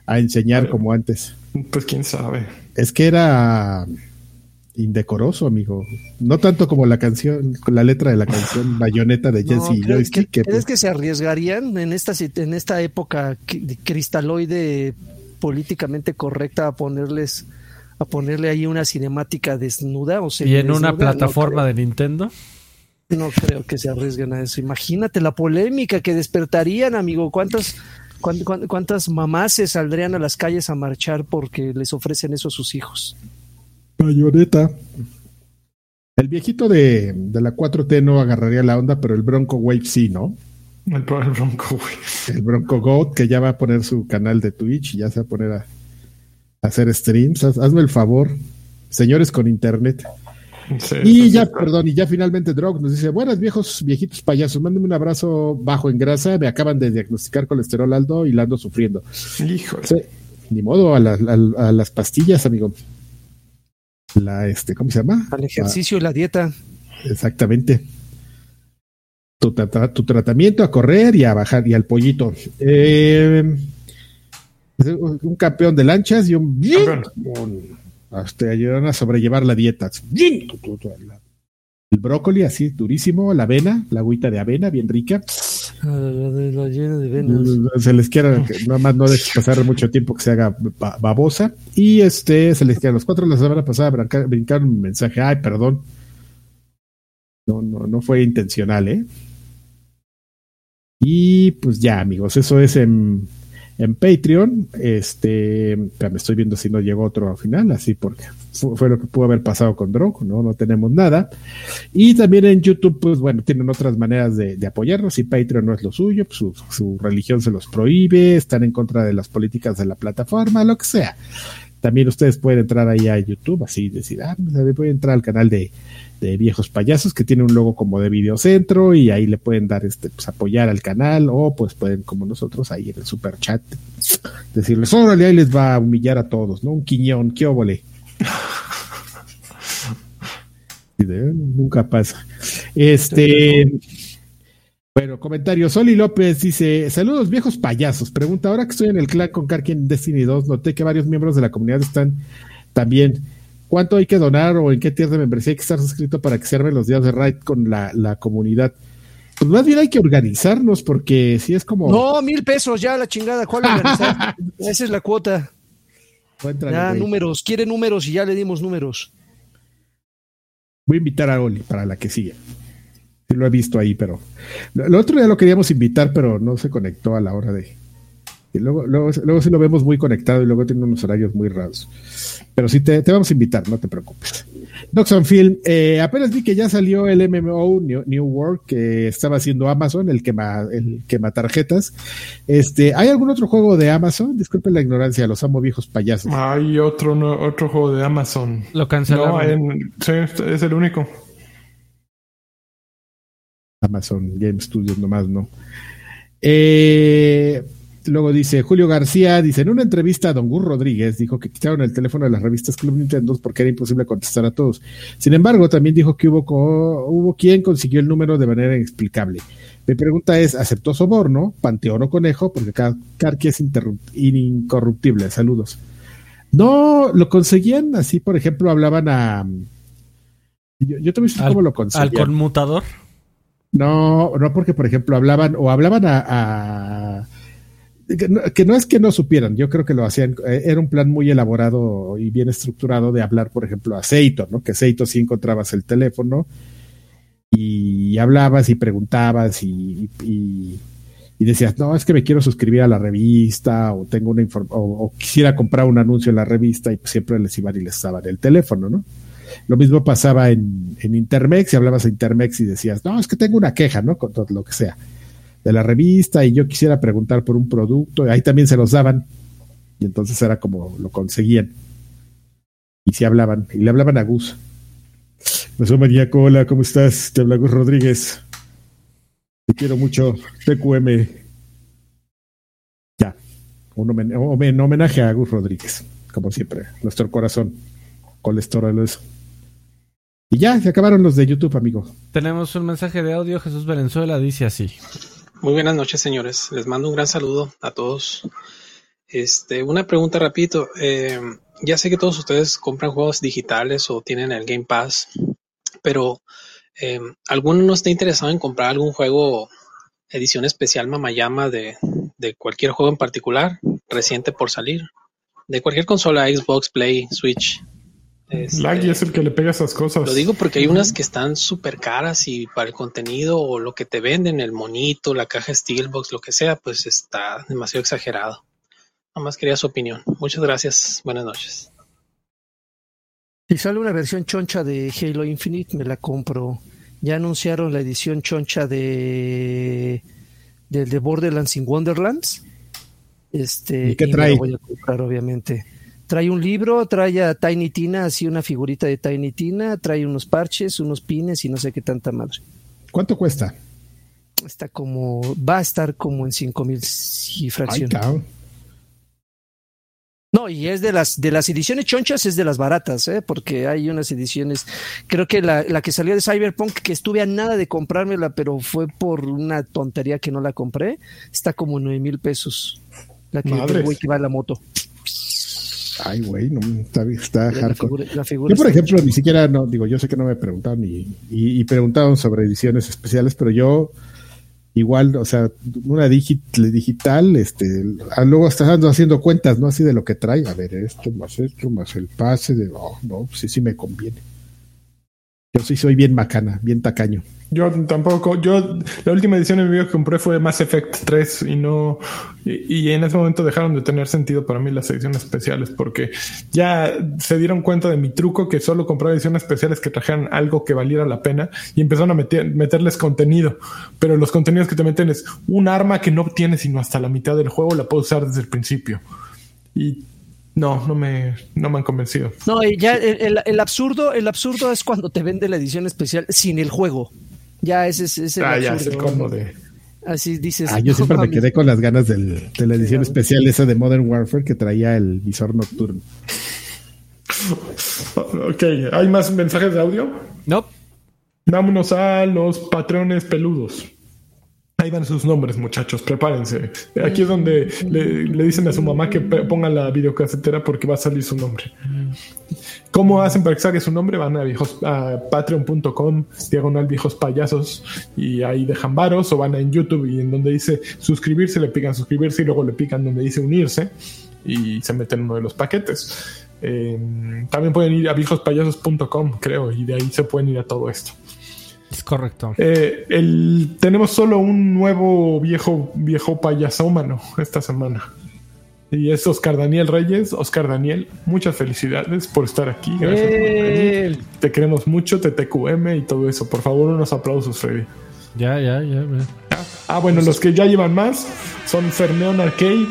a enseñar como antes.
Pues quién sabe.
Es que era indecoroso, amigo. No tanto como la canción, con la letra de la canción Bayoneta de
No,
Jesse
¿crees,
Joystick.
que,
que,
crees
pues,
que se arriesgarían en esta, sit- en esta época cri- de cristaloide políticamente correcta a ponerles a ponerle ahí una cinemática desnuda o
Y en una plataforma de Nintendo.
No creo que se arriesguen a eso. Imagínate la polémica que despertarían, amigo. ¿Cuántas, cuán- cuán- cuántas mamás se saldrían a las calles a marchar porque les ofrecen eso a sus hijos?
Bayoneta. El viejito de, de la 4T no agarraría la onda, pero el Bronco Wave sí, ¿no?
El, bronco, güey.
El Bronco Goat, que ya va a poner su canal de Twitch y ya se va a poner a, a hacer streams. Haz- hazme el favor, señores con internet.
Sí,
Y
sí,
ya,
sí.
perdón, y ya finalmente Drog nos dice, buenas viejos viejitos payasos, mándenme un abrazo bajo en grasa, me acaban de diagnosticar colesterol alto y la ando sufriendo.
Híjole.
Sí, ni modo, a, las- a- a las pastillas, amigo. La, este, ¿cómo se llama?
Al ejercicio y la dieta.
Ah, exactamente. Tu, trata- tu tratamiento a correr y a bajar y al pollito. Eh, un campeón de lanchas y un bien. un- te ayudan a sobrellevar la dieta. El brócoli así durísimo, la avena, la agüita de avena bien rica.
La llena de venas.
Se les quiera, nada más no dejes pasar mucho tiempo que se haga ba- babosa. Y este, se les queda los cuatro la semana pasada brincar, brincaron un mensaje. Ay, perdón. No, no, no fue intencional, ¿eh? Y pues ya, amigos, eso es en, en Patreon. Este, me estoy viendo si no llegó otro al final, así porque fue, fue lo que pudo haber pasado con Drog, ¿no? No tenemos nada. Y también en YouTube, pues bueno, tienen otras maneras de, de apoyarnos. Si Patreon no es lo suyo, pues su, su religión se los prohíbe, están en contra de las políticas de la plataforma, lo que sea. También ustedes pueden entrar ahí a YouTube, así decir, ah, pues, voy a entrar al canal de, de Viejos Payasos, que tiene un logo como de Videocentro, y ahí le pueden dar este, pues apoyar al canal, o pues pueden, como nosotros, ahí en el super chat, decirles, órale, ahí les va a humillar a todos, ¿no? Un quiñón, qué óvole. Nunca pasa. Este. Bueno, comentario. Soli López dice: Saludos, viejos payasos. Pregunta: Ahora que estoy en el clan con Karki en Destiny 2, noté que varios miembros de la comunidad están también. ¿Cuánto hay que donar o en qué tier de membresía hay que estar suscrito para que se armen los días de raid con la, la comunidad? Pues más bien hay que organizarnos porque si es como.
No, mil pesos ya la chingada. ¿Cuál organizar? Esa es la cuota. Ya números. Quiere números y ya le dimos números.
Voy a invitar a Oli para la que sigue. Sí, lo he visto ahí, pero. Lo otro ya lo queríamos invitar, pero no se conectó a la hora de. Y luego, luego, luego sí lo vemos muy conectado y luego tiene unos horarios muy raros. Pero sí te, te vamos a invitar, no te preocupes. Doxon Film, eh, apenas vi que ya salió el MMO New, World que estaba haciendo Amazon, el quema, el quema tarjetas. Este, ¿hay algún otro juego de Amazon? Disculpen la ignorancia, los amo viejos payasos.
Hay otro, otro juego de Amazon.
Lo cancelaron.
sí, es el único.
Amazon Game Studios nomás, ¿no? Eh, Luego dice Julio García, dice, en una entrevista a Don Gur Rodríguez, dijo que quitaron el teléfono de las revistas Club Nintendo porque era imposible contestar a todos. Sin embargo, también dijo que hubo, hubo quien consiguió el número de manera inexplicable. Mi pregunta es, ¿aceptó soborno, panteón o conejo? Porque Karki es incorruptible. Saludos. No, lo conseguían así, por ejemplo, hablaban a... Yo, yo te voy a decir cómo lo conseguían.
¿Al conmutador?
No, no porque, por ejemplo, hablaban o hablaban a que no, es que no supieran, yo creo que lo hacían, eh, era un plan muy elaborado y bien estructurado de hablar, por ejemplo, a Seito, ¿no? Que Seito sí encontrabas el teléfono y hablabas y preguntabas y, y, decías, no, es que me quiero suscribir a la revista o tengo una o, o, quisiera comprar un anuncio en la revista y pues siempre les iban y les daban el teléfono, ¿no? Lo mismo pasaba en, Intermex y hablabas a Intermex y decías, no, es que tengo una queja, ¿no? Con todo lo que sea de la revista y yo quisiera preguntar por un producto, ahí también se los daban y entonces era como lo conseguían. Y si hablaban, y le hablaban a Gus. Pasó María Cola, ¿cómo estás? Te habla Gus Rodríguez. Te quiero mucho, TQM. Ya, un homenaje a Gus Rodríguez, como siempre, nuestro corazón, colesterol, eso. Y ya, se acabaron los de YouTube, amigo.
Tenemos un mensaje de audio. Jesús Valenzuela dice así.
Muy buenas noches, señores. Les mando un gran saludo a todos. Este, una pregunta rapidito. Eh, ya sé que todos ustedes compran juegos digitales o tienen el Game Pass, pero eh, ¿alguno no está interesado en comprar algún juego edición especial Mamayama de, de cualquier juego en particular, reciente por salir? De cualquier consola, Xbox, Play, Switch,
Laggy es el que le pega esas cosas.
Lo digo porque hay unas que están súper caras y para el contenido o lo que te venden, el monito, la caja Steelbox, lo que sea, pues está demasiado exagerado. Nada más quería su opinión. Muchas gracias. Buenas noches.
Si sale una versión choncha de Halo Infinite, me la compro. Ya anunciaron la edición choncha de del de Borderlands in Wonderlands. Este,
¿Y qué trae?
voy a comprar, obviamente. Trae un libro, trae a Tiny Tina, así una figurita de Tiny Tina, trae unos parches, unos pines y no sé qué tanta madre.
¿Cuánto cuesta?
Está como, va a estar como en cinco mil y fracción. no, y es de las de las ediciones chonchas, es de las baratas, ¿eh? porque hay unas ediciones. Creo que la, la, que salió de Cyberpunk, que estuve a nada de comprármela, pero fue por una tontería que no la compré, está como nueve mil pesos. La que, que va a la moto.
Ay, güey, no, está, está hardcore. yo, por ejemplo, ni siquiera, no, digo, yo sé que no me preguntaron y, y, preguntaron sobre ediciones especiales, pero yo igual, o sea, una digital, este, ah, luego estás haciendo cuentas, ¿no? Así de lo que trae, a ver, esto más esto, más el pase, de, oh, no, sí, sí me conviene. Yo sí soy bien macana, bien tacaño.
Yo tampoco, yo la última edición en vivo que compré fue Mass Effect 3 y no, y, en ese momento dejaron de tener sentido para mí las ediciones especiales porque ya se dieron cuenta de mi truco que solo compraba ediciones especiales que trajeran algo que valiera la pena y empezaron a meter, meterles contenido, pero los contenidos que te meten es un arma que no obtienes sino hasta la mitad del juego la puedo usar desde el principio. Y no, no me, no me han convencido.
No, y ya el, el, absurdo, el absurdo es cuando te vende la edición especial sin el juego. Ya ese es, el
ah, ya es el combo de.
Así dices.
Ah, yo siempre me quedé con las ganas del, de la edición especial esa de Modern Warfare que traía el visor nocturno.
ok, ¿hay más mensajes de audio?
No.
Vámonos a los patrones peludos. Ahí van sus nombres, muchachos, prepárense. Aquí es donde le, dicen a su mamá que ponga la videocasetera porque va a salir su nombre. ¿Cómo hacen para que salga su nombre? Van a, a patreon.com, diagonal viejos payasos, y ahí dejan varos, o van a en YouTube y en donde dice suscribirse, le pican suscribirse y luego le pican donde dice unirse y se meten en uno de los paquetes. Eh, también pueden ir a viejospayasos.com, creo, y de ahí se pueden ir a todo esto.
Es correcto.
Eh, el- tenemos solo un nuevo viejo, viejo payasómano esta semana. Y es Oscar Daniel Reyes. Oscar Daniel, muchas felicidades por estar aquí. Gracias por venir. Te queremos mucho, TTQM y todo eso. Por favor, unos aplausos, Freddy.
Ya, ya, ya.
Ah, bueno, los que ya llevan más son Ferneon Arcade,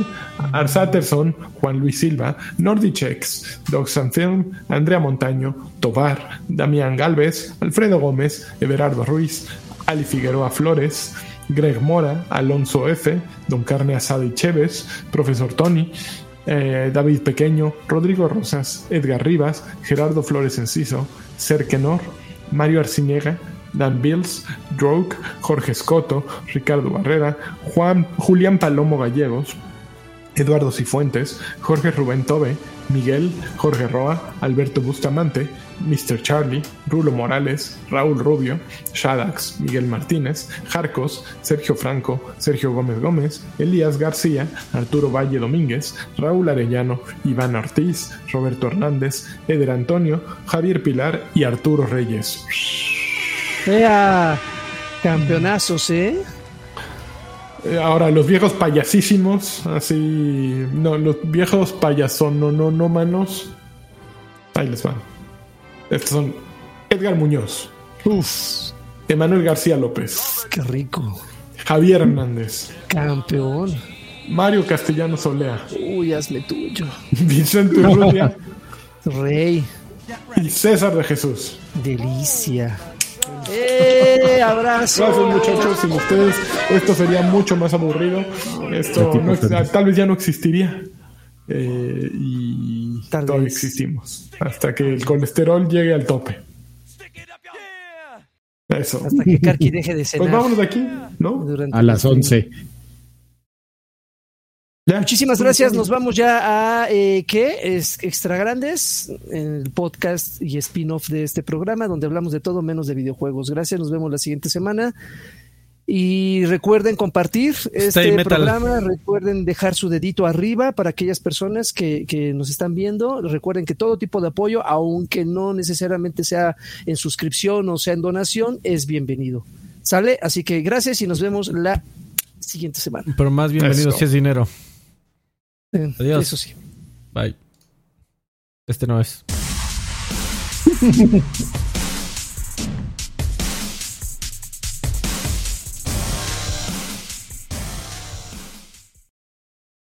Arsaterson, Juan Luis Silva, Nordichex, Doxan Film, Andrea Montaño, Tobar, Damián Galvez, Alfredo Gómez, Everardo Ruiz, Ali Figueroa Flores, Greg Mora, Alonso F, Don Carne Asada y Chévez, Profesor Tony, eh, David Pequeño, Rodrigo Rosas, Edgar Rivas, Gerardo Flores Enciso, Serkenor, Mario Arciniega, Dan Bills, Droke, Jorge Escoto, Ricardo Barrera, Juan, Julián Palomo Gallegos, Eduardo Cifuentes, Jorge Rubén Tobe, Miguel, Jorge Roa, Alberto Bustamante, Mr. Charlie, Rulo Morales, Raúl Rubio, Shadax, Miguel Martínez, Jarcos, Sergio Franco, Sergio Gómez Gómez, Elías García, Arturo Valle Domínguez, Raúl Arellano, Iván Ortiz, Roberto Hernández, Eder Antonio, Javier Pilar y Arturo Reyes.
Vea, campeonazos, ¿eh?
Eh, Ahora, los viejos payasísimos, así. No, los viejos payasón, no, no, no manos. Ahí les van. Estos son Edgar Muñoz,
Uf,
Emanuel García López,
qué rico.
Javier Hernández,
Campeón.
Mario Castellano Solea,
Uy, hazme tuyo.
Vicente Urrutia
Rey.
y César de Jesús.
Delicia. ¡Eh! ¡Abrazo!
Gracias, muchachos. Sin ustedes, esto sería mucho más aburrido. Esto no tal vez ya no existiría. Eh, y
Tal
todavía
vez.
existimos. Hasta que el colesterol llegue al tope. Eso.
Hasta que Karki deje de cenar.
Pues vámonos de aquí, ¿no?
durante
A las 11.
Ya.
Muchísimas gracias. Nos vamos ya a eh, ¿qué? Es Extra Grandes, el podcast y spin-off de este programa, donde hablamos de todo menos de videojuegos. Gracias, nos vemos la siguiente semana. Y recuerden compartir este
metal.
programa, recuerden dejar su dedito arriba para aquellas personas que, que nos están viendo. Recuerden que todo tipo de apoyo, aunque no necesariamente sea en suscripción o sea en donación, es bienvenido. ¿Sale? Así que gracias y nos vemos la siguiente semana.
Pero más bienvenido
Eso.
si es dinero.
Eh,
Adiós.
Eso sí.
Bye. Este no es.